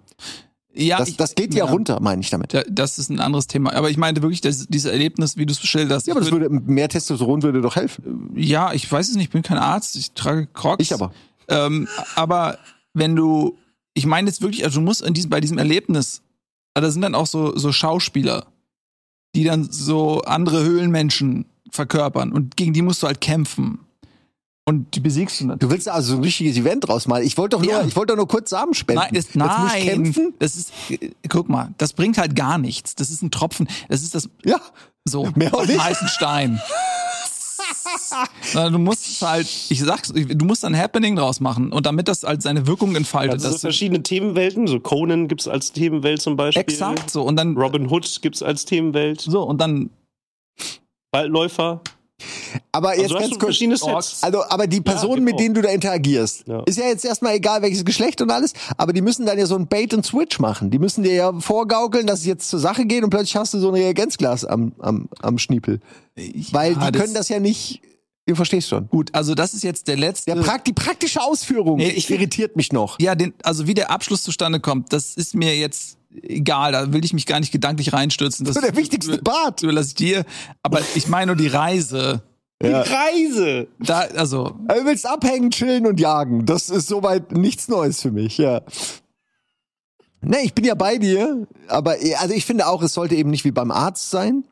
ja, das, ich- das geht ja, runter, meine ich damit. Ja, das ist ein anderes Thema. Aber ich meinte wirklich, dass dieses Erlebnis, wie du es beschilderst. Ja, aber das würd- würde mehr Testosteron würde doch helfen. ja, ich weiß es nicht, ich bin kein Arzt, ich trage Crocs. Ich aber. Ähm, aber wenn du, ich meine jetzt wirklich, also du musst in diesem, bei diesem Erlebnis, also da sind dann auch so, so Schauspieler, die dann so andere Höhlenmenschen verkörpern und gegen die musst du halt kämpfen. Und die besiegst du natürlich. Du willst also so ein richtiges Event draus machen. Ich wollte doch nur, Ja. ich wollte doch nur kurz Samen spenden. Nein, ist, Jetzt muss ich nein, kämpfen? das ist, äh, guck mal, das bringt halt gar nichts. Das ist ein Tropfen, das ist das, Ja. so, Mehr nicht. heißen Stein. Du musst halt, ich sag's, du musst ein Happening draus machen und damit das halt seine Wirkung entfaltet. Also so verschiedene Themenwelten, so Conan gibt's als Themenwelt zum Beispiel. exakt so und dann Robin Hood gibt's als Themenwelt. so und dann Waldläufer. Aber jetzt Also ganz kurz. verschiedene Sets. Orks. Also, aber die Personen, mit genau. denen du da interagierst, Ja. ist ja jetzt erstmal egal, welches Geschlecht und alles, aber die müssen dann ja so ein Bait and Switch machen. Die müssen dir ja vorgaukeln, dass es jetzt zur Sache geht und plötzlich hast du so ein Reagenzglas am, am, am Schniepel. Weil Ja, die können das ja nicht, du verstehst schon. gut. Also das ist jetzt der letzte. Der Prakt die praktische Ausführung Nee, ich- irritiert mich noch. ja, den, also wie der Abschluss zustande kommt, das ist mir jetzt egal. Da will ich mich gar nicht gedanklich reinstürzen. Das ist der wichtigste Part. überlasse ich dir. Aber ich meine nur die Reise. Ja. Reise! Da, also Du willst abhängen, chillen und jagen. Das ist soweit nichts Neues für mich, ja. Ne, ich bin ja bei dir, aber also ich finde auch, es sollte eben nicht wie beim Arzt sein.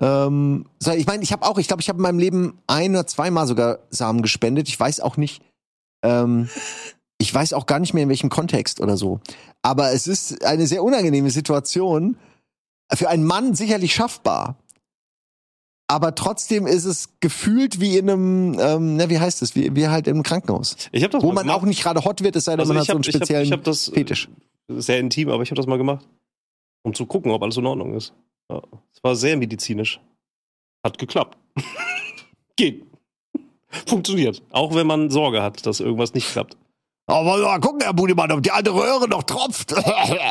Ähm, so, ich meine, ich habe auch, ich glaube, ich habe in meinem Leben ein oder zweimal sogar Samen gespendet. Ich weiß auch nicht, ähm, ich weiß auch gar nicht mehr in welchem Kontext oder so. Aber es ist eine sehr unangenehme Situation. Für einen Mann sicherlich schaffbar. Aber trotzdem ist es gefühlt wie in einem, ähm, na, wie heißt es, wie, wie halt im Krankenhaus. Ich habe das Wo man gemacht. auch nicht gerade hot wird, es sei denn, Also man hat so einen hab- ich hab- speziellen ich hab das, äh, Fetisch. Sehr intim, aber ich habe das mal gemacht. Um zu gucken, ob alles in Ordnung ist. Ja. Es war sehr medizinisch. Hat geklappt. <laughs> Geht. Funktioniert. Auch wenn man Sorge hat, dass irgendwas nicht klappt. Aber mal gucken, Herr Budemann, ob die alte Röhre noch tropft.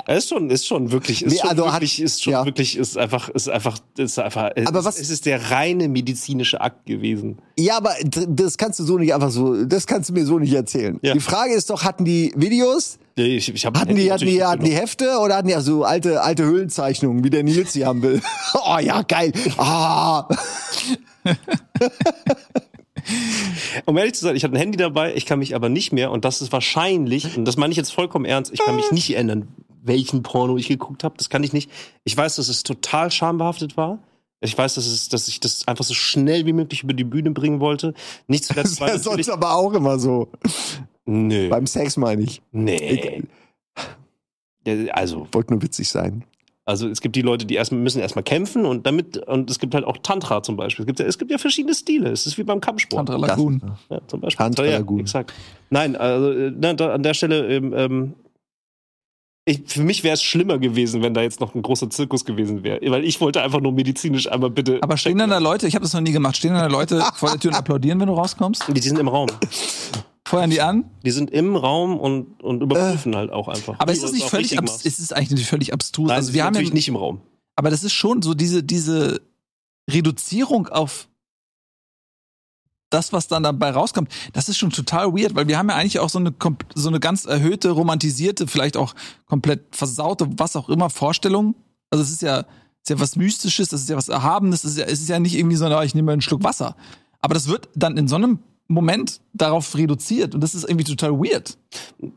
Es <laughs> ist schon, ist schon wirklich, ist Nee, schon also hat- wirklich, ist schon ja. wirklich, ist einfach, ist einfach, ist einfach, es, Aber ist, was- es ist der reine medizinische Akt gewesen. ja, aber das kannst du so nicht einfach so, das kannst du mir so nicht erzählen. Ja. Die Frage ist doch, hatten die Videos, Ich, ich hab hatten die, hatten die, hatten die Hefte oder hatten die auch so alte, alte Höhlenzeichnungen, wie der Nils sie haben will? <laughs> oh ja, geil. Ah. <laughs> Um ehrlich zu sein, ich hatte ein Handy dabei, ich kann mich aber nicht mehr, und das ist wahrscheinlich, und das meine ich jetzt vollkommen ernst, ich kann mich nicht erinnern, welchen Porno ich geguckt habe. Das kann ich nicht. Ich weiß, dass es total schambehaftet war. Ich weiß, dass, es, dass ich das einfach so schnell wie möglich über die Bühne bringen wollte. Nicht Das <laughs> zuletzt, weil ist sonst aber auch immer so. Nö. Beim Sex meine ich. Nee. Ja, Also, Wollte nur witzig sein. Also es gibt die Leute, die erstmal müssen erstmal kämpfen und damit, und es gibt halt auch Tantra zum Beispiel. Es gibt ja, es gibt ja verschiedene Stile. Es ist wie beim Kampfsport. Tantra Lagoon. Ja, zum Beispiel. Tantra ja, Lagoon. exakt. Nein, also äh, ne, da, an der Stelle, ähm, ähm, ich, für mich wäre es schlimmer gewesen, wenn da jetzt noch ein großer Zirkus gewesen wäre. Weil ich wollte einfach nur medizinisch einmal bitte. Aber stehen dann da Leute, ich habe das noch nie gemacht, stehen dann da Leute vor der Tür und applaudieren, wenn du rauskommst? Die sind im Raum. <laughs> Feuern die an? Die sind im Raum und, und überprüfen halt auch einfach. Aber ist es nicht völlig abs ist es eigentlich nicht völlig abstrus? Nein, also wir haben ja, natürlich nicht im Raum. aber das ist schon so diese diese Reduzierung auf das, was dann dabei rauskommt, das ist schon total weird, weil wir haben ja eigentlich auch so eine, so eine ganz erhöhte, romantisierte, vielleicht auch komplett versaute, was auch immer, Vorstellung. Also es ist ja, ist ja was Mystisches, das ist ja was Erhabenes, es ist ja, es ist ja nicht irgendwie so, ich nehme einen Schluck Wasser. Aber das wird dann in so einem Moment darauf reduziert und das ist irgendwie total weird.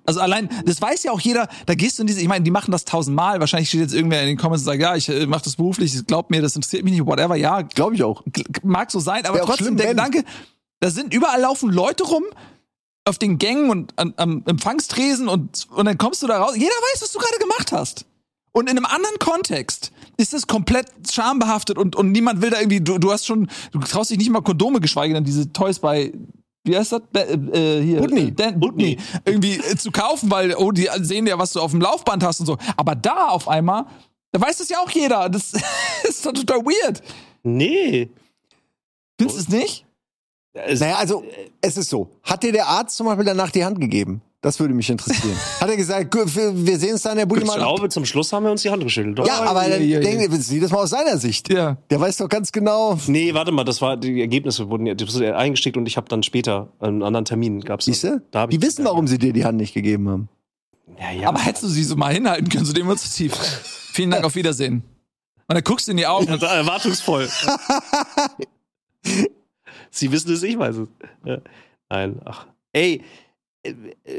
Also allein, das weiß ja auch jeder, da gehst du in diese, ich meine, die machen das tausendmal, wahrscheinlich steht jetzt irgendwer in den Comments und sagt, ja, ich äh, mache das beruflich, glaub mir, das interessiert mich nicht, whatever, ja, Glaube ich auch. Mag so sein, aber trotzdem schlimm, der wenn. Gedanke, da sind überall laufen Leute rum auf den Gängen und an, am Empfangstresen und, und dann kommst du da raus. Jeder weiß, was du gerade gemacht hast. Und in einem anderen Kontext ist es komplett schambehaftet und, und niemand will da irgendwie, du, du hast schon, du traust dich nicht mal Kondome, geschweige denn diese Toys bei, wie heißt das? Be äh, hier, Budni. Äh, Dan, Budni. Irgendwie äh, zu kaufen, weil, oh, die sehen ja, was du auf dem Laufband hast und so. Aber da auf einmal, da weiß das ja auch jeder. Das <laughs> ist doch total weird. Nee. Findest du es nicht? Es, Naja, also es ist so. Hat dir der Arzt zum Beispiel danach die Hand gegeben? Das würde mich interessieren. Hat er gesagt, "Gut, wir wir sehen uns dann, Herr ich Budimann? glaube, zum Schluss haben wir uns die Hand geschüttelt. Doch. Ja, aber dann ja, ja, denk, sieh das mal aus seiner Sicht. Ja. Der weiß doch ganz genau. Nee, warte mal, das war die Ergebnisse wurden ja ja eingesteckt und ich habe dann später einen anderen Termin gab's. Siehst du? Die ich- wissen, warum sie dir die Hand nicht gegeben haben. Ja, ja. Aber hättest du sie so mal hinhalten können, so demonstrativ. Vielen Dank, auf Wiedersehen. Und dann guckst du in die Augen. <laughs> Also erwartungsvoll. <laughs> Sie wissen es, ich weiß es. Ja. Nein, ach. Ey,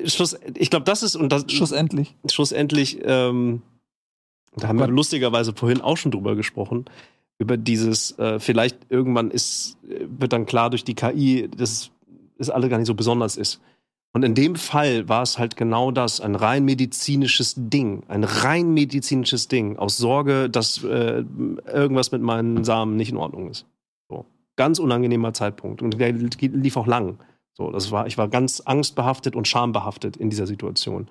Schluss, ich glaube, das ist, und das, Schlussendlich. schlussendlich, ähm, da haben wir lustigerweise vorhin auch schon drüber gesprochen, über dieses, äh, vielleicht irgendwann ist, äh, wird dann klar durch die KI, dass es alle gar nicht so besonders ist. Und in dem Fall war es halt genau das, ein rein medizinisches Ding, ein rein medizinisches Ding, aus Sorge, dass äh, irgendwas mit meinen Samen nicht in Ordnung ist. So. Ganz unangenehmer Zeitpunkt. Und der lief auch lang. So, das war, ich war ganz angstbehaftet und schambehaftet in dieser Situation.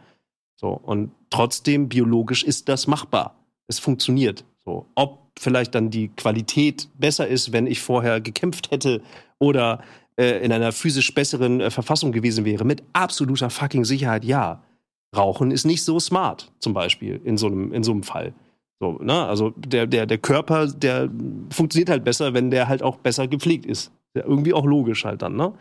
So, und trotzdem, biologisch ist das machbar. Es funktioniert. So, ob vielleicht dann die Qualität besser ist, wenn ich vorher gekämpft hätte oder äh, in einer physisch besseren äh, Verfassung gewesen wäre, mit absoluter fucking Sicherheit ja. Rauchen ist nicht so smart, zum Beispiel, in so einem, in so einem Fall. So, ne? Also der, der, der Körper, der funktioniert halt besser, wenn der halt auch besser gepflegt ist. Ja, irgendwie auch logisch halt dann, ne?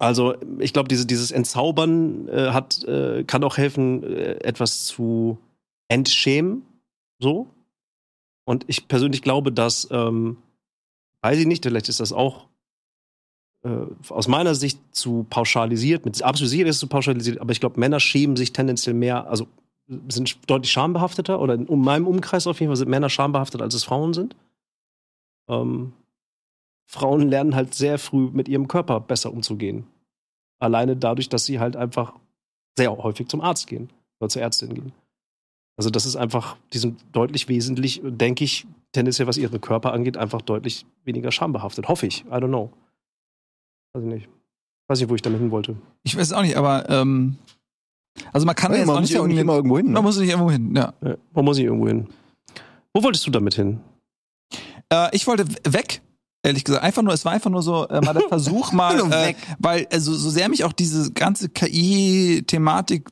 Also, ich glaube, diese, dieses Entzaubern äh, hat, äh, kann auch helfen, äh, etwas zu entschämen. So. Und ich persönlich glaube, dass, ähm, weiß ich nicht, vielleicht ist das auch äh, aus meiner Sicht zu pauschalisiert, mit absolut sicher ist es zu pauschalisiert, aber ich glaube, Männer schämen sich tendenziell mehr, also sind deutlich schambehafteter oder in meinem Umkreis auf jeden Fall sind Männer schambehaftet, als es Frauen sind. Ähm, Frauen lernen halt sehr früh mit ihrem Körper besser umzugehen. Alleine dadurch, dass sie halt einfach sehr häufig zum Arzt gehen oder zur Ärztin gehen. Also das ist einfach, die sind deutlich wesentlich, denke ich, tendenziell, was ihren Körper angeht, einfach deutlich weniger schambehaftet. Hoffe ich. I don't know. Weiß ich nicht. Weiß nicht, wo ich damit hin wollte. Ich weiß auch nicht, aber ähm, also man kann ja jetzt man auch muss nicht nicht irgendwie, immer irgendwo hin. man Ne? muss nicht irgendwo hin. Ja. Ja, wo muss ich irgendwo hin? Wo wolltest du damit hin? Äh, ich wollte weg. Ehrlich gesagt, einfach nur, es war einfach nur so äh, mal der <laughs> Versuch, mal, äh, weil also so sehr mich auch diese ganze KI-Thematik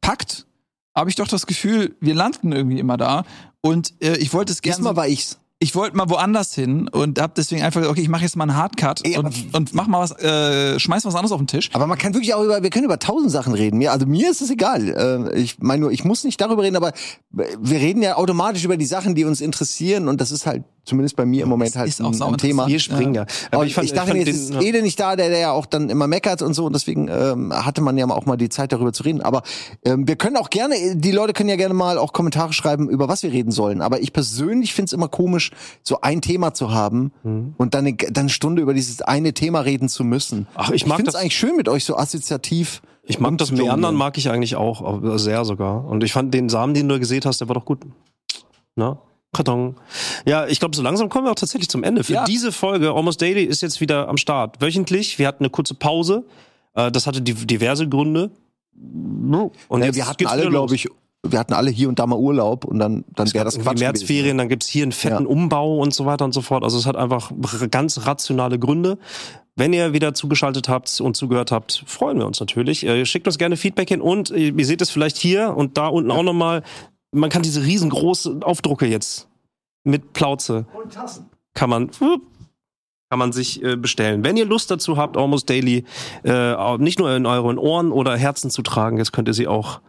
packt, habe ich doch das Gefühl, wir landen irgendwie immer da. Und äh, ich wollte es gerne. Diesmal war ich's. ich wollte mal woanders hin und hab deswegen einfach gesagt, okay, ich mache jetzt mal einen Hardcut Ey, und, und mach mal was, äh, schmeiß was anderes auf den Tisch. Aber man kann wirklich auch über, wir können über tausend Sachen reden. Mir, also mir ist es egal. Äh, ich meine nur, ich muss nicht darüber reden, aber wir reden ja automatisch über die Sachen, die uns interessieren und das ist halt zumindest bei mir im Moment halt ist auch ein, ein Thema. Wir springen ja. Aber ich, dachte mir, jetzt ist Ede nicht da, der, der ja auch dann immer meckert und so und deswegen ähm, hatte man ja auch mal die Zeit darüber zu reden. Aber ähm, wir können auch gerne, die Leute können ja gerne mal auch Kommentare schreiben, über was wir reden sollen. Aber ich persönlich finde es immer komisch, so ein Thema zu haben und dann eine, dann eine Stunde über dieses eine Thema reden zu müssen. Ach, ich mag finde es das- eigentlich schön mit euch so assoziativ. Ich mag das. Meandern, mag ich eigentlich auch, sehr sogar. Und ich fand den Samen, den du gesehen hast, der war doch gut. Na? Karton. Ja, ich glaube, so langsam kommen wir auch tatsächlich zum Ende. Für Ja. diese Folge, Almost Daily, ist jetzt wieder am Start. Wöchentlich. Wir hatten eine kurze Pause. Äh, Das hatte diverse Gründe. Und Ja, jetzt wir hatten alle, glaube ich, wir hatten alle hier und da mal Urlaub und dann, dann wäre das Quatsch Märzferien, gewesen. dann gibt's hier einen fetten Ja. Umbau und so weiter und so fort. Also es hat einfach ganz rationale Gründe. Wenn ihr wieder zugeschaltet habt und zugehört habt, freuen wir uns natürlich. Äh, schickt uns gerne Feedback hin und äh, ihr seht es vielleicht hier und da unten auch nochmal. Man kann diese riesengroße Aufdrucke jetzt mit Plauze. Kann man, kann man sich äh, bestellen. Wenn ihr Lust dazu habt, Almost Daily äh, nicht nur in euren Ohren oder Herzen zu tragen, jetzt könnt ihr sie auch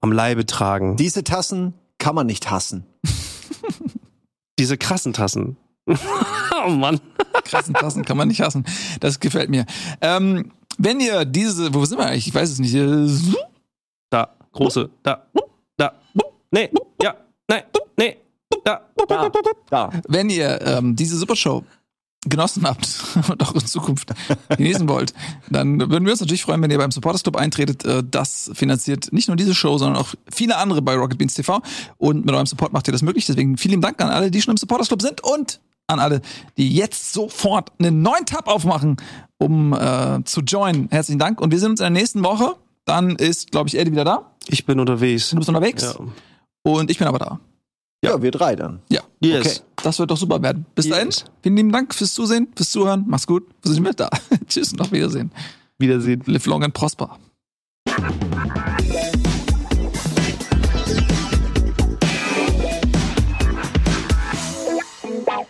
am Leibe tragen. Diese Tassen kann man nicht hassen. <laughs> Diese krassen Tassen. <laughs> oh Mann. krassen Tassen kann man nicht hassen. Das gefällt mir. Ähm, wenn ihr diese, wo sind wir eigentlich? Ich weiß es nicht. Äh, Da, große, da, nee, ja, nein, nee, da, Da, da. Wenn ihr ähm, diese Supershow genossen habt <laughs> und auch in Zukunft genießen wollt, dann würden wir uns natürlich freuen, wenn ihr beim Supporters Club eintretet. Äh, Das finanziert nicht nur diese Show, sondern auch viele andere bei Rocket Beans TV. Und mit eurem Support macht ihr das möglich. Deswegen vielen Dank an alle, die schon im Supporters Club sind und an alle, die jetzt sofort einen neuen Tab aufmachen, um äh, zu joinen. Herzlichen Dank. Und wir sehen uns in der nächsten Woche. Dann ist, glaube ich, Eddie wieder da. ich bin unterwegs. Du bist unterwegs. Ja. Und ich bin aber da. Ja, wir drei dann. Ja. Yes. Okay. Das wird doch super werden. Bis Yes. dahin, vielen lieben Dank fürs Zusehen, fürs Zuhören. Mach's gut. Wir sind mit da. <laughs> Tschüss und auf Wiedersehen. Wiedersehen. Live long and prosper.